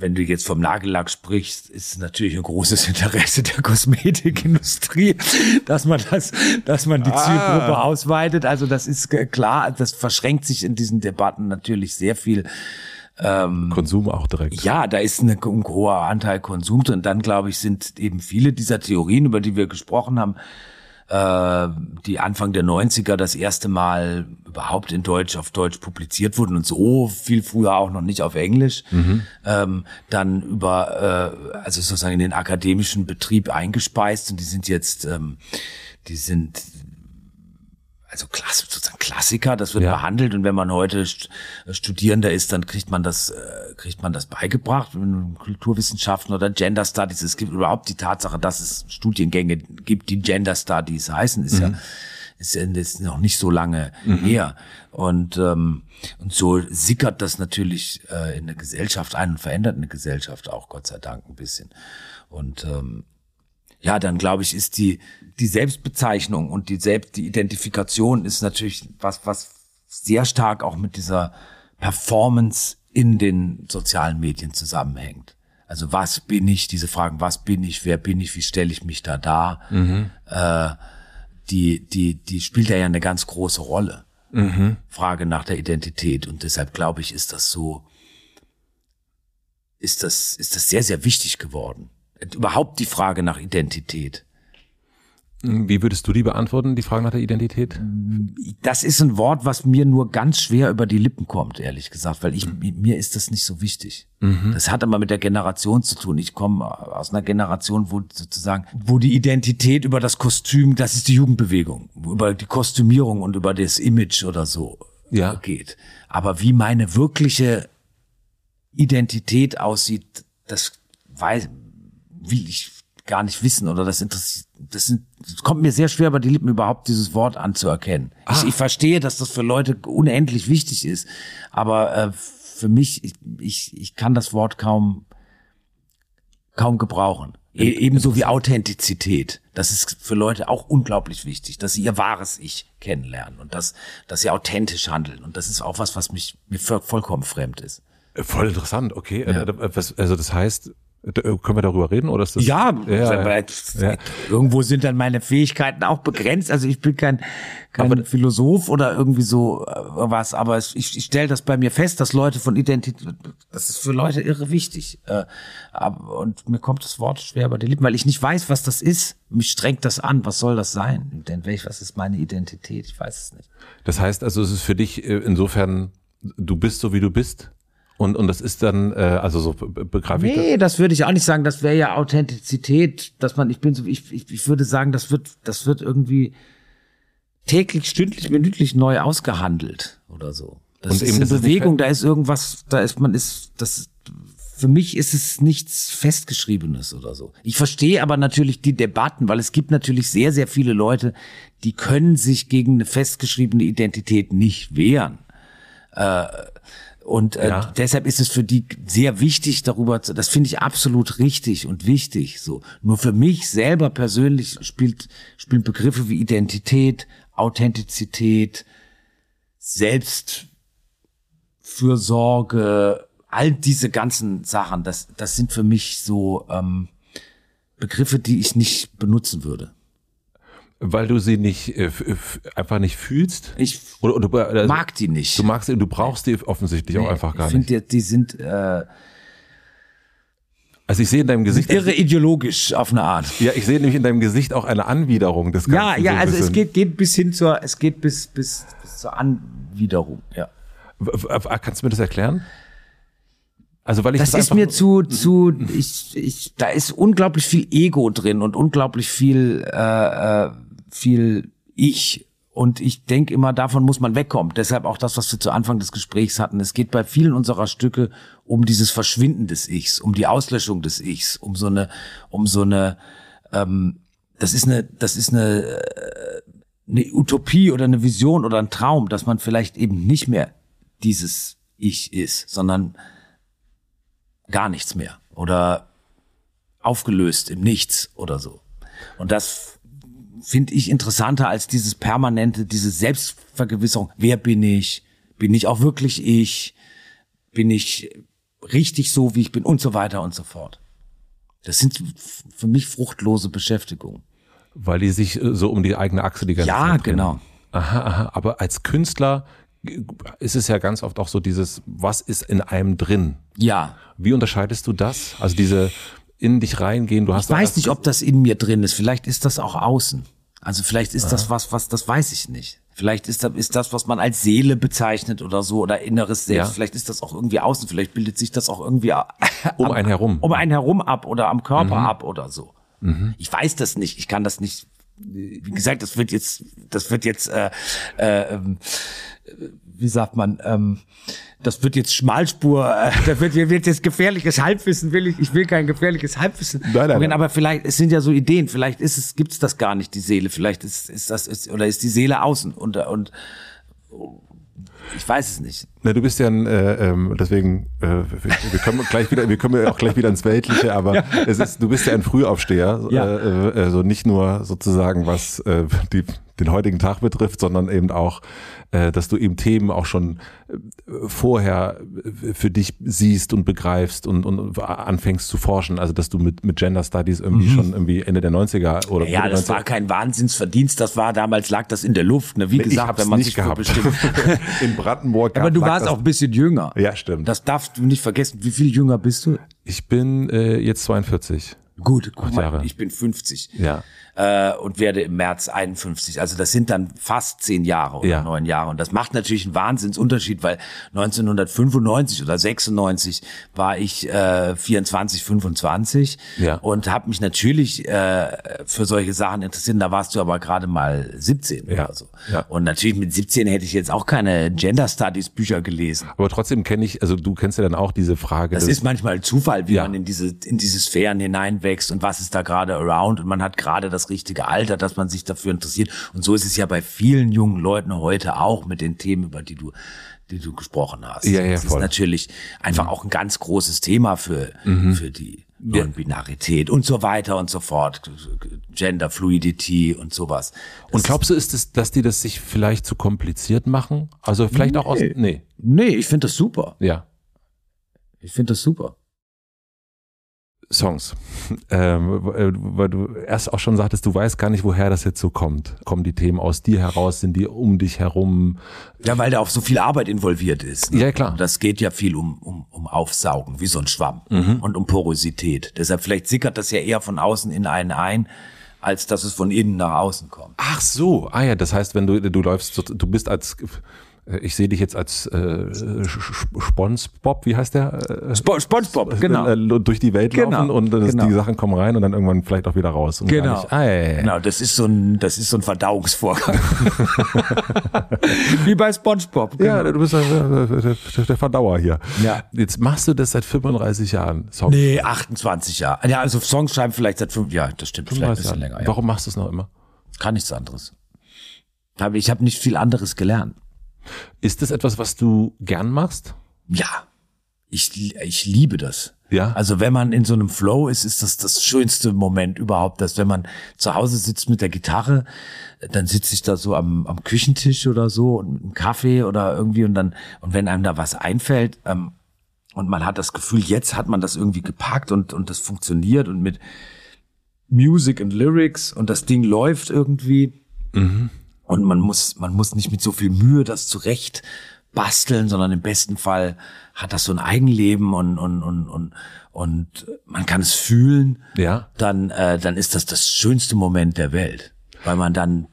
Speaker 1: wenn du jetzt vom Nagellack sprichst, ist natürlich ein großes Interesse der Kosmetikindustrie, dass man das, dass man die ah. Zielgruppe ausweitet. Also das ist klar, das verschränkt sich in diesen Debatten natürlich sehr viel
Speaker 2: ähm, Konsum auch direkt.
Speaker 1: Ja, da ist eine, ein hoher Anteil Konsum drin. Dann glaube ich, sind eben viele dieser Theorien, über die wir gesprochen haben, äh, die Anfang der 90er das erste Mal überhaupt in Deutsch auf Deutsch publiziert wurden und so viel früher auch noch nicht auf Englisch, mhm. ähm, dann über äh, also sozusagen in den akademischen Betrieb eingespeist und die sind jetzt ähm, die sind also Klass, sozusagen Klassiker, das wird ja. behandelt und wenn man heute Studierender ist, dann kriegt man das, äh, kriegt man das beigebracht, Kulturwissenschaften oder Gender Studies. Es gibt überhaupt die Tatsache, dass es Studiengänge gibt, die Gender Studies heißen, ist mhm. ja ist, ja, ist noch nicht so lange mhm. her. Und, ähm, und so sickert das natürlich äh, in der Gesellschaft ein und verändert eine Gesellschaft auch, Gott sei Dank, ein bisschen. Und ähm, ja, dann glaube ich, ist die, die Selbstbezeichnung und die Selbst, die Identifikation ist natürlich was, was sehr stark auch mit dieser Performance in den sozialen Medien zusammenhängt. Also was bin ich, diese Fragen, was bin ich, wer bin ich, wie stelle ich mich da dar, mhm. äh, die, die, die spielt ja eine ganz große Rolle. Mhm. Frage nach der Identität. Und deshalb glaube ich, ist das so, ist das, ist das sehr, sehr wichtig geworden überhaupt die Frage nach Identität.
Speaker 2: Wie würdest du die beantworten, die Frage nach der Identität?
Speaker 1: Das ist ein Wort, was mir nur ganz schwer über die Lippen kommt, ehrlich gesagt, weil ich, mir ist das nicht so wichtig. Mhm. Das hat aber mit der Generation zu tun. Ich komme aus einer Generation, wo sozusagen, wo die Identität über das Kostüm, das ist die Jugendbewegung, über die Kostümierung und über das Image oder so ja. geht. Aber wie meine wirkliche Identität aussieht, das weiß, will ich gar nicht wissen oder das interessiert, das, sind, das kommt mir sehr schwer bei die Lippen überhaupt dieses Wort anzuerkennen. Ah. Ich, ich verstehe, dass das für Leute unendlich wichtig ist, aber äh, für mich, ich, ich, ich kann das Wort kaum, kaum gebrauchen. E ebenso wie Authentizität. Das ist für Leute auch unglaublich wichtig, dass sie ihr wahres Ich kennenlernen und dass, dass sie authentisch handeln. Und das ist auch was, was mich mir vollkommen fremd ist.
Speaker 2: Voll interessant, okay. Ja. Äh, also das heißt, äh, können wir darüber reden oder ist das?
Speaker 1: Ja, ja, ja, irgendwo sind dann meine Fähigkeiten auch begrenzt. Also ich bin kein, kein aber, Philosoph oder irgendwie so äh, was, aber ich, ich stelle das bei mir fest, dass Leute von Identität, das ist für Leute irre wichtig. Äh, und mir kommt das Wort schwer bei den Lippen, weil ich nicht weiß, was das ist. Mich strengt das an. Was soll das sein? Denn welch, was ist meine Identität? Ich weiß es nicht.
Speaker 2: Das heißt also, es ist für dich insofern, du bist so wie du bist? Und, und das ist dann, äh, also so begreife
Speaker 1: ich Nee, das würde ich auch nicht sagen. Das wäre ja Authentizität, dass man, ich bin so, ich, ich, ich würde sagen, das wird, das wird irgendwie täglich, stündlich, minütlich neu ausgehandelt oder so. Das und ist eben, eine Bewegung, da ist irgendwas, da ist, man ist, das, für mich ist es nichts Festgeschriebenes oder so. Ich verstehe aber natürlich die Debatten, weil es gibt natürlich sehr, sehr viele Leute, die können sich gegen eine festgeschriebene Identität nicht wehren. Äh, Und äh,
Speaker 2: Ja.
Speaker 1: deshalb ist es für die sehr wichtig, darüber zu, das finde ich absolut richtig und wichtig. So. Nur für mich selber persönlich spielt, spielen Begriffe wie Identität, Authentizität, Selbstfürsorge, all diese ganzen Sachen, das, das sind für mich so ähm, Begriffe, die ich nicht benutzen würde.
Speaker 2: Weil du sie nicht äh, einfach nicht fühlst?
Speaker 1: Ich
Speaker 2: Oder, oder, also,
Speaker 1: mag die nicht.
Speaker 2: Du magst, du brauchst die offensichtlich auch einfach gar
Speaker 1: ich
Speaker 2: nicht.
Speaker 1: finde, die, die sind äh,
Speaker 2: Also ich sehe in deinem Gesicht,
Speaker 1: irre ideologisch auf eine Art.
Speaker 2: ja, ich sehe nämlich in deinem Gesicht auch eine Anwiderung des Ganzen.
Speaker 1: Ja, ja,
Speaker 2: so
Speaker 1: also es
Speaker 2: bisschen.
Speaker 1: geht, geht bis hin zur, es geht bis, bis, bis zur Anwiderung, ja.
Speaker 2: Kannst du mir das erklären? Also weil ich
Speaker 1: Das
Speaker 2: das,
Speaker 1: ist mir zu, zu, ich, ich, da ist unglaublich viel Ego drin und unglaublich viel, äh, äh, viel Ich. Und ich denke immer, davon muss man wegkommen. Deshalb auch das, was wir zu Anfang des Gesprächs hatten. Es geht bei vielen unserer Stücke um dieses Verschwinden des Ichs, um die Auslöschung des Ichs, um so eine, um so eine, ähm, das ist eine, das ist eine, äh, eine Utopie oder eine Vision oder ein Traum, dass man vielleicht eben nicht mehr dieses Ich ist, sondern gar nichts mehr oder aufgelöst im Nichts oder so. Und das finde ich interessanter als dieses permanente, diese Selbstvergewisserung. Wer bin ich? Bin ich auch wirklich ich? Bin ich richtig so, wie ich bin? Und so weiter und so fort. Das sind für mich fruchtlose Beschäftigungen.
Speaker 2: weil die sich äh, so um die eigene Achse die ganze
Speaker 1: Ja,
Speaker 2: Zeit drehen.
Speaker 1: genau.
Speaker 2: Aha, aha. Aber als Künstler ist es ja ganz oft auch so dieses, was ist in einem drin?
Speaker 1: Ja.
Speaker 2: Wie unterscheidest du das? Also diese in dich reingehen, du hast
Speaker 1: Ich weiß nicht, ob das in mir drin ist. Vielleicht ist das auch außen. Also vielleicht ist das was, was, das weiß ich nicht. Vielleicht ist das, ist das, was man als Seele bezeichnet oder so oder inneres Selbst.
Speaker 2: Ja.
Speaker 1: Vielleicht ist das auch irgendwie außen. Vielleicht bildet sich das auch irgendwie
Speaker 2: um
Speaker 1: am-
Speaker 2: einen herum.
Speaker 1: um einen herum ab oder am Körper
Speaker 2: Mhm.
Speaker 1: ab oder so. Ich weiß das nicht. Ich kann das nicht. Wie gesagt, das wird jetzt, das wird jetzt, äh, äh, ähm, wie sagt man, ähm, das wird jetzt Schmalspur, äh, da wird, wird jetzt gefährliches Halbwissen, will ich, ich will kein gefährliches Halbwissen.
Speaker 2: Nein, nein, nein.
Speaker 1: Aber vielleicht, es sind ja so Ideen, vielleicht ist es, gibt's das gar nicht, die Seele, vielleicht ist, ist das, ist, oder ist die Seele außen und, und, ich weiß es nicht.
Speaker 2: Na, du bist ja ein, äh, ähm, deswegen, äh, wir, können gleich wieder, wir kommen ja auch gleich wieder ins Weltliche, aber es ist, du bist ja ein Frühaufsteher,
Speaker 1: Ja.
Speaker 2: äh, äh, also nicht nur sozusagen was äh, die, den heutigen Tag betrifft, sondern eben auch, äh, dass du eben Themen auch schon äh, vorher äh, für dich siehst und begreifst und, und anfängst zu forschen, also dass du mit, mit Gender Studies irgendwie schon irgendwie Ende der 90er oder
Speaker 1: Mhm. Ja, das
Speaker 2: 90er
Speaker 1: war kein Wahnsinnsverdienst, das war damals lag das in der Luft, ne? Wie
Speaker 2: ich
Speaker 1: gesagt, wenn man
Speaker 2: nicht
Speaker 1: sich
Speaker 2: gehabt.
Speaker 1: bestimmt-
Speaker 2: In Brandenburg.
Speaker 1: Aber
Speaker 2: gab-
Speaker 1: du
Speaker 2: lag
Speaker 1: warst
Speaker 2: das-
Speaker 1: auch ein bisschen jünger.
Speaker 2: Ja, stimmt.
Speaker 1: Das darfst du nicht vergessen. Wie viel jünger bist du?
Speaker 2: Ich bin äh, jetzt 42.
Speaker 1: Gut, guck mal,
Speaker 2: Jahre.
Speaker 1: ich bin 50
Speaker 2: Ja.
Speaker 1: Äh, und werde im März 51. Also das sind dann fast zehn Jahre oder
Speaker 2: Ja.
Speaker 1: neun Jahre. Und das macht natürlich einen Wahnsinnsunterschied, weil 1995 oder 96 war ich äh, 24, 25
Speaker 2: Ja.
Speaker 1: und habe mich natürlich äh, für solche Sachen interessiert. Da warst du aber gerade mal 17
Speaker 2: Ja.
Speaker 1: oder so.
Speaker 2: Ja.
Speaker 1: Und natürlich mit 17 hätte ich jetzt auch keine Gender Studies Bücher gelesen.
Speaker 2: Aber trotzdem kenne ich, also du kennst ja dann auch diese Frage.
Speaker 1: Das ist manchmal Zufall, wie
Speaker 2: Ja.
Speaker 1: man in diese, in diese Sphären hineinwächst und was ist da gerade around und man hat gerade das richtige Alter, dass man sich dafür interessiert. Und so ist es ja bei vielen jungen Leuten heute auch mit den Themen, über die du, die du gesprochen hast.
Speaker 2: Ja, ja,
Speaker 1: das ist
Speaker 2: voll.
Speaker 1: natürlich einfach auch ein ganz großes Thema für, für die Non-Binarität und so weiter und so fort. Gender Fluidity und sowas.
Speaker 2: und glaubst du, ist es, dass die das sich vielleicht zu kompliziert machen? Also vielleicht auch aus. Nee.
Speaker 1: Nee, ich finde das super.
Speaker 2: Ja.
Speaker 1: Ich finde das super.
Speaker 2: Songs. Ähm, äh, weil du erst auch schon sagtest, du weißt gar nicht, woher das jetzt so kommt. Kommen die Themen aus dir heraus? Sind die um dich herum?
Speaker 1: Ja, weil da auch so viel Arbeit involviert ist. Ne?
Speaker 2: Ja, klar.
Speaker 1: Das geht ja viel um, um, um Aufsaugen, wie so ein Schwamm.
Speaker 2: Mhm.
Speaker 1: Und um Porosität. Deshalb vielleicht sickert das ja eher von außen in einen ein, als dass es von innen nach außen kommt.
Speaker 2: Ach so. Ah ja, das heißt, wenn du, du läufst, du bist als, ich sehe dich jetzt als äh, Spongebob, wie heißt der? Äh,
Speaker 1: Spo Spongebob, genau.
Speaker 2: äh, durch die Welt
Speaker 1: Genau,
Speaker 2: laufen und äh,
Speaker 1: genau.
Speaker 2: die Sachen kommen rein und dann irgendwann vielleicht auch wieder raus. Und
Speaker 1: Genau.
Speaker 2: Nicht, ah.
Speaker 1: Genau, das ist so ein, das ist so ein Verdauungsvorgang. wie bei Spongebob. Genau.
Speaker 2: Ja, du bist der, Verdauer hier.
Speaker 1: Ja.
Speaker 2: Jetzt machst du das seit 35 Jahren. Song.
Speaker 1: Nee, 28 Jahre. Ja, also Songs schreiben vielleicht seit fünf Jahren. Das stimmt, vielleicht ein
Speaker 2: 35
Speaker 1: bisschen
Speaker 2: Jahren.
Speaker 1: länger. Ja.
Speaker 2: Warum machst du es noch immer?
Speaker 1: Kann nichts anderes. Ich habe nicht viel anderes gelernt.
Speaker 2: Ist das etwas, was du gern machst?
Speaker 1: Ja, ich, ich liebe das.
Speaker 2: Ja.
Speaker 1: Also wenn man in so einem Flow ist, ist das das schönste Moment überhaupt, dass wenn man zu Hause sitzt mit der Gitarre, dann sitze ich da so am, am Küchentisch oder so und mit einem Kaffee oder irgendwie und dann, und wenn einem da was einfällt, ähm, und man hat das Gefühl, jetzt hat man das irgendwie gepackt und, und das funktioniert und mit Music und Lyrics und das Ding läuft irgendwie. Und man muss, man muss nicht mit so viel Mühe das zurecht basteln, sondern im besten Fall hat das so ein Eigenleben und, und, und, und, und man kann es fühlen.
Speaker 2: Ja.
Speaker 1: Dann, äh, dann ist das das schönste Moment der Welt, weil man dann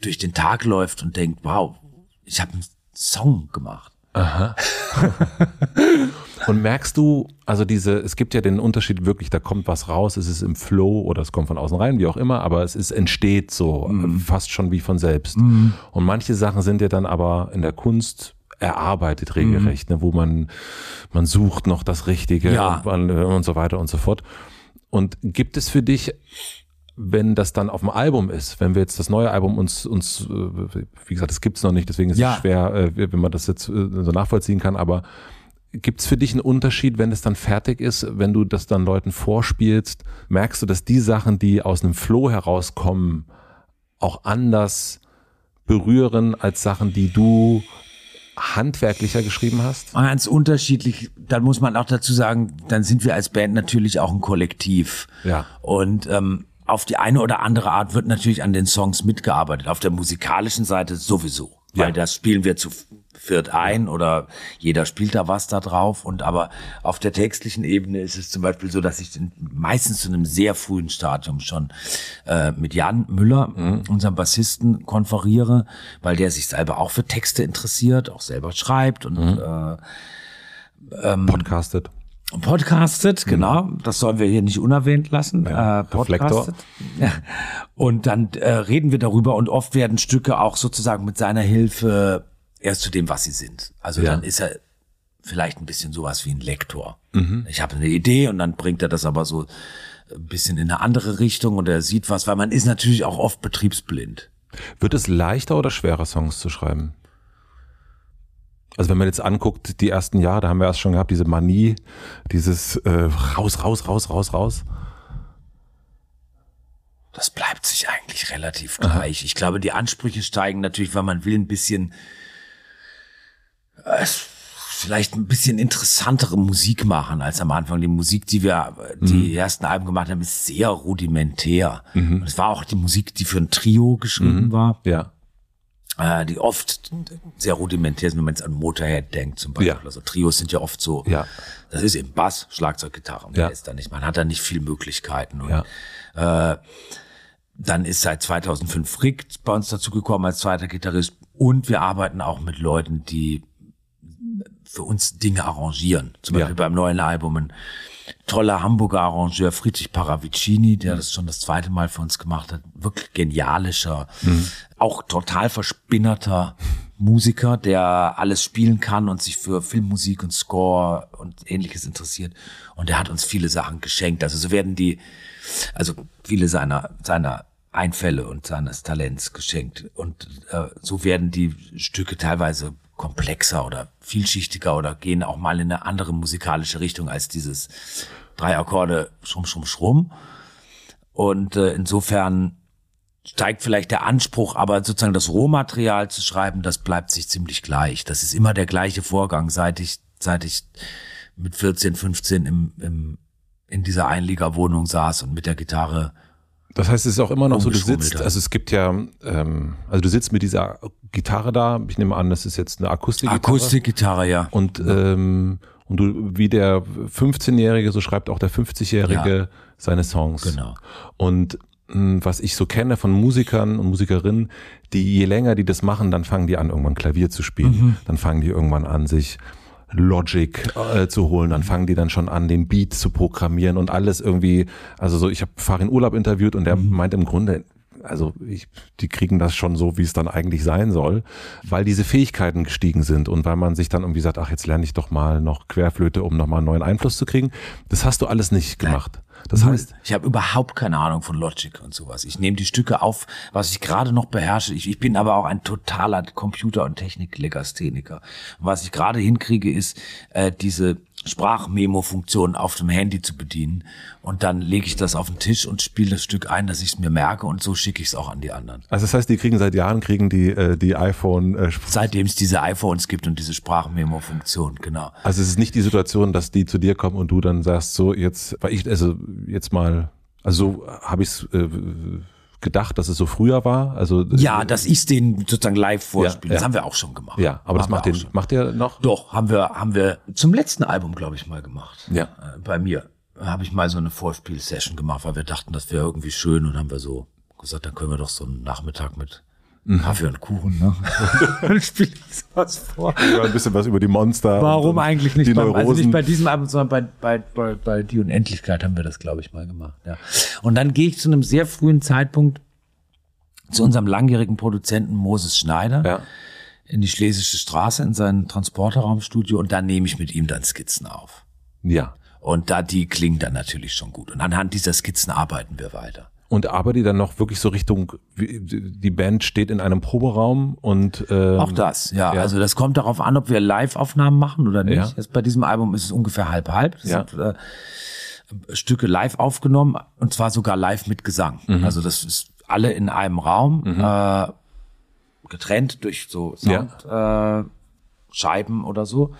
Speaker 1: durch den Tag läuft und denkt, wow, ich habe einen Song gemacht.
Speaker 2: Und merkst du, also diese, es gibt ja den Unterschied wirklich, da kommt was raus, es ist im Flow oder es kommt von außen rein, wie auch immer, aber es ist, entsteht so,
Speaker 1: Mhm.
Speaker 2: fast schon wie von selbst. Und manche Sachen sind ja dann aber in der Kunst erarbeitet regelrecht, ne, wo man, man sucht noch das Richtige
Speaker 1: Mhm. Ja.
Speaker 2: und, äh, und so weiter und so fort. Und gibt es für dich wenn das dann auf dem Album ist, wenn wir jetzt das neue Album uns, uns äh, wie gesagt, das gibt's noch nicht, deswegen ist
Speaker 1: Ja.
Speaker 2: es schwer, äh, wenn man das jetzt so nachvollziehen kann, aber gibt's für dich einen Unterschied, wenn es dann fertig ist, wenn du das dann Leuten vorspielst, merkst du, dass die Sachen, die aus einem Flow herauskommen, auch anders berühren als Sachen, die du handwerklicher geschrieben hast?
Speaker 1: Ganz unterschiedlich. Dann muss man auch dazu sagen, dann sind wir als Band natürlich auch ein Kollektiv.
Speaker 2: Ja.
Speaker 1: Und ähm, auf die eine oder andere Art wird natürlich an den Songs mitgearbeitet. Auf der musikalischen Seite sowieso.
Speaker 2: Ja.
Speaker 1: Weil das spielen wir zu viert ein oder jeder spielt da was da drauf. Und aber auf der textlichen Ebene ist es zum Beispiel so, dass ich meistens zu einem sehr frühen Stadium schon äh, mit Jan Müller, unserem Bassisten, konferiere, weil der sich selber auch für Texte interessiert, auch selber schreibt und äh,
Speaker 2: Podcastet.
Speaker 1: podcastet, genau. Das sollen wir hier nicht unerwähnt lassen.
Speaker 2: Ja,
Speaker 1: äh, podcastet. Und dann äh, reden wir darüber und oft werden Stücke auch sozusagen mit seiner Hilfe erst zu dem, was sie sind. Also
Speaker 2: Ja.
Speaker 1: dann ist er vielleicht ein bisschen sowas wie ein Lektor.
Speaker 2: Mhm.
Speaker 1: Ich habe eine Idee und dann bringt er das aber so ein bisschen in eine andere Richtung und er sieht was, weil man ist natürlich auch oft betriebsblind.
Speaker 2: Wird es leichter oder schwerer, Songs zu schreiben? Also wenn man jetzt anguckt, die ersten Jahre, da haben wir erst schon gehabt, diese Manie, dieses äh, raus, raus, raus, raus, raus.
Speaker 1: Das bleibt sich eigentlich relativ gleich. Ich glaube, die Ansprüche steigen natürlich, weil man will ein bisschen, äh, vielleicht ein bisschen interessantere Musik machen als am Anfang. Die Musik, die wir, die ersten Alben gemacht haben, ist sehr rudimentär. Und es war auch die Musik, die für ein Trio geschrieben war,
Speaker 2: Ja.
Speaker 1: äh, die oft sehr rudimentär sind, wenn man jetzt an Motorhead denkt zum Beispiel.
Speaker 2: Ja.
Speaker 1: Also Trios sind ja oft so,
Speaker 2: Ja.
Speaker 1: das ist eben Bass, Schlagzeug, Gitarre. Und
Speaker 2: Ja.
Speaker 1: ist da nicht. Man hat da nicht viel Möglichkeiten. Und
Speaker 2: Ja.
Speaker 1: äh, dann ist seit 2005 Rick bei uns dazu gekommen als zweiter Gitarrist. Und wir arbeiten auch mit Leuten, die für uns Dinge arrangieren. Zum
Speaker 2: Ja.
Speaker 1: Beispiel beim neuen Album ein toller Hamburger Arrangeur, Friedrich Paravicini, der das schon das zweite Mal für uns gemacht hat. Wirklich genialischer, auch total verspinnerter Musiker, der alles spielen kann und sich für Filmmusik und Score und ähnliches interessiert. Und der hat uns viele Sachen geschenkt. Also so werden die, also viele seiner, seiner Einfälle und seines Talents geschenkt. Und äh, so werden die Stücke teilweise komplexer oder vielschichtiger oder gehen auch mal in eine andere musikalische Richtung als dieses drei Akkorde schrumm, schrumm, schrumm. Und äh, insofern steigt vielleicht der Anspruch, aber sozusagen das Rohmaterial zu schreiben, das bleibt sich ziemlich gleich. Das ist immer der gleiche Vorgang, seit ich, seit ich mit 14, 15 im, im, in dieser Einliegerwohnung saß und mit der Gitarre
Speaker 2: Das heißt, es ist auch immer noch so, du sitzt,
Speaker 1: hat.
Speaker 2: also es gibt ja, ähm, also du sitzt mit dieser Gitarre da, ich nehme an, das ist jetzt eine Akustikgitarre.
Speaker 1: Akustikgitarre, ja.
Speaker 2: Und, ähm, und du, wie der 15-Jährige, so schreibt auch der 50-Jährige
Speaker 1: Ja.
Speaker 2: seine Songs.
Speaker 1: Genau.
Speaker 2: Und mh, was ich so kenne von Musikern und Musikerinnen, die je länger die das machen, dann fangen die an, irgendwann Klavier zu spielen.
Speaker 1: Mhm.
Speaker 2: Dann fangen die irgendwann an, sich Logic äh, zu holen, dann fangen die dann schon an, den Beat zu programmieren und alles irgendwie, also so, ich habe Farin Urlaub interviewt und der
Speaker 1: Mhm.
Speaker 2: meint im Grunde, also ich, die kriegen das schon so, wie es dann eigentlich sein soll, weil diese Fähigkeiten gestiegen sind und weil man sich dann irgendwie sagt, ach, jetzt lerne ich doch mal noch Querflöte, um nochmal einen neuen Einfluss zu kriegen. Das hast du alles nicht gemacht. Das heißt,
Speaker 1: ich habe überhaupt keine Ahnung von Logic und sowas. Ich nehme die Stücke auf, was ich gerade noch beherrsche. Ich, ich bin aber auch ein totaler Computer- und Technik-Legastheniker. Was ich gerade hinkriege, ist äh, diese Sprachmemo-Funktion auf dem Handy zu bedienen. Und dann lege ich das auf den Tisch und spiele das Stück ein, dass ich es mir merke und so schicke ich es auch an die anderen.
Speaker 2: Also das heißt, die kriegen seit Jahren kriegen die äh, die iPhone. Äh,
Speaker 1: Seitdem es diese iPhones gibt und diese Sprachmemo-Funktion, genau.
Speaker 2: Also es ist nicht die Situation, dass die zu dir kommen und du dann sagst, so jetzt, weil ich also jetzt mal, also so habe ich es äh, gedacht, dass es so früher war. Also
Speaker 1: Ja, dass ich denen sozusagen live vorspiele.
Speaker 2: Ja,
Speaker 1: Das
Speaker 2: ja.
Speaker 1: haben wir auch schon gemacht.
Speaker 2: ja, aber das macht den
Speaker 1: schon.
Speaker 2: macht der noch.
Speaker 1: Doch, haben wir, haben wir zum letzten Album, glaube ich, mal gemacht.
Speaker 2: Ja.
Speaker 1: Äh, Bei mir habe ich mal so eine Vorspiel-Session gemacht, weil wir dachten, das wäre irgendwie schön und haben wir so gesagt, dann können wir doch so einen Nachmittag mit
Speaker 2: Mhm.
Speaker 1: Kaffee und Kuchen, ne? dann spiele ich was vor.
Speaker 2: Ein bisschen was über die Monster.
Speaker 1: Warum eigentlich nicht? Beim, also nicht bei diesem Album, sondern bei, bei, bei, bei Die Unendlichkeit haben wir das, glaube ich, mal gemacht. Ja. Und dann gehe ich zu einem sehr frühen Zeitpunkt zu unserem langjährigen Produzenten Moses Schneider
Speaker 2: ja.
Speaker 1: in die Schlesische Straße in sein Transporterraumstudio und da nehme ich mit ihm dann Skizzen auf.
Speaker 2: ja.
Speaker 1: Und da die klingen dann natürlich schon gut. Und anhand dieser Skizzen arbeiten wir weiter.
Speaker 2: Und arbeitet ihr dann noch wirklich so Richtung, wie- die Band steht in einem Proberaum und ähm,
Speaker 1: Auch das, ja.
Speaker 2: ja.
Speaker 1: Also das kommt darauf an, ob wir Live-Aufnahmen machen oder nicht.
Speaker 2: Ja.
Speaker 1: Jetzt bei diesem Album ist es ungefähr halb-halb. Das
Speaker 2: Ja.
Speaker 1: sind äh, Stücke live aufgenommen und zwar sogar live mit Gesang.
Speaker 2: Mhm.
Speaker 1: Also das ist alle in einem Raum, äh, getrennt durch so
Speaker 2: Ja.
Speaker 1: Sound, äh, Scheiben oder so.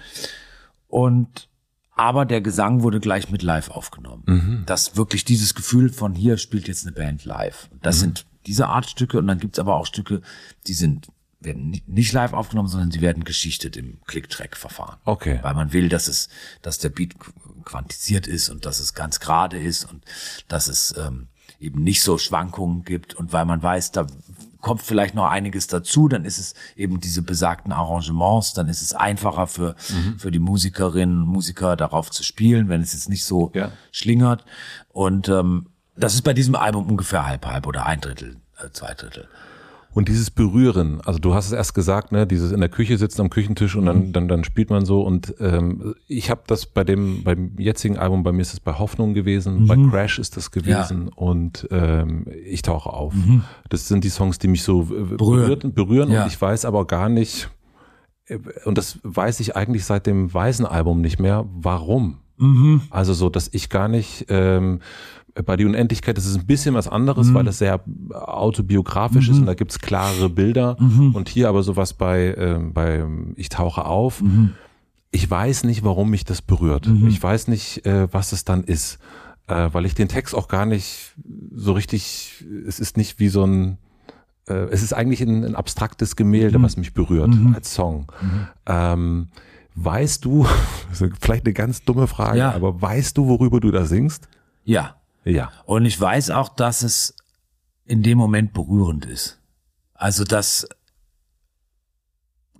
Speaker 1: Und aber der Gesang wurde gleich mit live aufgenommen.
Speaker 2: Mhm.
Speaker 1: Das wirklich dieses Gefühl von hier spielt jetzt eine Band live.
Speaker 2: Mhm.
Speaker 1: Das sind diese Art Stücke und dann gibt's aber auch Stücke, die sind werden ni- nicht live aufgenommen, sondern sie werden geschichtet im Click-Track-Verfahren.
Speaker 2: Okay.
Speaker 1: Weil man will, dass es, dass der Beat qu- quantisiert ist und dass es ganz gerade ist und dass es ähm, eben nicht so Schwankungen gibt und weil man weiß, da kommt vielleicht noch einiges dazu, dann ist es eben diese besagten Arrangements, dann ist es einfacher für,
Speaker 2: Mhm.
Speaker 1: für die Musikerinnen und Musiker darauf zu spielen, wenn es jetzt nicht so
Speaker 2: Ja.
Speaker 1: schlingert. Und ähm, das ist bei diesem Album ungefähr halb halb oder ein Drittel, äh, zwei Drittel.
Speaker 2: Und dieses Berühren, also du hast es erst gesagt, ne, dieses in der Küche sitzen am Küchentisch und
Speaker 1: Mhm.
Speaker 2: dann, dann, dann spielt man so. Und ähm, ich habe das bei dem, beim jetzigen Album, bei mir ist es bei Hoffnung gewesen, bei Crash ist das gewesen und ähm, ich tauche auf. Das sind die Songs, die mich so äh, berühren, berühren
Speaker 1: Ja.
Speaker 2: und ich weiß aber gar nicht, äh, und das weiß ich eigentlich seit dem Weißen Album nicht mehr, warum. Also so, dass ich gar nicht ähm, bei die Unendlichkeit, das ist ein bisschen was anderes, weil das sehr autobiografisch ist und da gibt's klare Bilder. Und hier aber sowas bei, ähm, bei Ich tauche auf. Ich weiß nicht, warum mich das berührt. Ich weiß nicht, äh, was es dann ist. Äh, weil ich den Text auch gar nicht so richtig, es ist nicht wie so ein, äh, es ist eigentlich ein, ein abstraktes Gemälde, was mich berührt als Song. Ähm, weißt du, vielleicht eine ganz dumme Frage,
Speaker 1: Ja.
Speaker 2: aber weißt du, worüber du da singst?
Speaker 1: Ja.
Speaker 2: Ja.
Speaker 1: Und ich weiß auch, dass es in dem Moment berührend ist. Also das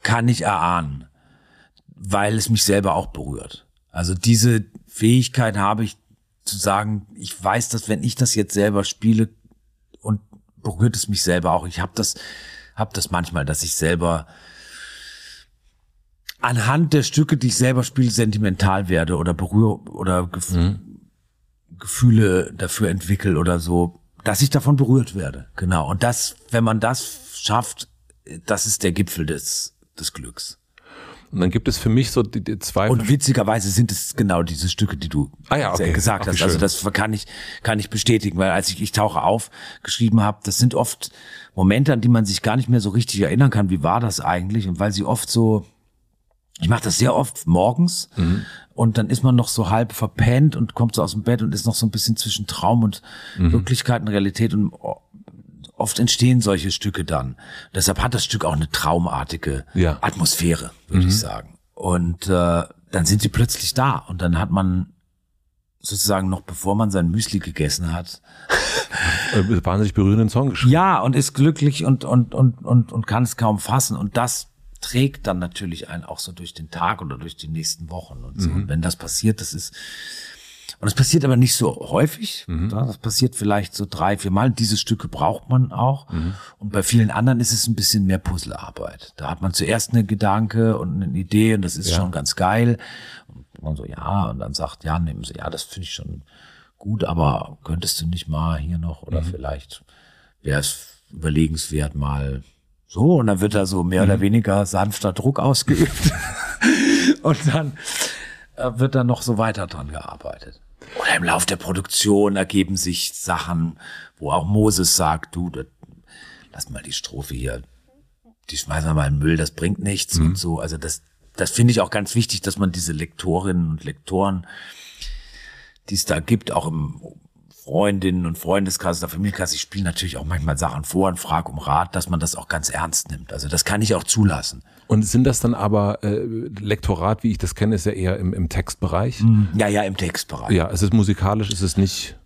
Speaker 1: kann ich erahnen, weil es mich selber auch berührt. Also diese Fähigkeit habe ich zu sagen, ich weiß, dass wenn ich das jetzt selber spiele und berührt es mich selber auch. Ich habe das, habe das manchmal, dass ich selber anhand der Stücke, die ich selber spiele, sentimental werde oder berühre oder gef Gefühle dafür entwickle oder so, dass ich davon berührt werde. Genau. Und das, wenn man das schafft, das ist der Gipfel des, des Glücks.
Speaker 2: Und dann gibt es für mich so die, die zwei.
Speaker 1: Und witzigerweise sind es genau diese Stücke, die du
Speaker 2: Ah ja, okay.
Speaker 1: gesagt hast. Also
Speaker 2: schön.
Speaker 1: das kann ich, kann ich bestätigen, weil als ich Ich tauche auf geschrieben habe, das sind oft Momente, an die man sich gar nicht mehr so richtig erinnern kann, wie war das eigentlich? Und weil sie oft so, ich mache das sehr oft morgens
Speaker 2: Mhm.
Speaker 1: Und dann ist man noch so halb verpennt und kommt so aus dem Bett und ist noch so ein bisschen zwischen Traum und
Speaker 2: Mhm.
Speaker 1: Wirklichkeit und Realität und oft entstehen solche Stücke dann. Deshalb hat das Stück auch eine traumartige
Speaker 2: Ja.
Speaker 1: Atmosphäre, würde ich sagen. Und äh, dann sind sie plötzlich da und dann hat man sozusagen noch bevor man sein Müsli gegessen hat.
Speaker 2: äh, wahnsinnig berührenden Song geschrieben.
Speaker 1: Ja, und ist glücklich und und und und und kann es kaum fassen und das trägt dann natürlich einen auch so durch den Tag oder durch die nächsten Wochen und so. Und wenn das passiert, das ist und das passiert aber nicht so häufig. Ja, Das passiert vielleicht so drei, vier Mal. Diese Stücke braucht man auch. Und bei vielen anderen ist es ein bisschen mehr Puzzlearbeit. Da hat man zuerst eine Gedanke und eine Idee und das ist
Speaker 2: Ja.
Speaker 1: schon ganz geil. Und man so, ja, und dann sagt, ja, nehmen Sie, ja, das finde ich schon gut, aber könntest du nicht mal hier noch oder
Speaker 2: Mhm.
Speaker 1: vielleicht wäre es überlegenswert mal so und dann wird da so mehr
Speaker 2: Mhm.
Speaker 1: oder weniger sanfter Druck ausgeübt und dann äh, wird dann noch so weiter dran gearbeitet. Oder im Lauf der Produktion ergeben sich Sachen, wo auch Moses sagt, du, das, lass mal die Strophe hier, die schmeißen wir mal in den Müll, das bringt nichts und so. Also das, das finde ich auch ganz wichtig, dass man diese Lektorinnen und Lektoren, die es da gibt, auch im Freundinnen und Freundeskreis oder Familienkreis, ich spiele natürlich auch manchmal Sachen vor und frage um Rat, dass man das auch ganz ernst nimmt. Also das kann ich auch zulassen.
Speaker 2: Und sind das dann aber äh, Lektorat, wie ich das kenne, ist ja eher im, im Textbereich?
Speaker 1: Ja, ja, im Textbereich.
Speaker 2: Ja, es ist musikalisch, ist es nicht.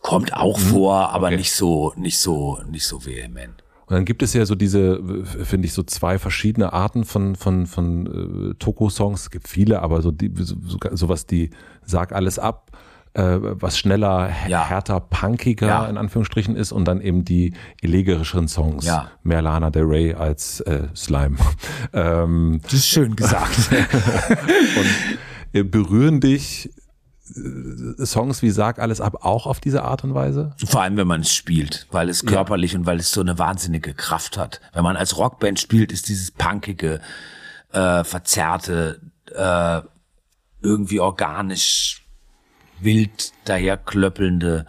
Speaker 1: Kommt auch vor, aber
Speaker 2: Okay.
Speaker 1: nicht so, nicht so, nicht so vehement.
Speaker 2: Und dann gibt es ja so diese, finde ich, so zwei verschiedene Arten von von von äh, Toko-Songs. Es gibt viele, aber so die so, so, sowas, die sag alles ab, äh, was schneller,
Speaker 1: Ja.
Speaker 2: härter, punkiger
Speaker 1: Ja.
Speaker 2: in Anführungsstrichen ist und dann eben die elegerischeren Songs.
Speaker 1: Ja.
Speaker 2: Mehr Lana Del Rey als äh, Slime. ähm,
Speaker 1: Das ist schön gesagt.
Speaker 2: äh, berühren dich äh, Songs wie Sag alles ab auch auf diese Art und Weise?
Speaker 1: Vor allem, wenn man es spielt, weil es körperlich und weil es so eine wahnsinnige Kraft hat. Wenn man als Rockband spielt, ist dieses punkige, äh, verzerrte, äh, irgendwie organisch wild daherklöppelnde,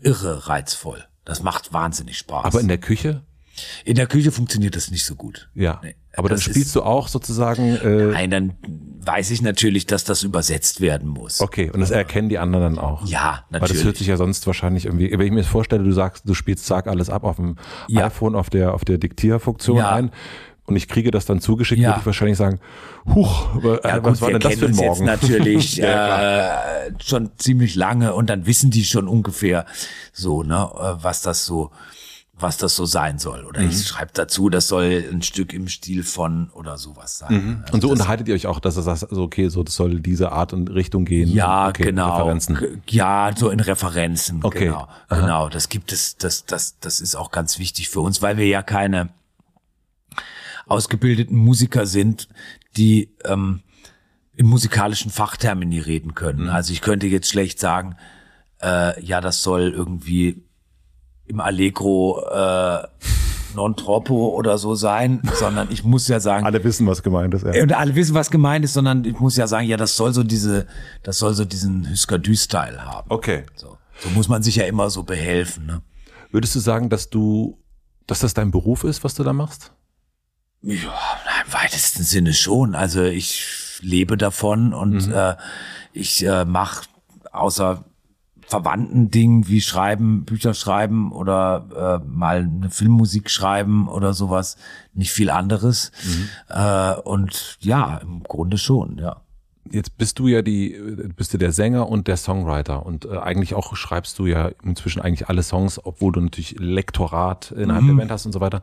Speaker 1: irre reizvoll. Das macht wahnsinnig Spaß.
Speaker 2: Aber in der Küche?
Speaker 1: in der Küche funktioniert das nicht so gut.
Speaker 2: Ja.
Speaker 1: Nee,
Speaker 2: aber dann spielst
Speaker 1: ist-
Speaker 2: du auch sozusagen. Äh,
Speaker 1: Nein, dann weiß ich natürlich, dass das übersetzt werden muss.
Speaker 2: okay, und das erkennen die anderen dann auch.
Speaker 1: Ja,
Speaker 2: Weil
Speaker 1: natürlich.
Speaker 2: das hört sich ja sonst wahrscheinlich irgendwie, wenn ich mir das vorstelle, du sagst, du spielst Sag alles ab auf dem
Speaker 1: Ja.
Speaker 2: iPhone, auf der, auf der Diktierfunktion
Speaker 1: Ja.
Speaker 2: ein und ich kriege das dann zugeschickt,
Speaker 1: Ja.
Speaker 2: würde ich wahrscheinlich sagen, huch, aber,
Speaker 1: Ja,
Speaker 2: äh,
Speaker 1: gut,
Speaker 2: was war denn das für ein Morgen?
Speaker 1: jetzt natürlich
Speaker 2: Ja,
Speaker 1: äh, schon ziemlich lange und dann wissen die schon ungefähr so, ne, äh, was das so, was das so sein soll. Oder
Speaker 2: Mhm.
Speaker 1: ich schreibe dazu, das soll ein Stück im Stil von oder sowas sein. Also
Speaker 2: Mhm. Und so
Speaker 1: das,
Speaker 2: unterhaltet ihr euch auch, dass du sagst, also okay, so das soll diese Art und Richtung gehen.
Speaker 1: ja,
Speaker 2: okay,
Speaker 1: genau.
Speaker 2: Referenzen.
Speaker 1: Ja, so in Referenzen.
Speaker 2: Okay.
Speaker 1: Genau, genau. Das gibt es, das, das, das ist auch ganz wichtig für uns, weil wir ja keine ausgebildeten Musiker sind, die ähm, in musikalischen Fachtermini reden
Speaker 2: Mhm.
Speaker 1: können. Also ich könnte jetzt schlecht sagen, äh, ja, das soll irgendwie im Allegro äh, non troppo oder so sein, sondern ich muss ja sagen,
Speaker 2: Alle wissen, was gemeint ist. Ja.
Speaker 1: und alle wissen, was gemeint ist, sondern ich muss ja sagen, ja, das soll so diese, das soll so diesen Husker-Dü-Style haben.
Speaker 2: Okay.
Speaker 1: So. so muss man sich ja immer so behelfen. Ne?
Speaker 2: Würdest du sagen, dass du, dass das dein Beruf ist, was du da machst?
Speaker 1: Ja, im weitesten Sinne schon. Also ich lebe davon und äh, ich äh, mache außer verwandten Dingen wie schreiben, Bücher schreiben oder äh, mal eine Filmmusik schreiben oder sowas, nicht viel anderes. Äh, und ja, im Grunde schon, ja.
Speaker 2: Jetzt bist du ja die, bist du der Sänger und der Songwriter und äh, eigentlich auch schreibst du ja inzwischen eigentlich alle Songs, obwohl du natürlich Lektorat innerhalb der Band hast und so weiter.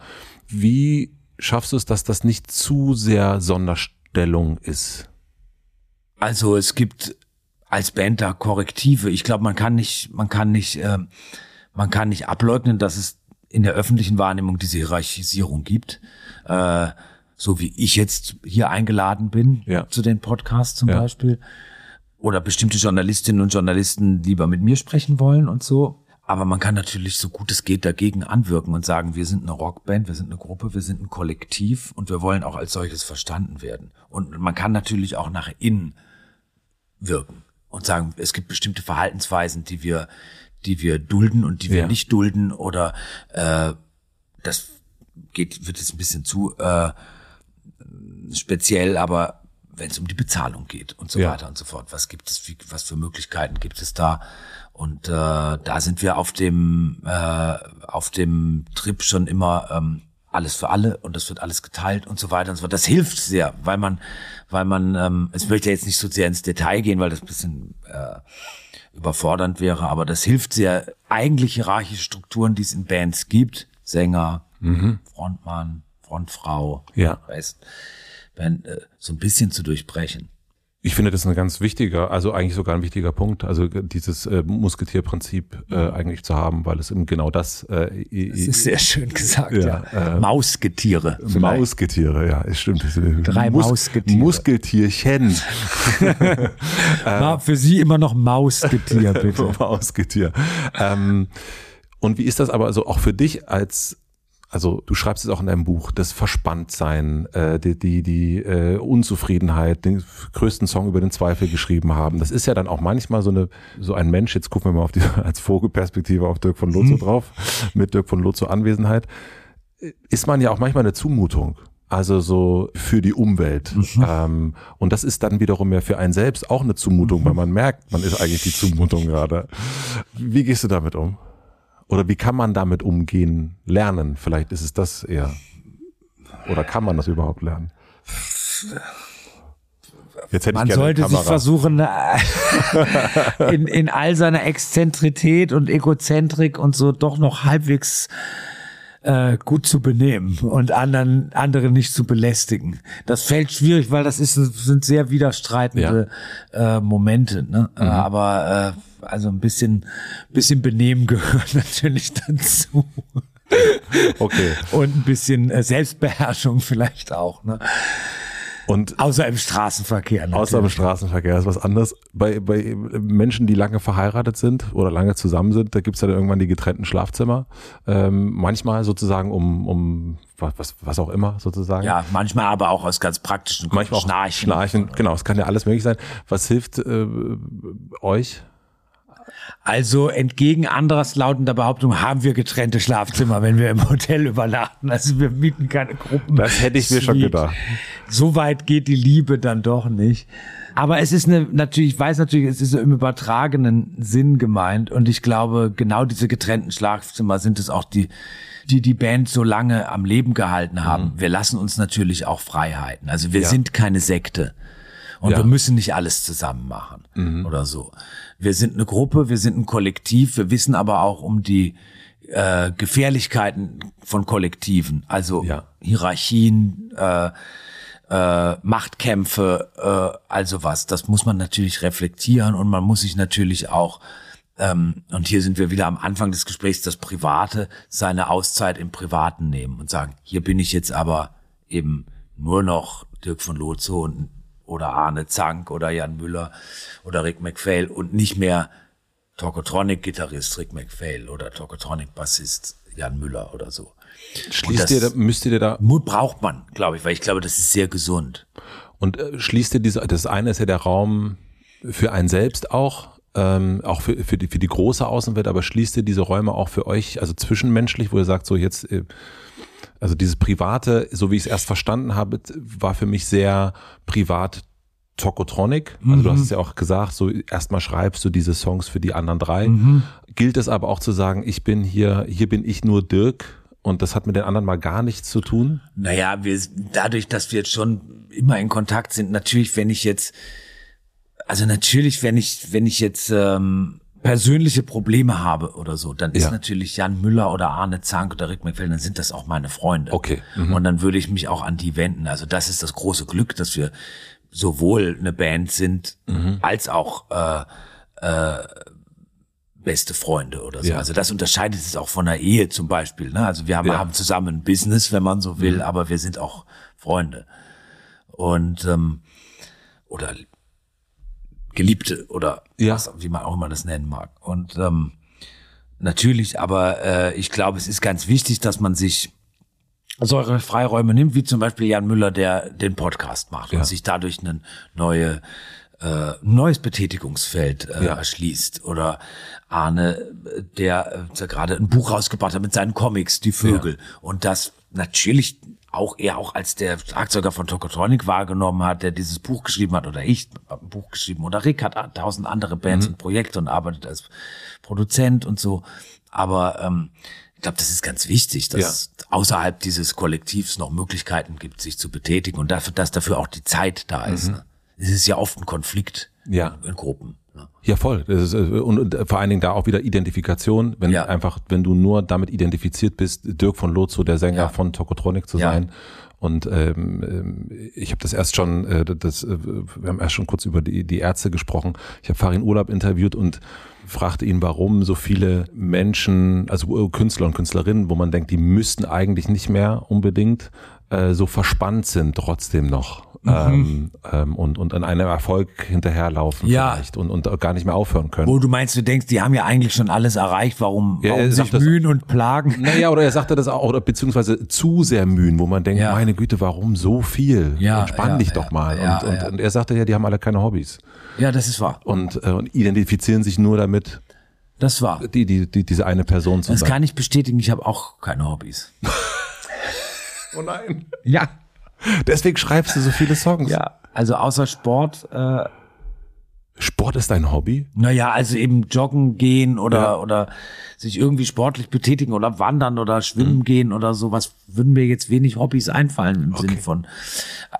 Speaker 2: Wie schaffst du es, dass das nicht zu sehr Sonderstellung ist?
Speaker 1: Also es gibt als Band da Korrektive. Ich glaube, man kann nicht, man kann nicht, äh, man kann nicht ableugnen, dass es in der öffentlichen Wahrnehmung diese Hierarchisierung gibt. Äh, so wie ich jetzt hier eingeladen bin
Speaker 2: Ja.
Speaker 1: zu den Podcasts zum
Speaker 2: Ja.
Speaker 1: Beispiel. Oder bestimmte Journalistinnen und Journalisten lieber mit mir sprechen wollen und so. Aber man kann natürlich so gut es geht dagegen anwirken und sagen, wir sind eine Rockband, wir sind eine Gruppe, wir sind ein Kollektiv und wir wollen auch als solches verstanden werden. Und man kann natürlich auch nach innen wirken und sagen, es gibt bestimmte Verhaltensweisen, die wir, die wir dulden und die wir
Speaker 2: Ja.
Speaker 1: nicht dulden oder äh, das geht, wird jetzt ein bisschen zu äh, speziell, aber wenn es um die Bezahlung geht und so
Speaker 2: Ja.
Speaker 1: weiter und so fort, was gibt es, wie, was für Möglichkeiten gibt es da? Und äh, da sind wir auf dem äh, auf dem Trip schon immer ähm, alles für alle und das wird alles geteilt und so weiter und so fort. Das hilft sehr, weil man, weil man, ähm, es möchte jetzt nicht so sehr ins Detail gehen, weil das ein bisschen äh, überfordernd wäre, aber das hilft sehr, eigentlich hierarchische Strukturen, die es in Bands gibt, Sänger, Frontmann, Frontfrau,
Speaker 2: Ja.
Speaker 1: weißt, wenn, äh, so ein bisschen zu durchbrechen.
Speaker 2: Ich finde das ein ganz wichtiger, also eigentlich sogar ein wichtiger Punkt, also dieses äh, Musketierprinzip äh, eigentlich zu haben, weil es eben genau das. Äh,
Speaker 1: das ist sehr schön gesagt, ja. ja. Äh, Mausgetiere.
Speaker 2: Vielleicht. Mausgetiere, ja, es stimmt.
Speaker 1: Drei Mus Mausgetiere.
Speaker 2: Muskeltierchen.
Speaker 1: War für Sie immer noch Mausgetier, bitte.
Speaker 2: Mausgetier. Ähm, und wie ist das aber so auch für dich als also du schreibst es auch in deinem Buch, das Verspanntsein, äh, die, die, die äh, Unzufriedenheit, den größten Song über den Zweifel geschrieben haben. Das ist ja dann auch manchmal so eine, so ein Mensch, jetzt gucken wir mal auf die, als Vogelperspektive auf Dirk von hm. drauf, mit Dirk von Lozo Anwesenheit, ist man ja auch manchmal eine Zumutung. Also so für die Umwelt. Mhm. Ähm, und das ist dann wiederum ja für einen selbst auch eine Zumutung, mhm. weil man merkt, man ist eigentlich die Zumutung gerade. Wie gehst du damit um? Oder wie kann man damit umgehen, lernen? Vielleicht ist es das eher. Oder kann man das überhaupt lernen?
Speaker 1: Jetzt hätte man sollte sich versuchen, in, in all seiner Exzentrität und Egozentrik und so doch noch halbwegs äh, gut zu benehmen und anderen andere nicht zu belästigen. Das fällt schwierig, weil das ist sind sehr widerstreitende ja. äh, Momente. Ne? Mhm. aber äh, also ein bisschen, bisschen Benehmen gehört natürlich dazu.
Speaker 2: Okay.
Speaker 1: Und ein bisschen äh, Selbstbeherrschung vielleicht auch. Ne?
Speaker 2: Und
Speaker 1: außer im Straßenverkehr.
Speaker 2: Natürlich. Außer im Straßenverkehr ist was anderes. Bei, bei Menschen, die lange verheiratet sind oder lange zusammen sind, da gibt's dann irgendwann die getrennten Schlafzimmer. Ähm, manchmal sozusagen um, um was, was auch immer sozusagen.
Speaker 1: Ja, manchmal aber auch aus ganz praktischen
Speaker 2: Gründen. Manchmal auch Schnarchen. Schnarchen, genau, es kann ja alles möglich sein. Was hilft äh, euch
Speaker 1: also entgegen anderes lautender Behauptung haben wir getrennte Schlafzimmer, wenn wir im Hotel übernachten. Also wir mieten keine Gruppen.
Speaker 2: Das hätte ich mir schon gedacht.
Speaker 1: So weit geht die Liebe dann doch nicht. Aber es ist eine, natürlich, ich weiß natürlich, es ist im übertragenen Sinn gemeint. Und ich glaube, genau diese getrennten Schlafzimmer sind es auch, die, die die Band so lange am Leben gehalten haben. Mhm. Wir lassen uns natürlich auch Freiheiten. Also wir ja. sind keine Sekte. Und ja. wir müssen nicht alles zusammen machen mhm. oder so. Wir sind eine Gruppe, wir sind ein Kollektiv, wir wissen aber auch um die äh, Gefährlichkeiten von Kollektiven, also ja. Hierarchien, äh, äh, Machtkämpfe, äh, also was. Das muss man natürlich reflektieren und man muss sich natürlich auch ähm, und hier sind wir wieder am Anfang des Gesprächs, das Private, seine Auszeit im Privaten nehmen und sagen, hier bin ich jetzt aber eben nur noch Dirk von Lotzo und oder Arne Zank oder Jan Müller oder Rick McPhail und nicht mehr Tokotronic-Gitarrist Rick McPhail oder Tokotronic-Bassist Jan Müller oder so.
Speaker 2: Schließt ihr, da, müsst ihr da
Speaker 1: Mut braucht man, glaube ich, weil ich glaube, das ist sehr gesund.
Speaker 2: Und äh, schließt ihr diese, das eine ist ja der Raum für einen selbst auch, ähm, auch für, für, die, für die große Außenwelt, aber schließt ihr diese Räume auch für euch, also zwischenmenschlich, wo ihr sagt, so jetzt, äh, also dieses Private, so wie ich es erst verstanden habe, war für mich sehr privat Tokotronic. Also mhm. du hast es ja auch gesagt, so erstmal schreibst du diese Songs für die anderen drei. Mhm. Gilt es aber auch zu sagen, ich bin hier, hier bin ich nur Dirk und das hat mit den anderen mal gar nichts zu tun?
Speaker 1: Naja, wir, dadurch, dass wir jetzt schon immer in Kontakt sind, natürlich, wenn ich jetzt, also natürlich, wenn ich, wenn ich jetzt ähm, persönliche Probleme habe oder so, dann ist ja. natürlich Jan Müller oder Arne Zank oder Rick McFell, dann sind das auch meine Freunde.
Speaker 2: Okay.
Speaker 1: Mhm. Und dann würde ich mich auch an die wenden. Also das ist das große Glück, dass wir sowohl eine Band sind mhm. als auch äh, äh, beste Freunde oder so. Ja. Also das unterscheidet es auch von einer Ehe zum Beispiel. Ne? Also wir haben, ja. haben zusammen ein Business, wenn man so will, mhm. aber wir sind auch Freunde. Und ähm, oder Geliebte oder ja. was, wie man auch immer das nennen mag. Und ähm, natürlich, aber äh, ich glaube, es ist ganz wichtig, dass man sich solche Freiräume nimmt, wie zum Beispiel Jan Müller, der den Podcast macht ja. und sich dadurch ein neue, äh, neues Betätigungsfeld äh, ja. erschließt. Oder Arne, der, der gerade ein Buch rausgebracht hat mit seinen Comics, Die Vögel. Ja. Und das natürlich auch er auch als der Schlagzeuger von Tokotronic wahrgenommen hat, der dieses Buch geschrieben hat, oder ich ein Buch geschrieben, oder Rick hat tausend andere Bands mhm. und Projekte und arbeitet als Produzent und so. Aber ähm, ich glaube, das ist ganz wichtig, dass ja. außerhalb dieses Kollektivs noch Möglichkeiten gibt, sich zu betätigen und dafür, dass dafür auch die Zeit da ist. Mhm. Ne? Es ist ja oft ein Konflikt
Speaker 2: ja.
Speaker 1: in Gruppen.
Speaker 2: Ja, voll. Ist, äh, und, und, vor allen Dingen da auch wieder Identifikation, wenn
Speaker 1: Ja.
Speaker 2: einfach, wenn du nur damit identifiziert bist, Dirk von Lozo, der Sänger
Speaker 1: Ja.
Speaker 2: von Tokotronic zu
Speaker 1: Ja.
Speaker 2: sein. Und ähm, ähm, ich habe das erst schon, äh, das, äh, wir haben erst schon kurz über die, die Ärzte gesprochen. Ich habe Farin Urlaub interviewt und fragte ihn, warum so viele Menschen, also äh, Künstler und Künstlerinnen, wo man denkt, die müssten eigentlich nicht mehr unbedingt äh, so verspannt sind, trotzdem noch. Ähm, ähm, und, und an einem Erfolg hinterherlaufen
Speaker 1: Ja.
Speaker 2: vielleicht und, und gar nicht mehr aufhören können.
Speaker 1: Wo du meinst, du denkst, die haben ja eigentlich schon alles erreicht, warum,
Speaker 2: Ja,
Speaker 1: warum sich
Speaker 2: das-
Speaker 1: mühen und plagen?
Speaker 2: Naja, oder er sagte das auch, oder beziehungsweise zu sehr mühen, wo man denkt,
Speaker 1: Ja.
Speaker 2: meine Güte, warum so viel?
Speaker 1: Ja,
Speaker 2: Entspann
Speaker 1: ja,
Speaker 2: dich doch mal. und, und, und er sagte ja, die haben alle keine Hobbys
Speaker 1: Ja, das ist wahr.
Speaker 2: und, äh, und identifizieren sich nur damit,
Speaker 1: Das war.
Speaker 2: die, die, die, diese eine Person zu
Speaker 1: Das
Speaker 2: sein.
Speaker 1: kann ich bestätigen, ich habe auch keine Hobbys.
Speaker 2: Oh nein.
Speaker 1: Ja.
Speaker 2: Deswegen schreibst du so viele Songs.
Speaker 1: Ja. Also außer Sport, äh,
Speaker 2: Sport ist dein Hobby?
Speaker 1: naja, also eben joggen gehen oder,
Speaker 2: Ja.
Speaker 1: oder sich irgendwie sportlich betätigen oder wandern oder
Speaker 2: Mhm.
Speaker 1: schwimmen gehen oder sowas, würden mir jetzt wenig Hobbys einfallen im Sinne von,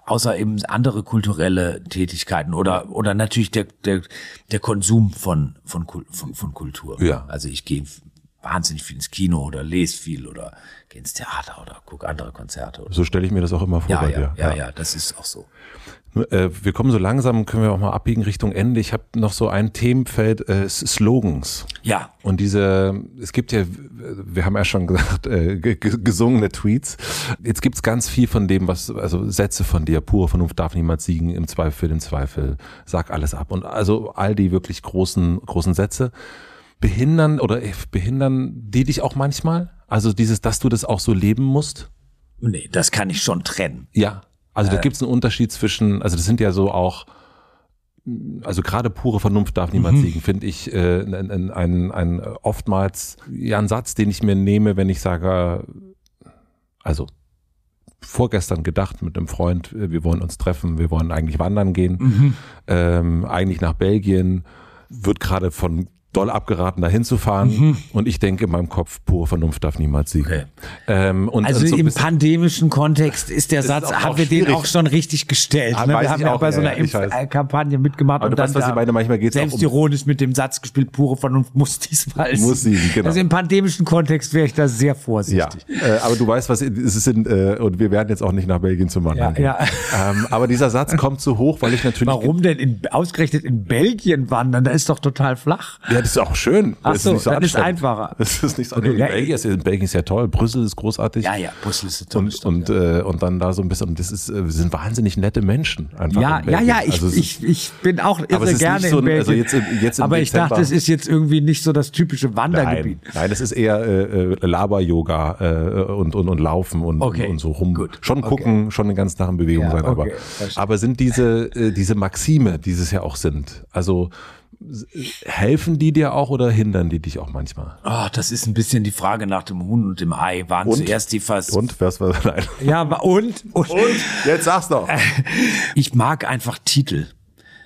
Speaker 1: außer eben andere kulturelle Tätigkeiten oder, oder natürlich der, der, der Konsum von, von, von, von Kultur.
Speaker 2: Ja.
Speaker 1: Also ich gehe wahnsinnig viel ins Kino oder lese viel oder gehe ins Theater oder gucke andere Konzerte. Oder
Speaker 2: So stelle ich mir das auch immer vor
Speaker 1: ja,
Speaker 2: bei
Speaker 1: ja,
Speaker 2: dir.
Speaker 1: ja, ja, das ist auch so.
Speaker 2: Äh, wir kommen so langsam, können wir auch mal abbiegen Richtung Ende. Ich habe noch so ein Themenfeld äh, Slogans.
Speaker 1: Ja,
Speaker 2: Und diese, es gibt ja, wir haben ja schon gesagt, äh, ge- ge- gesungene Tweets. Jetzt gibt's ganz viel von dem, was, also Sätze von dir, pure Vernunft darf niemals siegen, im Zweifel für den Zweifel, sag alles ab. Und also all die wirklich großen, großen Sätze behindern oder äh, behindern die dich auch manchmal? Also dieses, dass du das auch so leben musst?
Speaker 1: nee, das kann ich schon trennen.
Speaker 2: Ja. Also da gibt's einen Unterschied zwischen, also das sind ja so auch, also gerade pure Vernunft darf niemals
Speaker 1: Mhm.
Speaker 2: siegen, finde ich äh, ein, ein, ein, ein oftmals ja ein Satz, den ich mir nehme, wenn ich sage, also vorgestern gedacht mit einem Freund, äh, wir wollen uns treffen, wir wollen eigentlich wandern gehen,
Speaker 1: Mhm.
Speaker 2: ähm, eigentlich nach Belgien, wird gerade von doll abgeraten, dahin zu fahren und ich denke in meinem Kopf, pure Vernunft darf niemals siegen.
Speaker 1: Mhm. Okay.
Speaker 2: Ähm, und
Speaker 1: Also
Speaker 2: so ein
Speaker 1: im pandemischen Kontext ist der Satz, haben wir den
Speaker 2: schwierig.
Speaker 1: auch schon richtig gestellt.
Speaker 2: Ah,
Speaker 1: Ne? Wir haben
Speaker 2: ich
Speaker 1: ja
Speaker 2: auch,
Speaker 1: bei so
Speaker 2: ja,
Speaker 1: einer
Speaker 2: ja, ich.
Speaker 1: Impfkampagne mitgemacht und dann
Speaker 2: weißt, was ich
Speaker 1: da
Speaker 2: meine, manchmal geht's auch um-
Speaker 1: selbstironisch mit dem Satz gespielt, pure Vernunft muss diesmal
Speaker 2: Muss siegen, genau.
Speaker 1: Also im pandemischen Kontext wäre ich da sehr
Speaker 2: Ja,
Speaker 1: vorsichtig.
Speaker 2: äh, aber du weißt, was es ist, in, äh, und wir werden jetzt auch nicht nach Belgien zum Wandern
Speaker 1: Ja,
Speaker 2: gehen. Ähm, aber dieser Satz kommt so hoch, weil ich natürlich.
Speaker 1: Warum denn in, ausgerechnet in Belgien wandern? Da ist doch total flach.
Speaker 2: Ja, das ist auch schön.
Speaker 1: Ach
Speaker 2: das
Speaker 1: so,
Speaker 2: ist nicht so
Speaker 1: dann ist einfacher.
Speaker 2: Das ist nicht so
Speaker 1: Okay,
Speaker 2: okay,
Speaker 1: ja,
Speaker 2: Belgien, ist, Belgien ist ja toll, Brüssel ist großartig.
Speaker 1: Ja, ja, Brüssel ist tolle
Speaker 2: Und,
Speaker 1: Stadt,
Speaker 2: und,
Speaker 1: ja.
Speaker 2: äh, und dann da so ein bisschen, und das ist, äh, wir sind wahnsinnig nette Menschen einfach.
Speaker 1: Ja, ja, ja, ich,
Speaker 2: Also
Speaker 1: ich, ich bin auch irre gerne
Speaker 2: so
Speaker 1: in
Speaker 2: ein-
Speaker 1: Belgien.
Speaker 2: also jetzt jetzt
Speaker 1: aber ich
Speaker 2: Dezember-
Speaker 1: dachte, es ist jetzt irgendwie nicht so das typische Wandergebiet.
Speaker 2: Nein, nein, das ist eher äh, äh, Laber-Yoga äh, und, und, und Laufen und,
Speaker 1: Okay,
Speaker 2: und, und so rum.
Speaker 1: gut,
Speaker 2: Schon gucken, schon den ganzen Tag in Bewegung
Speaker 1: Ja,
Speaker 2: sein. Aber,
Speaker 1: okay,
Speaker 2: aber sind diese, äh, diese Maxime, die es ja auch sind, also helfen die dir auch oder hindern die dich auch manchmal?
Speaker 1: Oh, das ist ein bisschen die Frage nach dem Huhn und dem Ei. Waren
Speaker 2: Und?
Speaker 1: zuerst die Vers
Speaker 2: Und was war nein.
Speaker 1: Ja, aber und, und,
Speaker 2: Jetzt sag's doch.
Speaker 1: ich mag einfach Titel.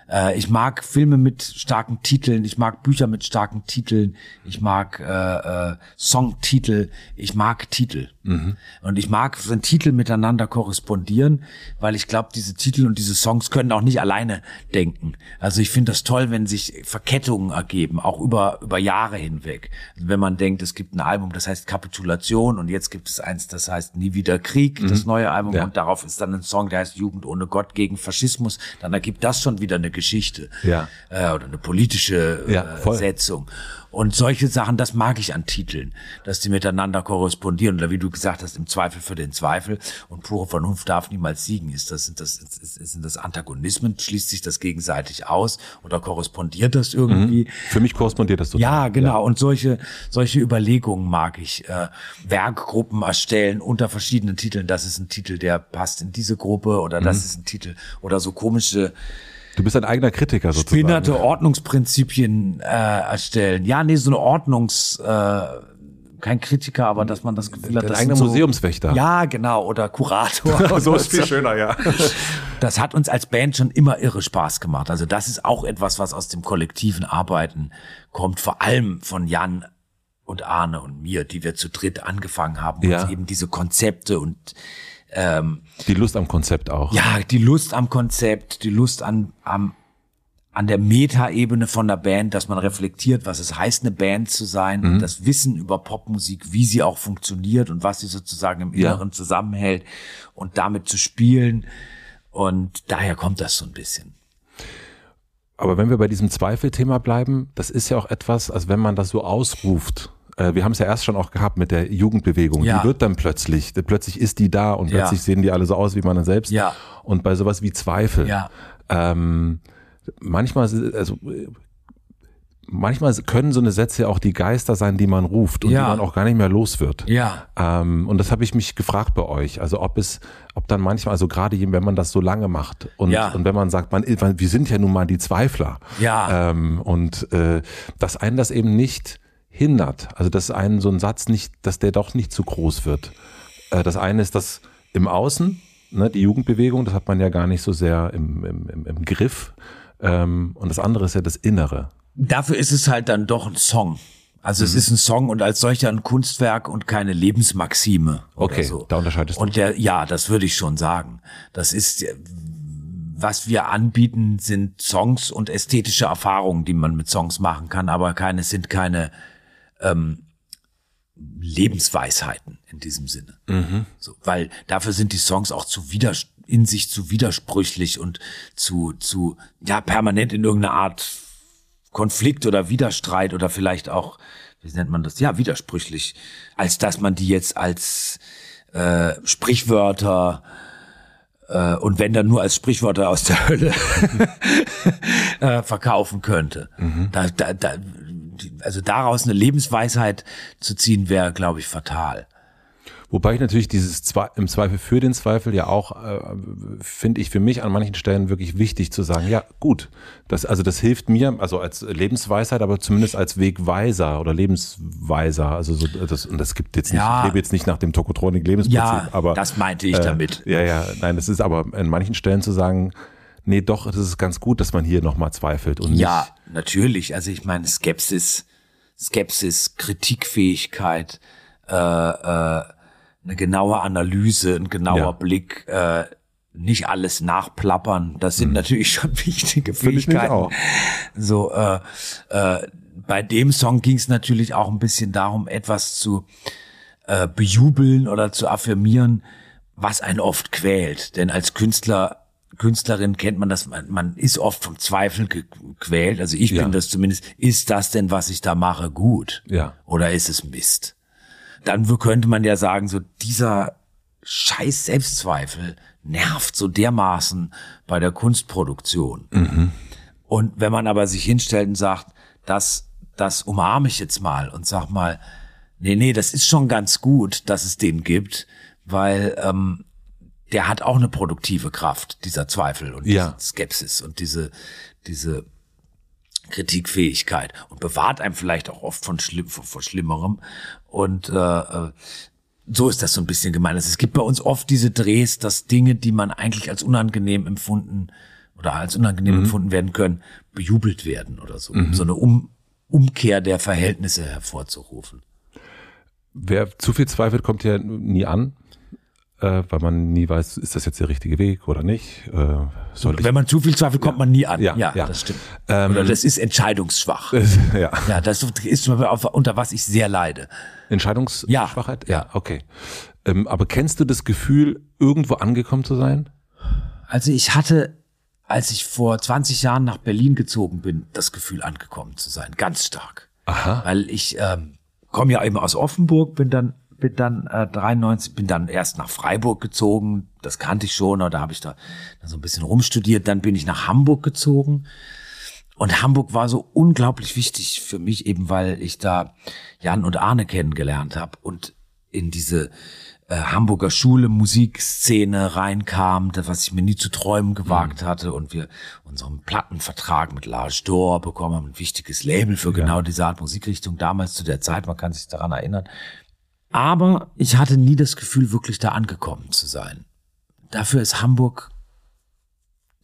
Speaker 1: Äh, ich mag Filme mit starken Titeln, ich mag Bücher mit starken Titeln, ich mag äh, äh, Songtitel, ich mag Titel. Und ich mag, wenn Titel miteinander korrespondieren, weil ich glaube, diese Titel und diese Songs können auch nicht alleine denken. Also ich finde das toll, wenn sich Verkettungen ergeben, auch über, über Jahre hinweg. Also wenn man denkt, es gibt ein Album, das heißt Kapitulation und jetzt gibt es eins, das heißt Nie wieder Krieg, das neue Album
Speaker 2: Ja.
Speaker 1: und darauf ist dann ein Song, der heißt Jugend ohne Gott gegen Faschismus, dann ergibt das schon wieder eine Geschichte
Speaker 2: Ja.
Speaker 1: äh, oder eine politische äh. Setzung. Und solche Sachen, das mag ich an Titeln, dass die miteinander korrespondieren. Oder wie du gesagt hast, im Zweifel für den Zweifel. Und pure Vernunft darf niemals siegen. Ist das, sind das, sind das Antagonismen? Schließt sich das gegenseitig aus? Oder korrespondiert das irgendwie?
Speaker 2: Für mich korrespondiert das total.
Speaker 1: Ja, genau. Und solche, solche Überlegungen mag ich. Äh, Werkgruppen erstellen unter verschiedenen Titeln. Das ist ein Titel, der passt in diese Gruppe oder das
Speaker 2: Mhm.
Speaker 1: ist ein Titel oder so komische
Speaker 2: Du bist ein eigener Kritiker sozusagen.
Speaker 1: spinnerte Ordnungsprinzipien äh, erstellen. Ja, nee, so eine Ordnungs, äh, kein Kritiker, aber dass man das Gefühl hat,
Speaker 2: eigener
Speaker 1: sind so,
Speaker 2: Museumswächter.
Speaker 1: Ja, genau, oder Kurator.
Speaker 2: so ist viel schöner, ja.
Speaker 1: Das hat uns als Band schon immer irre Spaß gemacht. Also das ist auch etwas, was aus dem kollektiven Arbeiten kommt, vor allem von Jan und Arne und mir, die wir zu dritt angefangen haben,
Speaker 2: Ja.
Speaker 1: uns eben diese Konzepte und ähm,
Speaker 2: Die Lust am Konzept auch.
Speaker 1: ja, die Lust am Konzept, die Lust an, am, an der Metaebene von der Band, dass man reflektiert, was es heißt, eine Band zu sein, mhm. das Wissen über Popmusik, wie sie auch funktioniert und was sie sozusagen im Inneren ja. zusammenhält und damit zu spielen. Und daher kommt das so ein bisschen.
Speaker 2: Aber wenn wir bei diesem Zweifelthema bleiben, das ist ja auch etwas, als wenn man das so ausruft. Äh, wir haben es ja erst schon auch gehabt mit der Jugendbewegung. Ja. Die wird dann plötzlich, plötzlich ist die da und plötzlich ja. sehen die alle so aus wie man dann selbst.
Speaker 1: Ja.
Speaker 2: Und bei sowas wie Zweifel.
Speaker 1: Ja.
Speaker 2: Ähm, manchmal, also manchmal können so eine Sätze ja auch die Geister sein, die man ruft und ja. die man auch gar nicht mehr los wird.
Speaker 1: Ja.
Speaker 2: Ähm, und das habe ich mich gefragt bei euch. Also ob es, ob dann manchmal, also gerade wenn man das so lange macht und, ja. und wenn man sagt, man, wir sind ja nun mal die Zweifler.
Speaker 1: Ja.
Speaker 2: Ähm, und äh, dass einen das eben nicht hindert. Also dass einen so ein Satz nicht, dass der doch nicht zu groß wird. Äh, das eine ist das im Außen, ne, die Jugendbewegung, das hat man ja gar nicht so sehr im, im, im, Griff. Ähm, und das andere ist ja das Innere.
Speaker 1: Dafür ist es halt dann doch ein Song. Also mhm. es ist ein Song und als solcher ein Kunstwerk und keine Lebensmaxime.
Speaker 2: Okay,
Speaker 1: so.
Speaker 2: da unterscheidest
Speaker 1: du. Und der, ja, das würde ich schon sagen. Das ist, was wir anbieten, sind Songs und ästhetische Erfahrungen, die man mit Songs machen kann, aber keine sind keine ähm, Lebensweisheiten in diesem Sinne.
Speaker 2: Mhm.
Speaker 1: So, weil dafür sind die Songs auch zu wieder in sich zu widersprüchlich und zu zu ja permanent in irgendeiner Art Konflikt oder Widerstreit oder vielleicht auch, wie nennt man das? Ja, widersprüchlich, als dass man die jetzt als äh, Sprichwörter äh, und wenn dann nur als Sprichwörter aus der Hölle äh, verkaufen könnte. Mhm. Da, da, da, also daraus eine Lebensweisheit zu ziehen, wäre, glaube ich, fatal.
Speaker 2: Wobei ich natürlich dieses Zwe im Zweifel für den Zweifel ja auch, äh, finde ich für mich an manchen Stellen wirklich wichtig zu sagen, ja gut, das, also das hilft mir, also als Lebensweisheit, aber zumindest als Wegweiser oder Lebensweiser. Also so, das, und das gibt jetzt nicht, ja. ich lebe jetzt nicht nach dem Tokotronik Lebensprinzip,
Speaker 1: ja,
Speaker 2: aber.
Speaker 1: Das meinte ich äh, damit.
Speaker 2: Ja, ja, nein, das ist aber an manchen Stellen zu sagen, nee, doch, das ist ganz gut, dass man hier nochmal zweifelt und
Speaker 1: Ja, natürlich. Also ich meine, Skepsis, Skepsis, Kritikfähigkeit, äh, äh, eine genaue Analyse, ein genauer ja. Blick, äh, nicht alles nachplappern. Das sind mhm. natürlich schon wichtige Fähigkeiten.
Speaker 2: auch.
Speaker 1: So, äh, äh, bei dem Song ging es natürlich auch ein bisschen darum, etwas zu äh, bejubeln oder zu affirmieren, was einen oft quält. Denn als Künstler Künstlerin kennt man das, man, man ist oft vom Zweifel gequält. Also ich ja. bin das zumindest. Ist das denn, was ich da mache, gut?
Speaker 2: Ja.
Speaker 1: Oder ist es Mist? dann könnte man ja sagen, so dieser scheiß Selbstzweifel nervt so dermaßen bei der Kunstproduktion.
Speaker 2: Mhm.
Speaker 1: Und wenn man aber sich hinstellt und sagt, das, das umarme ich jetzt mal und sag mal, nee, nee, das ist schon ganz gut, dass es den gibt, weil ähm, der hat auch eine produktive Kraft, dieser Zweifel und
Speaker 2: ja.
Speaker 1: diese Skepsis und diese, diese Kritikfähigkeit und bewahrt einem vielleicht auch oft von schlimm, vor, vor Schlimmerem. Und äh, äh, so ist das so ein bisschen gemeint. Also es gibt bei uns oft diese Drehs, dass Dinge, die man eigentlich als unangenehm empfunden oder als unangenehm mhm. empfunden werden können, bejubelt werden oder so. Mhm. So eine um Umkehr der Verhältnisse hervorzurufen.
Speaker 2: Wer zu viel zweifelt, kommt ja nie an äh, weil man nie weiß, ist das jetzt der richtige Weg oder nicht. Äh,
Speaker 1: Wenn man zu viel zweifelt, kommt
Speaker 2: ja.
Speaker 1: man nie an.
Speaker 2: Ja, ja,
Speaker 1: ja. das stimmt. Ähm, oder das ist entscheidungsschwach.
Speaker 2: ja.
Speaker 1: ja, das ist unter was ich sehr leide.
Speaker 2: Entscheidungsschwachheit? Ja, ja okay. Ähm, aber kennst du das Gefühl, irgendwo angekommen zu sein?
Speaker 1: Also ich hatte, als ich vor 20 Jahren nach Berlin gezogen bin, das Gefühl angekommen zu sein, ganz stark.
Speaker 2: Aha.
Speaker 1: Weil ich ähm, komme ja eben aus Offenburg, bin dann bin dann äh, 93, bin dann erst nach Freiburg gezogen, das kannte ich schon, da habe ich da, so ein bisschen rumstudiert, dann bin ich nach Hamburg gezogen. Und Hamburg war so unglaublich wichtig für mich, eben weil ich da Jan und Arne kennengelernt habe und in diese äh, Hamburger Schule Musikszene reinkam, das, was ich mir nie zu träumen gewagt mhm. hatte und wir unseren Plattenvertrag mit Lars Dor bekommen haben, ein wichtiges Label für ja. genau diese Art Musikrichtung damals zu der Zeit, man kann sich daran erinnern. Aber ich hatte nie das Gefühl, wirklich da angekommen zu sein. Dafür ist Hamburg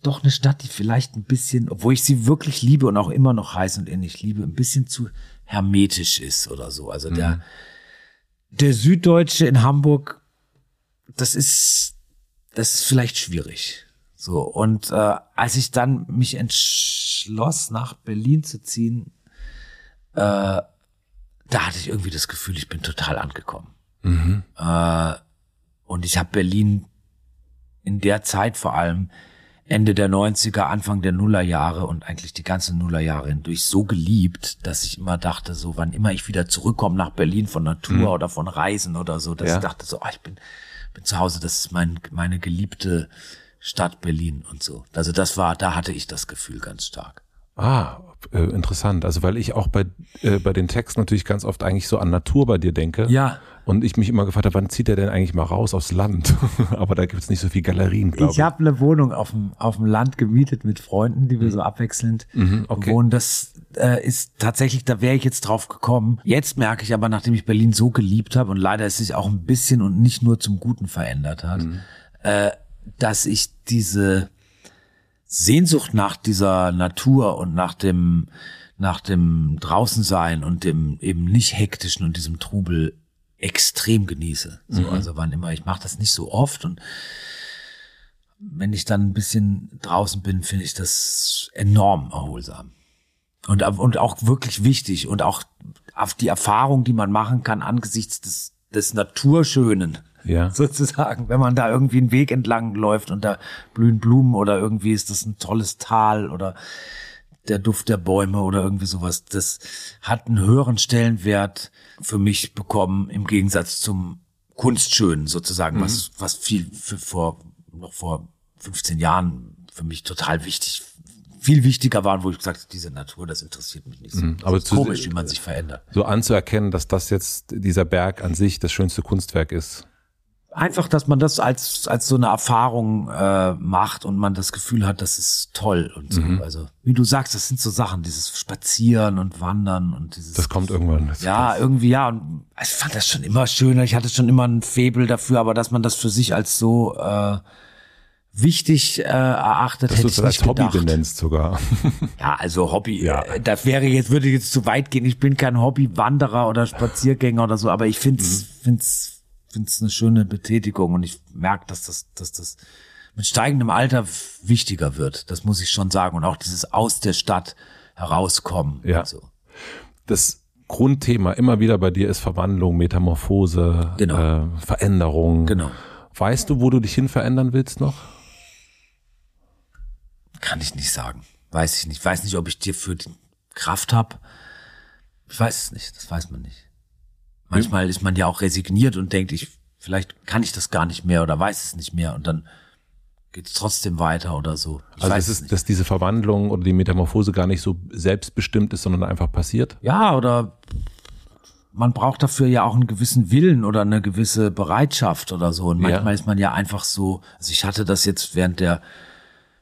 Speaker 1: doch eine Stadt, die vielleicht ein bisschen, obwohl ich sie wirklich liebe und auch immer noch heiß und ähnlich liebe, ein bisschen zu hermetisch ist oder so. Also der, mhm. der Süddeutsche in Hamburg, das ist, das ist vielleicht schwierig. So, und äh, als ich dann mich entschloss, nach Berlin zu ziehen, äh, da hatte ich irgendwie das Gefühl, ich bin total angekommen.
Speaker 2: Mhm.
Speaker 1: Äh, und ich habe Berlin in der Zeit vor allem Ende der 90er, Anfang der Nullerjahre und eigentlich die ganzen Nullerjahre hindurch so geliebt, dass ich immer dachte, so wann immer ich wieder zurückkomme nach Berlin von Natur
Speaker 2: Mhm.
Speaker 1: oder von Reisen oder so, dass
Speaker 2: Ja.
Speaker 1: ich dachte so, ah, ich bin, bin zu Hause, das ist mein, meine geliebte Stadt Berlin und so. Also das war, da hatte ich das Gefühl ganz stark.
Speaker 2: Ah, äh, interessant. Also weil ich auch bei, äh, bei den Texten natürlich ganz oft eigentlich so an Natur bei dir denke.
Speaker 1: Ja.
Speaker 2: Und ich mich immer gefragt habe, wann zieht er denn eigentlich mal raus aufs Land? Aber da gibt es nicht so viel Galerien, glaube ich.
Speaker 1: Ich habe eine Wohnung auf dem, auf dem Land gemietet mit Freunden, die wir so abwechselnd
Speaker 2: Mhm, okay.
Speaker 1: wohnen. Das äh, ist tatsächlich, da wäre ich jetzt drauf gekommen. Jetzt merke ich aber, nachdem ich Berlin so geliebt habe und leider es sich auch ein bisschen und nicht nur zum Guten verändert hat,
Speaker 2: Mhm.
Speaker 1: äh, dass ich diese Sehnsucht nach dieser Natur und nach dem nach dem Draußensein und dem eben nicht hektischen und diesem Trubel extrem genieße. So,
Speaker 2: Mhm.
Speaker 1: also wann immer ich mache das nicht so oft und wenn ich dann ein bisschen draußen bin, finde ich das enorm erholsam. Und, und auch wirklich wichtig und auch auf die Erfahrung, die man machen kann angesichts des, des Naturschönen,
Speaker 2: Ja.
Speaker 1: sozusagen. Wenn man da irgendwie einen Weg entlang läuft und da blühen Blumen oder irgendwie ist das ein tolles Tal oder der Duft der Bäume oder irgendwie sowas. Das hat einen höheren Stellenwert für mich bekommen im Gegensatz zum Kunstschönen sozusagen, was, was viel für vor, noch vor 15 Jahren für mich total wichtig, viel wichtiger war, wo ich gesagt habe, diese Natur, das interessiert mich nicht so.
Speaker 2: aber
Speaker 1: das ist
Speaker 2: zu-
Speaker 1: komisch, wie man sich verändert.
Speaker 2: So anzuerkennen, dass das jetzt dieser Berg an sich das schönste Kunstwerk ist.
Speaker 1: Einfach, dass man das als als so eine Erfahrung äh, macht und man das Gefühl hat, das ist toll und so.
Speaker 2: Mhm.
Speaker 1: Also wie du sagst, das sind so Sachen, dieses Spazieren und Wandern und dieses.
Speaker 2: Das kommt irgendwann. Das
Speaker 1: ja, irgendwie ja. Und ich fand das schon immer schöner. Ich hatte schon immer ein Faible dafür, aber dass man das für sich als so äh, wichtig äh, erachtet,
Speaker 2: dass
Speaker 1: hätte
Speaker 2: du es als Hobby
Speaker 1: gedacht.
Speaker 2: benennst sogar.
Speaker 1: Ja, also Hobby.
Speaker 2: Ja.
Speaker 1: Äh, das wäre jetzt würde jetzt zu weit gehen. Ich bin kein Hobbywanderer oder Spaziergänger oder so, aber ich find's
Speaker 2: Mhm.
Speaker 1: Find's find's eine schöne Betätigung und ich merke, dass das dass das mit steigendem Alter wichtiger wird. Das muss ich schon sagen und auch dieses aus der Stadt herauskommen.
Speaker 2: Ja.
Speaker 1: So.
Speaker 2: Das Grundthema immer wieder bei dir ist Verwandlung, Metamorphose,
Speaker 1: Genau.
Speaker 2: äh, Veränderung.
Speaker 1: Genau.
Speaker 2: Weißt du, wo du dich hin verändern willst noch?
Speaker 1: Kann ich nicht sagen. Weiß ich nicht. Weiß nicht, ob ich dir für die Kraft hab. Ich weiß es nicht. Das weiß man nicht. Manchmal ist man ja auch resigniert und denkt, ich vielleicht kann ich das gar nicht mehr oder weiß es nicht mehr und dann geht's trotzdem weiter oder so. Ich
Speaker 2: also
Speaker 1: weiß
Speaker 2: es
Speaker 1: es
Speaker 2: ist,
Speaker 1: nicht.
Speaker 2: dass diese Verwandlung oder die Metamorphose gar nicht so selbstbestimmt ist, sondern einfach passiert.
Speaker 1: Ja, oder man braucht dafür ja auch einen gewissen Willen oder eine gewisse Bereitschaft oder so. Und manchmal
Speaker 2: Ja.
Speaker 1: ist man ja einfach so, also ich hatte das jetzt während der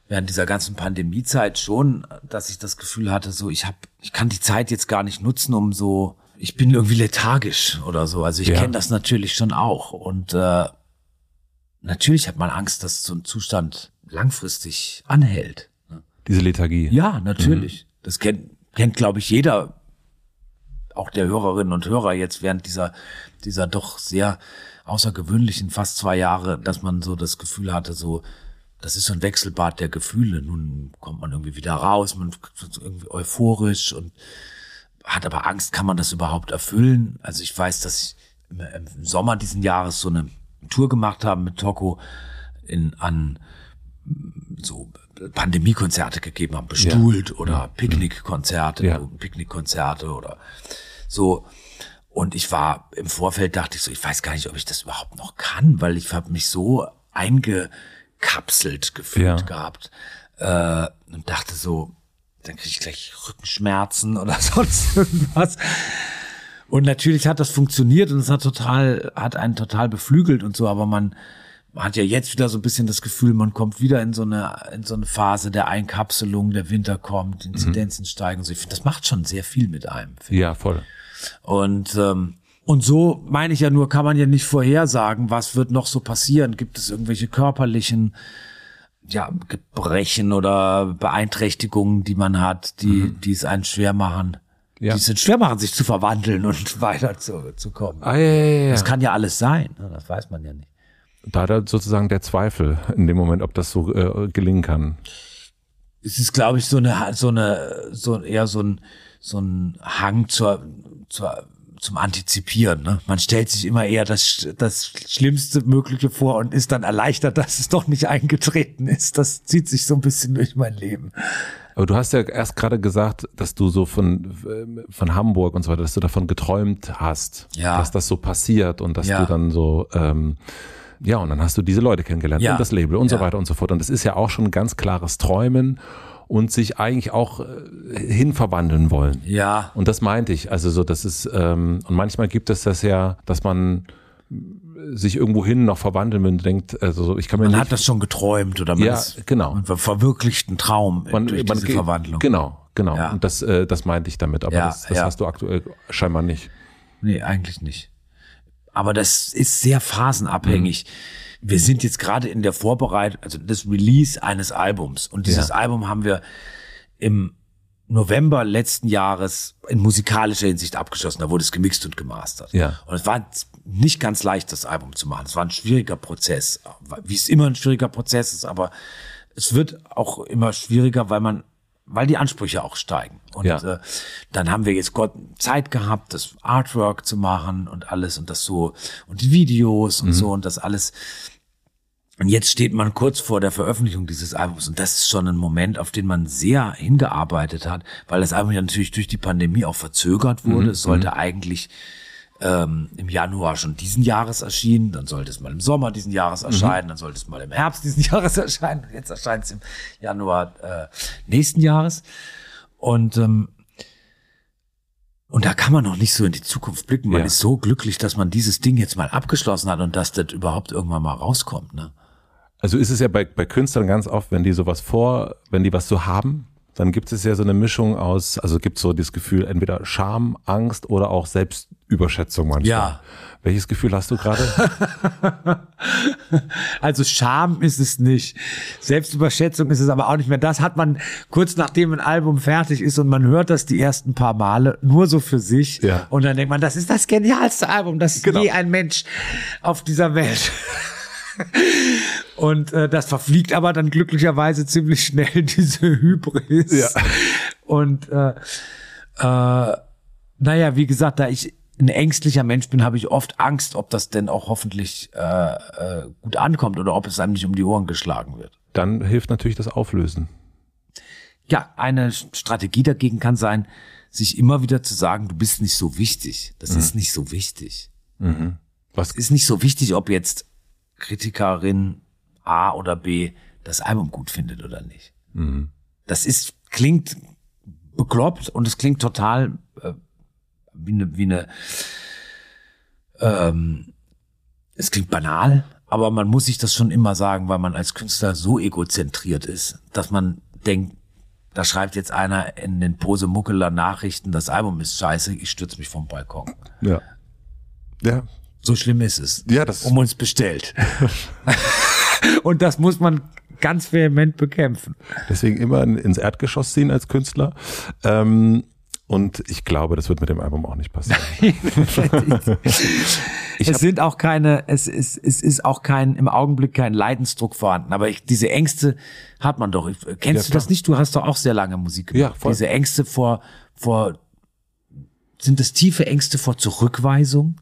Speaker 1: während dieser ganzen Pandemiezeit schon, dass ich das Gefühl hatte, so ich habe, ich kann die Zeit jetzt gar nicht nutzen, um so, ich bin irgendwie lethargisch oder so. Also ich
Speaker 2: Ja.
Speaker 1: kenne das natürlich schon auch und äh, natürlich hat man Angst, dass so ein Zustand langfristig anhält. ne?
Speaker 2: Diese Lethargie.
Speaker 1: Ja, natürlich. Das kennt, kennt glaube ich, jeder, auch der Hörerinnen und Hörer jetzt während dieser, dieser doch sehr außergewöhnlichen fast zwei Jahre, dass man so das Gefühl hatte, so, das ist so ein Wechselbad der Gefühle. Nun kommt man irgendwie wieder raus, man ist irgendwie euphorisch und hat aber Angst, kann man das überhaupt erfüllen? Also ich weiß, dass ich im- Sommer diesen Jahres so eine Tour gemacht habe mit Toko in, an so Pandemiekonzerte gegeben haben, bestuhlt oder Picknickkonzerte,
Speaker 2: Ja.
Speaker 1: Picknickkonzerte oder so. Und ich war im Vorfeld dachte ich so, ich weiß gar nicht, ob ich das überhaupt noch kann, weil ich habe mich so eingekapselt gefühlt
Speaker 2: Ja.
Speaker 1: gehabt äh, und dachte so, dann kriege ich gleich Rückenschmerzen oder sonst irgendwas. Und natürlich hat das funktioniert und es hat total, hat einen total beflügelt und so, aber man, man hat ja jetzt wieder so ein bisschen das Gefühl, man kommt wieder in so eine, in so eine Phase der Einkapselung, der Winter kommt, Inzidenzen steigen und so. Ich finde, das macht schon sehr viel mit einem.
Speaker 2: Ja, voll.
Speaker 1: Und, ähm, und so meine ich ja nur, kann man ja nicht vorhersagen, was wird noch so passieren. Gibt es irgendwelche körperlichen ja, Gebrechen oder Beeinträchtigungen, die man hat, die, die es einen schwer machen,
Speaker 2: Ja.
Speaker 1: die es einen schwer machen, sich zu verwandeln und weiter zu, zu kommen.
Speaker 2: Ah, ja, ja, ja.
Speaker 1: Das kann ja alles sein, ne? das weiß man ja nicht.
Speaker 2: da da sozusagen der Zweifel in dem Moment, ob das so äh, gelingen kann.
Speaker 1: Es ist, glaube ich, so eine, so eine, so eher so ein, so ein Hang zur, zur zum Antizipieren. Ne? Man stellt sich immer eher das, das Schlimmste Mögliche vor und ist dann erleichtert, dass es doch nicht eingetreten ist. Das zieht sich so ein bisschen durch mein Leben.
Speaker 2: Aber du hast ja erst gerade gesagt, dass du so von, von Hamburg und so weiter, dass du davon geträumt hast,
Speaker 1: ja.
Speaker 2: dass das so passiert und dass
Speaker 1: ja.
Speaker 2: du dann so, ähm, ja, und dann hast du diese Leute kennengelernt
Speaker 1: ja.
Speaker 2: und das Label und so weiter und so fort. Und das ist ja auch schon ein ganz klares Träumen und sich eigentlich auch äh, hinverwandeln wollen.
Speaker 1: Ja,
Speaker 2: Und das meinte ich. Also so, das ist, ähm, und manchmal gibt es das ja, dass man sich irgendwo hin noch verwandeln und denkt, also so, ich kann mir
Speaker 1: man
Speaker 2: nicht,
Speaker 1: hat das schon geträumt oder man
Speaker 2: Ja,
Speaker 1: ist,
Speaker 2: genau.
Speaker 1: man verwirklicht einen Traum durch diese
Speaker 2: ge-
Speaker 1: Verwandlung.
Speaker 2: Genau, genau.
Speaker 1: Ja.
Speaker 2: Und das, äh, das meinte ich damit, aber
Speaker 1: Ja,
Speaker 2: das, das
Speaker 1: ja.
Speaker 2: hast du aktuell scheinbar nicht.
Speaker 1: Nee, eigentlich nicht. Aber das ist sehr phasenabhängig.
Speaker 2: Mhm.
Speaker 1: Wir sind jetzt gerade in der Vorbereitung, also das Release eines Albums. Und dieses
Speaker 2: Ja.
Speaker 1: Album haben wir im November letzten Jahres in musikalischer Hinsicht abgeschlossen. Da wurde es gemixt und gemastert.
Speaker 2: Ja.
Speaker 1: Und es war nicht ganz leicht, das Album zu machen. Es war ein schwieriger Prozess, wie es immer ein schwieriger Prozess ist, aber es wird auch immer schwieriger, weil man, weil die Ansprüche auch steigen. Und
Speaker 2: Ja.
Speaker 1: äh, dann haben wir jetzt Gott Zeit gehabt, das Artwork zu machen und alles und das so und die Videos und so und das alles. Und jetzt steht man kurz vor der Veröffentlichung dieses Albums und das ist schon ein Moment, auf den man sehr hingearbeitet hat, weil das Album ja natürlich durch die Pandemie auch verzögert wurde. Es sollte eigentlich ähm, im Januar schon diesen Jahres erschienen, dann sollte es mal im Sommer diesen Jahres erscheinen, dann sollte es mal im Herbst diesen Jahres erscheinen. Jetzt erscheint es im Januar äh, nächsten Jahres. Und ähm, und da kann man noch nicht so in die Zukunft blicken. Man
Speaker 2: Ja.
Speaker 1: ist so glücklich, dass man dieses Ding jetzt mal abgeschlossen hat und dass das überhaupt irgendwann mal rauskommt. Ne?
Speaker 2: Also ist es ja bei, bei Künstlern ganz oft, wenn die sowas vor, wenn die was so haben, dann gibt es ja so eine Mischung aus, also gibt es so das Gefühl, entweder Scham, Angst oder auch Selbstüberschätzung manchmal.
Speaker 1: Ja.
Speaker 2: Welches Gefühl hast du gerade?
Speaker 1: Also Scham ist es nicht. Selbstüberschätzung ist es aber auch nicht mehr. Das hat man kurz nachdem ein Album fertig ist und man hört das die ersten paar Male nur so für sich.
Speaker 2: Ja.
Speaker 1: Und dann denkt man, das ist das genialste Album, das
Speaker 2: Genau.
Speaker 1: je ein Mensch auf dieser Welt. Und äh, das verfliegt aber dann glücklicherweise ziemlich schnell diese Hybris.
Speaker 2: Ja.
Speaker 1: Und äh, äh, naja, wie gesagt, da ich ein ängstlicher Mensch bin, habe ich oft Angst, ob das denn auch hoffentlich äh, äh, gut ankommt oder ob es einem nicht um die Ohren geschlagen wird.
Speaker 2: Dann hilft natürlich das Auflösen.
Speaker 1: Ja, eine Strategie dagegen kann sein, sich immer wieder zu sagen, du bist nicht so wichtig. Das ist nicht so wichtig.
Speaker 2: Was
Speaker 1: Es ist nicht so wichtig, ob jetzt Kritikerin A oder B das Album gut findet oder nicht. Das ist, klingt bekloppt und es klingt total äh, wie eine, wie eine ähm, es klingt banal, aber man muss sich das schon immer sagen, weil man als Künstler so egozentriert ist, dass man denkt, da schreibt jetzt einer in den Posemuckeler Nachrichten, das Album ist scheiße, ich stürze mich vom Balkon.
Speaker 2: ja. Ja,
Speaker 1: So schlimm ist es.
Speaker 2: Ja, das-
Speaker 1: um uns bestellt. Und das muss man ganz vehement bekämpfen.
Speaker 2: deswegen immer in- ins Erdgeschoss ziehen als Künstler. Ähm, und ich glaube, das wird mit dem Album auch nicht passieren.
Speaker 1: es sind auch keine, es ist, es ist auch kein, im Augenblick kein Leidensdruck vorhanden. Aber ich, diese Ängste hat man doch. Kennst
Speaker 2: Ja,
Speaker 1: du das nicht? Du hast doch auch sehr lange Musik gemacht.
Speaker 2: Ja, voll.
Speaker 1: Diese Ängste vor, vor, sind das tiefe Ängste vor Zurückweisung?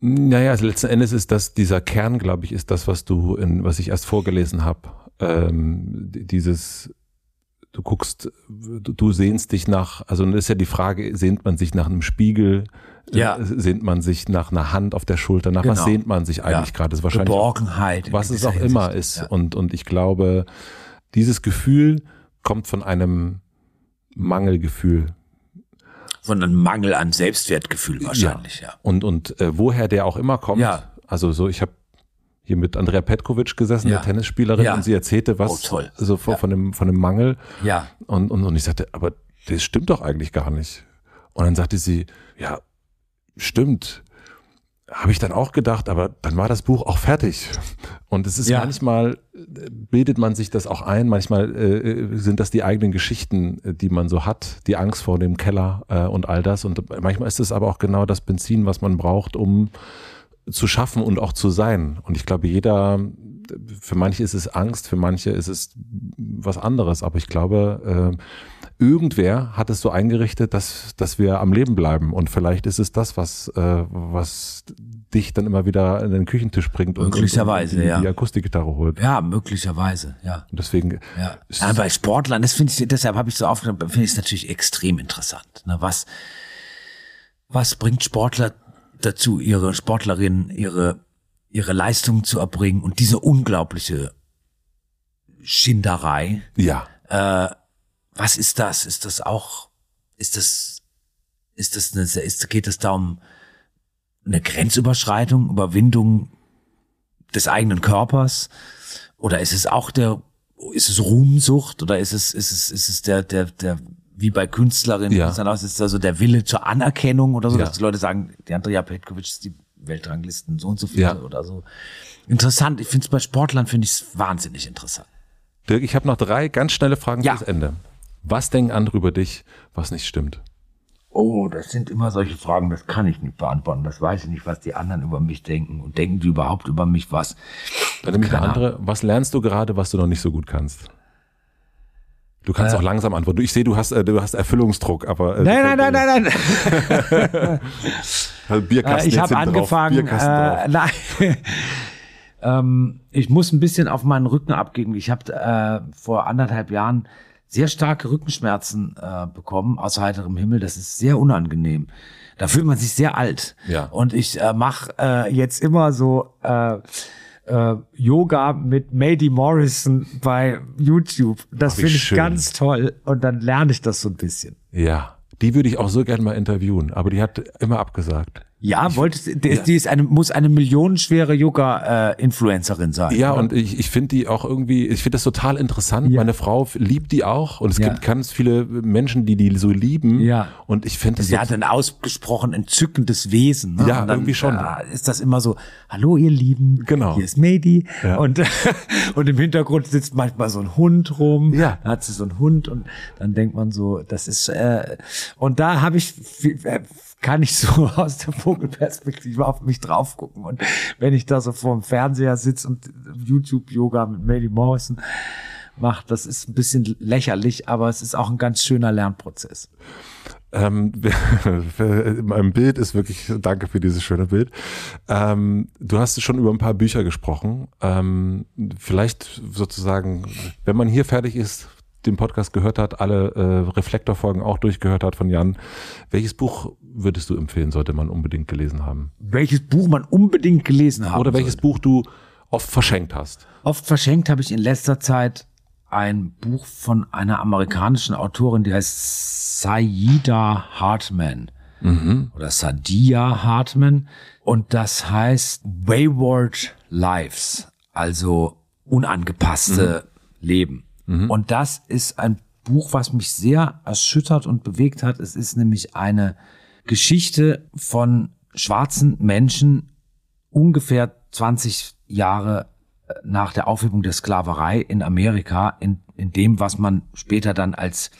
Speaker 2: Naja, also letzten Endes ist das, dieser Kern, glaube ich, ist das, was du, in, was ich erst vorgelesen habe. Ähm, dieses, du guckst, du, du sehnst dich nach, also das ist ja die Frage, sehnt man sich nach einem Spiegel,
Speaker 1: Ja.
Speaker 2: äh, sehnt man sich nach einer Hand auf der Schulter, nach was
Speaker 1: Genau.
Speaker 2: sehnt man sich eigentlich
Speaker 1: Ja.
Speaker 2: gerade? Das ist wahrscheinlich
Speaker 1: Geborgenheit.
Speaker 2: was es auch immer ist.
Speaker 1: Ja.
Speaker 2: Und, und ich glaube, dieses Gefühl kommt von einem Mangelgefühl.
Speaker 1: Von einem Mangel an Selbstwertgefühl wahrscheinlich, ja.
Speaker 2: Und, und äh, woher der auch immer kommt.
Speaker 1: Ja.
Speaker 2: Also so, ich habe hier mit Andrea Petkovic gesessen,
Speaker 1: Ja.
Speaker 2: der Tennisspielerin,
Speaker 1: Ja.
Speaker 2: und sie erzählte was
Speaker 1: Oh, toll.
Speaker 2: so von, von, dem, von dem Mangel.
Speaker 1: Ja.
Speaker 2: Und, und, und ich sagte, aber das stimmt doch eigentlich gar nicht. Und dann sagte sie, ja, stimmt. Habe ich dann auch gedacht, aber dann war das Buch auch fertig. Und es ist
Speaker 1: Ja.
Speaker 2: manchmal, äh, bildet man sich das auch ein, manchmal äh, sind das die eigenen Geschichten, äh, die man so hat, die Angst vor dem Keller äh, und all das. Und manchmal ist es aber auch genau das Benzin, was man braucht, um zu schaffen und auch zu sein. Und ich glaube, jeder, für manche ist es Angst, für manche ist es was anderes. Aber ich glaube, äh, irgendwer hat es so eingerichtet, dass, dass wir am Leben bleiben. Und vielleicht ist es das, was, äh, was dich dann immer wieder in den Küchentisch bringt und,
Speaker 1: möglicherweise,
Speaker 2: und, und die,
Speaker 1: ja.
Speaker 2: die Akustikgitarre holt.
Speaker 1: Ja, möglicherweise, ja.
Speaker 2: Und deswegen.
Speaker 1: Ja. ja bei Sportlern, das finde ich, deshalb habe ich so aufgenommen, finde ich es natürlich extrem interessant. Ne? Was, was bringt Sportler dazu, ihre Sportlerinnen, ihre, ihre Leistungen zu erbringen und diese unglaubliche Schinderei?
Speaker 2: Ja.
Speaker 1: Äh, was ist das? Ist das auch, ist das, ist das eine, ist, geht es da um eine Grenzüberschreitung, Überwindung des eigenen Körpers? Oder ist es auch der, ist es Ruhmsucht oder ist es, ist es, ist es der, der, der, wie bei Künstlerinnen,
Speaker 2: Ja.
Speaker 1: ist es also der Wille zur Anerkennung oder so,
Speaker 2: Ja.
Speaker 1: dass die Leute sagen, die Andrea Petkovic ist die Weltranglisten so und so viel
Speaker 2: Ja.
Speaker 1: oder so. Interessant. Ich finde es bei Sportlern finde ich es wahnsinnig interessant.
Speaker 2: Dirk, ich habe noch drei ganz schnelle Fragen
Speaker 1: Ja.
Speaker 2: fürs Ende. Was denken andere über dich, was nicht stimmt?
Speaker 1: Oh, das sind immer solche Fragen, das kann ich nicht beantworten. Das weiß ich nicht, was die anderen über mich denken. Und denken die überhaupt über mich was?
Speaker 2: Dann nehme ich eine andere. Was lernst du gerade, was du noch nicht so gut kannst? Du kannst
Speaker 1: Äh.
Speaker 2: auch langsam antworten. Ich sehe, du hast, äh, du hast Erfüllungsdruck, aber. Äh,
Speaker 1: Nein, nein, nein, nein, nein.
Speaker 2: nein. Bierkasten
Speaker 1: Äh, ich habe angefangen.
Speaker 2: Bierkasten drauf.
Speaker 1: Äh, nein. ähm, ich muss ein bisschen auf meinen Rücken abgeben. Ich habe äh, vor anderthalb Jahren sehr starke Rückenschmerzen äh, bekommen aus heiterem Himmel. Das ist sehr unangenehm. Da fühlt man sich sehr alt.
Speaker 2: Ja.
Speaker 1: Und ich äh, mache äh, jetzt immer so äh, äh, Yoga mit Mady Morrison bei YouTube. Das finde ich
Speaker 2: schön.
Speaker 1: ganz toll. Und dann lerne ich das so ein bisschen.
Speaker 2: Ja, die würde ich auch so gerne mal interviewen, aber die hat immer abgesagt.
Speaker 1: Ja, wolltest die, die ist eine, muss eine millionenschwere Yoga-Influencerin sein.
Speaker 2: Ja,
Speaker 1: oder?
Speaker 2: und ich, ich finde die auch irgendwie, ich finde das total interessant.
Speaker 1: Ja.
Speaker 2: Meine Frau liebt die auch und es
Speaker 1: Ja.
Speaker 2: gibt ganz viele Menschen, die die so lieben.
Speaker 1: Ja.
Speaker 2: Und ich finde das
Speaker 1: Sie
Speaker 2: so,
Speaker 1: hat ein ausgesprochen entzückendes Wesen. Ne?
Speaker 2: Ja,
Speaker 1: dann,
Speaker 2: irgendwie schon.
Speaker 1: äh, ist das immer so, hallo ihr Lieben,
Speaker 2: Genau.
Speaker 1: hier ist Medi.
Speaker 2: Ja.
Speaker 1: Und, und im Hintergrund sitzt manchmal so ein Hund rum.
Speaker 2: Ja.
Speaker 1: Da hat sie so einen Hund und dann denkt man so, das ist, äh, und da habe ich, äh, kann ich so aus der Vogelperspektive auf mich drauf gucken. Und wenn ich da so vor dem Fernseher sitze und YouTube-Yoga mit Medi Morrison macht, das ist ein bisschen lächerlich, aber es ist auch ein ganz schöner Lernprozess.
Speaker 2: ähm, mein Bild ist wirklich, danke für dieses schöne Bild. Ähm, du hast schon über ein paar Bücher gesprochen. Ähm, vielleicht sozusagen, wenn man hier fertig ist, den Podcast gehört hat, alle äh, Reflektorfolgen auch durchgehört hat von Jan, welches Buch würdest du empfehlen, sollte man unbedingt gelesen haben?
Speaker 1: welches Buch man unbedingt gelesen haben
Speaker 2: Oder welches
Speaker 1: sollte.
Speaker 2: Buch du oft verschenkt hast?
Speaker 1: Oft verschenkt habe ich in letzter Zeit ein Buch von einer amerikanischen Autorin, die heißt Saida Hartman oder Sadia Hartman und das heißt Wayward Lives, also unangepasste Leben. Und das ist ein Buch, was mich sehr erschüttert und bewegt hat. Es ist nämlich eine Geschichte von schwarzen Menschen ungefähr 20 Jahre äh, nach der Aufhebung der Sklaverei in Amerika, in, in dem, was man später dann als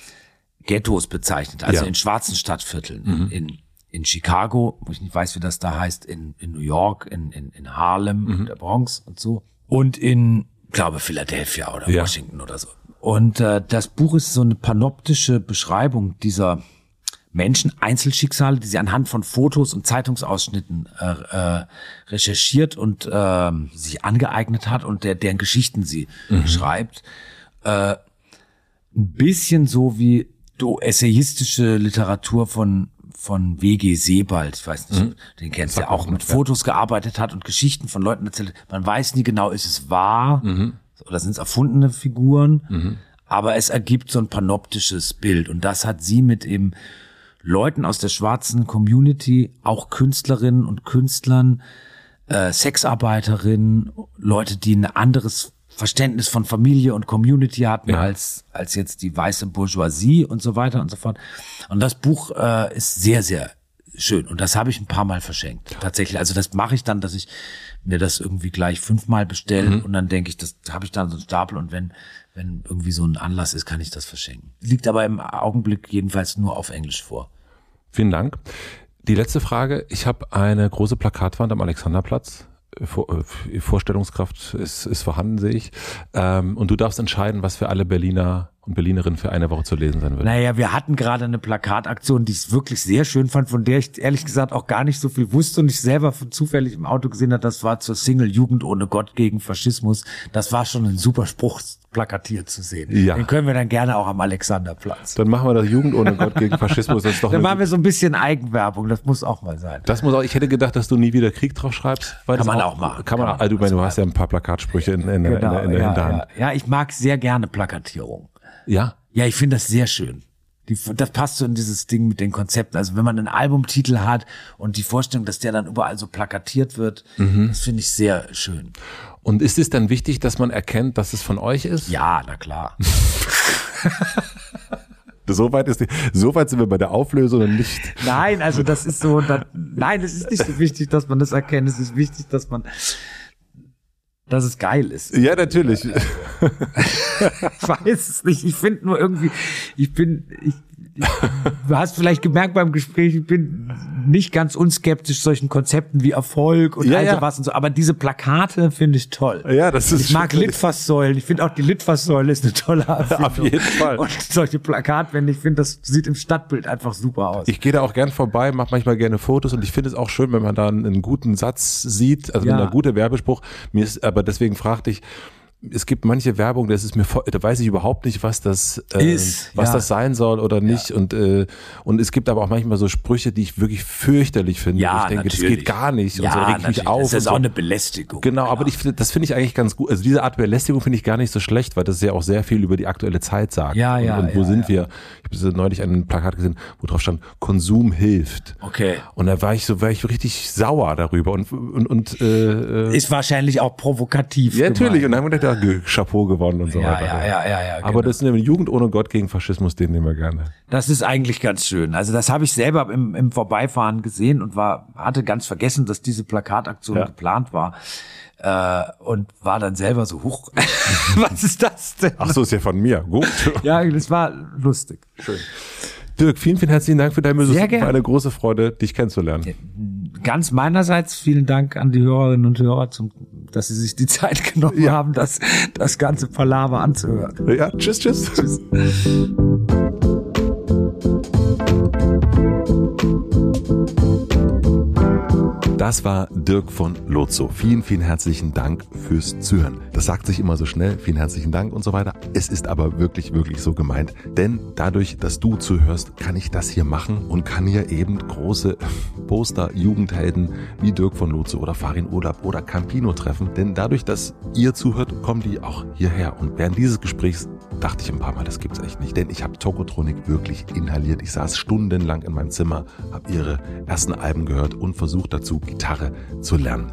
Speaker 1: Ghettos bezeichnet, also
Speaker 2: Ja.
Speaker 1: in schwarzen Stadtvierteln, in, in, in Chicago, wo ich nicht weiß, wie das da heißt, in, in New York, in, in, in Harlem, der Bronx und so, und in, glaube Philadelphia oder
Speaker 2: Ja.
Speaker 1: Washington oder so. Und äh, das Buch ist so eine panoptische Beschreibung dieser Menschen, Einzelschicksale, die sie anhand von Fotos und Zeitungsausschnitten äh, äh, recherchiert und ähm, sich angeeignet hat und der, deren Geschichten sie schreibt. Äh, ein bisschen so wie du essayistische Literatur von von W.G. Sebald, ich weiß nicht, den kennst du ja auch, mit Fotos gearbeitet hat und Geschichten von Leuten erzählt. Man weiß nie genau, ist es wahr oder sind es erfundene Figuren, aber es ergibt so ein panoptisches Bild. Und das hat sie mit eben Leuten aus der schwarzen Community, auch Künstlerinnen und Künstlern, äh, Sexarbeiterinnen, Leute, die ein anderes Verständnis von Familie und Community hatten
Speaker 2: Ja.
Speaker 1: als, als jetzt die weiße Bourgeoisie und so weiter und so fort. Und das Buch äh, ist sehr, sehr schön. Und das habe ich ein paar Mal verschenkt. Tatsächlich. Also das mache ich dann, dass ich mir das irgendwie gleich fünfmal bestelle und dann denke ich, das habe ich dann so einen Stapel und wenn, wenn irgendwie so ein Anlass ist, kann ich das verschenken. Liegt aber im Augenblick jedenfalls nur auf Englisch vor.
Speaker 2: Vielen Dank. Die letzte Frage. Ich habe eine große Plakatwand am Alexanderplatz. Äh, Vorstellungskraft ist, ist vorhanden, sehe ich. Ähm, und du darfst entscheiden, was für alle Berliner und Berlinerin für eine Woche zu lesen sein wird.
Speaker 1: Naja, wir hatten gerade eine Plakataktion, die ich wirklich sehr schön fand, von der ich ehrlich gesagt auch gar nicht so viel wusste und ich selber von zufällig im Auto gesehen habe, das war zur Single Jugend ohne Gott gegen Faschismus. Das war schon ein super Spruch plakatiert zu sehen. Ja. Den können wir dann gerne auch am Alexanderplatz.
Speaker 2: Dann machen wir das Jugend ohne Gott gegen Faschismus. Das doch
Speaker 1: dann machen wir so ein bisschen Eigenwerbung, das muss auch mal sein.
Speaker 2: Das muss auch, ich hätte gedacht, dass du nie wieder Krieg drauf schreibst.
Speaker 1: kann man auch, auch machen.
Speaker 2: Kann man, auch, also, du, du hast ja ein paar Plakatsprüche in, in, genau, in, in der
Speaker 1: ja,
Speaker 2: Hinterhand.
Speaker 1: Ja. ja, ich mag sehr gerne Plakatierung.
Speaker 2: Ja.
Speaker 1: Ja, ich finde das sehr schön. Die, das passt so in dieses Ding mit den Konzepten. Also wenn man einen Albumtitel hat und die Vorstellung, dass der dann überall so plakatiert wird, mhm. das finde ich sehr schön.
Speaker 2: Und ist es dann wichtig, dass man erkennt, dass es von euch ist?
Speaker 1: Ja, na klar.
Speaker 2: So weit, ist die, so weit sind wir bei der Auflösung und nicht.
Speaker 1: Nein, also das ist so, das, nein, es ist nicht so wichtig, dass man das erkennt. Es ist wichtig, dass man dass es geil ist.
Speaker 2: Ja, natürlich. ich
Speaker 1: weiß es nicht. Ich finde nur irgendwie, ich bin, ich, du hast vielleicht gemerkt beim Gespräch, ich bin nicht ganz unskeptisch solchen Konzepten wie Erfolg und ja, all sowas ja. und so, aber diese Plakate finde ich toll.
Speaker 2: Ja, das ist
Speaker 1: Ich mag Litfaßsäulen. Ich finde auch die Litfaßsäule ist eine tolle
Speaker 2: Erfindung. Auf jeden Fall.
Speaker 1: Und solche Plakatwände, ich finde, das sieht im Stadtbild einfach super aus.
Speaker 2: Ich gehe da auch gern vorbei, mache manchmal gerne Fotos und ich finde es auch schön, wenn man da einen guten Satz sieht, also ja. ein guter Werbespruch. Mir ist, aber deswegen fragte ich, es gibt manche Werbung, das ist mir voll, da weiß ich überhaupt nicht, was das äh, ist, was ja. das sein soll oder nicht. Ja. Und äh, und es gibt aber auch manchmal so Sprüche, die ich wirklich fürchterlich finde.
Speaker 1: Ja,
Speaker 2: ich denke,
Speaker 1: natürlich.
Speaker 2: das geht gar nicht.
Speaker 1: Ja, und so regt mich auf. Das ist
Speaker 2: so.
Speaker 1: auch eine Belästigung.
Speaker 2: Genau, aber ich, das finde ich eigentlich ganz gut. Also diese Art Belästigung finde ich gar nicht so schlecht, weil das ja auch sehr viel über die aktuelle Zeit sagt.
Speaker 1: Ja, ja.
Speaker 2: Und, und wo sind wir? Ich habe neulich ein Plakat gesehen, wo drauf stand, Konsum hilft.
Speaker 1: Okay.
Speaker 2: Und da war ich so, war ich richtig sauer darüber und und, und
Speaker 1: äh, ist wahrscheinlich auch provokativ.
Speaker 2: Ja, natürlich. Und dann haben wir gedacht, ja, Chapeau gewonnen und so
Speaker 1: ja,
Speaker 2: weiter.
Speaker 1: Ja, ja, ja, ja.
Speaker 2: Aber genau. das ist eine Jugend ohne Gott gegen Faschismus, den nehmen wir gerne.
Speaker 1: Das ist eigentlich ganz schön. Also das habe ich selber im, im Vorbeifahren gesehen und war hatte ganz vergessen, dass diese Plakataktion ja. geplant war. Äh, und war dann selber so, hoch, was ist das denn?
Speaker 2: Ach so, ist ja von mir. Gut.
Speaker 1: ja, das war lustig.
Speaker 2: Schön. Dirk, vielen, vielen herzlichen Dank für deine Besuch. Sehr gerne. War eine große Freude, dich kennenzulernen.
Speaker 1: Ganz meinerseits vielen Dank an die Hörerinnen und Hörer, zum, dass sie sich die Zeit genommen ja. haben, das, das ganze Palaver anzuhören.
Speaker 2: Ja, tschüss, tschüss. Tschüss. Das war Dirk von Lozo. Vielen, vielen herzlichen Dank fürs Zuhören. Das sagt sich immer so schnell, vielen herzlichen Dank und so weiter. Es ist aber wirklich, wirklich so gemeint. Denn dadurch, dass du zuhörst, kann ich das hier machen und kann hier eben große Poster, Jugendhelden wie Dirk von Lozo oder Farin Urlaub oder Campino treffen. Denn dadurch, dass ihr zuhört, kommen die auch hierher. Und während dieses Gesprächs dachte ich ein paar Mal, das gibt's echt nicht. Denn ich habe Tokotronik wirklich inhaliert. Ich saß stundenlang in meinem Zimmer, habe ihre ersten Alben gehört und versucht dazu Gitarre zu lernen.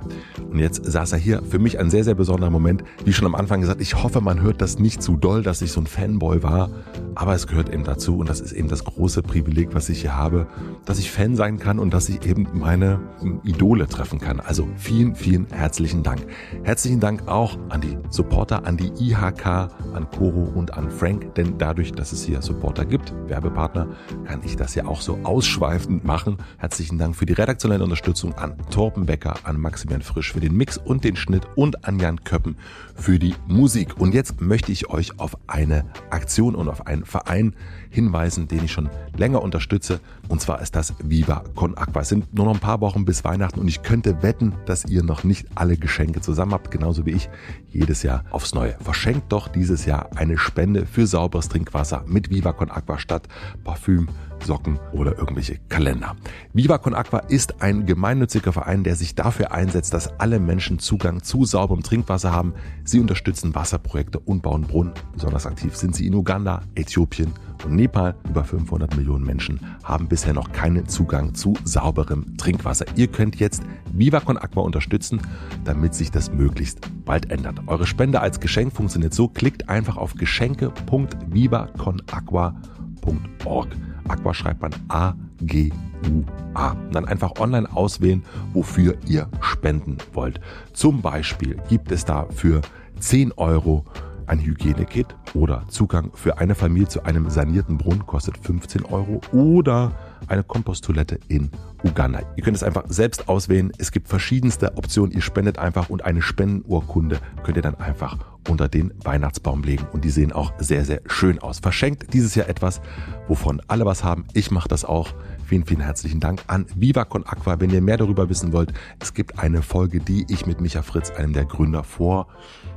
Speaker 2: Und jetzt saß er hier. Für mich ein sehr, sehr besonderer Moment. Wie schon am Anfang gesagt, ich hoffe, man hört das nicht zu doll, dass ich so ein Fanboy war. Aber es gehört eben dazu und das ist eben das große Privileg, was ich hier habe, dass ich Fan sein kann und dass ich eben meine Idole treffen kann. Also vielen, vielen herzlichen Dank. Herzlichen Dank auch an die Supporter, an die IHK, an Coro und an Frank, denn dadurch, dass es hier Supporter gibt, Werbepartner, kann ich das ja auch so ausschweifend machen. Herzlichen Dank für die redaktionelle Unterstützung an Torben Becker, an Maximilian Frisch für den Mix und den Schnitt und an Jan Köppen für die Musik. Und jetzt möchte ich euch auf eine Aktion und auf einen Verein hinweisen, den ich schon länger unterstütze. Und zwar ist das Viva Con Aqua. Es sind nur noch ein paar Wochen bis Weihnachten und ich könnte wetten, dass ihr noch nicht alle Geschenke zusammen habt, genauso wie ich jedes Jahr aufs Neue. Verschenkt doch dieses Jahr eine Spende für sauberes Trinkwasser mit Viva Con Aqua statt Parfüm, Socken oder irgendwelche Kalender. Viva Con Aqua ist ein gemeinnütziger Verein, der sich dafür einsetzt, dass alle Menschen Zugang zu sauberem Trinkwasser haben. Sie unterstützen Wasserprojekte und bauen Brunnen. Besonders aktiv sind sie in Uganda, Äthiopien und Nepal. Über 500 Millionen Menschen haben bisher noch keinen Zugang zu sauberem Trinkwasser. Ihr könnt jetzt Viva Con Aqua unterstützen, damit sich das möglichst bald ändert. Eure Spende als Geschenk funktioniert so. Klickt einfach auf geschenke.vivaconaqua.org. Aqua schreibt man A-G-U-A. Und dann einfach online auswählen, wofür ihr spenden wollt. Zum Beispiel gibt es da für 10 Euro ein Hygienekit oder Zugang für eine Familie zu einem sanierten Brunnen kostet 15 Euro oder eine Komposttoilette in Uganda. Ihr könnt es einfach selbst auswählen. Es gibt verschiedenste Optionen. Ihr spendet einfach und eine Spendenurkunde könnt ihr dann einfach unter den Weihnachtsbaum legen. Und die sehen auch sehr, sehr schön aus. Verschenkt dieses Jahr etwas, wovon alle was haben. Ich mache das auch. Vielen, vielen herzlichen Dank an Viva Con Aqua. Wenn ihr mehr darüber wissen wollt, es gibt eine Folge, die ich mit Micha Fritz, einem der Gründer, vor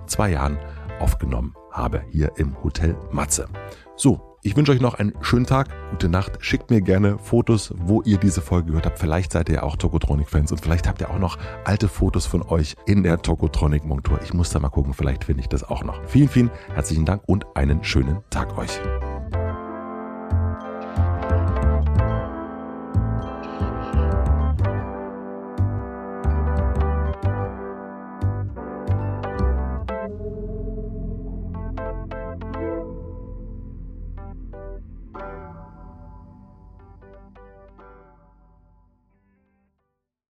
Speaker 2: zwei Jahren aufgenommen habe, hier im Hotel Matze. So, ich wünsche euch noch einen schönen Tag, gute Nacht. Schickt mir gerne Fotos, wo ihr diese Folge gehört habt. Vielleicht seid ihr ja auch Tokotronic-Fans und vielleicht habt ihr auch noch alte Fotos von euch in der Tokotronic-Montur. Ich muss da mal gucken, vielleicht finde ich das auch noch. Vielen, vielen herzlichen Dank und einen schönen Tag euch.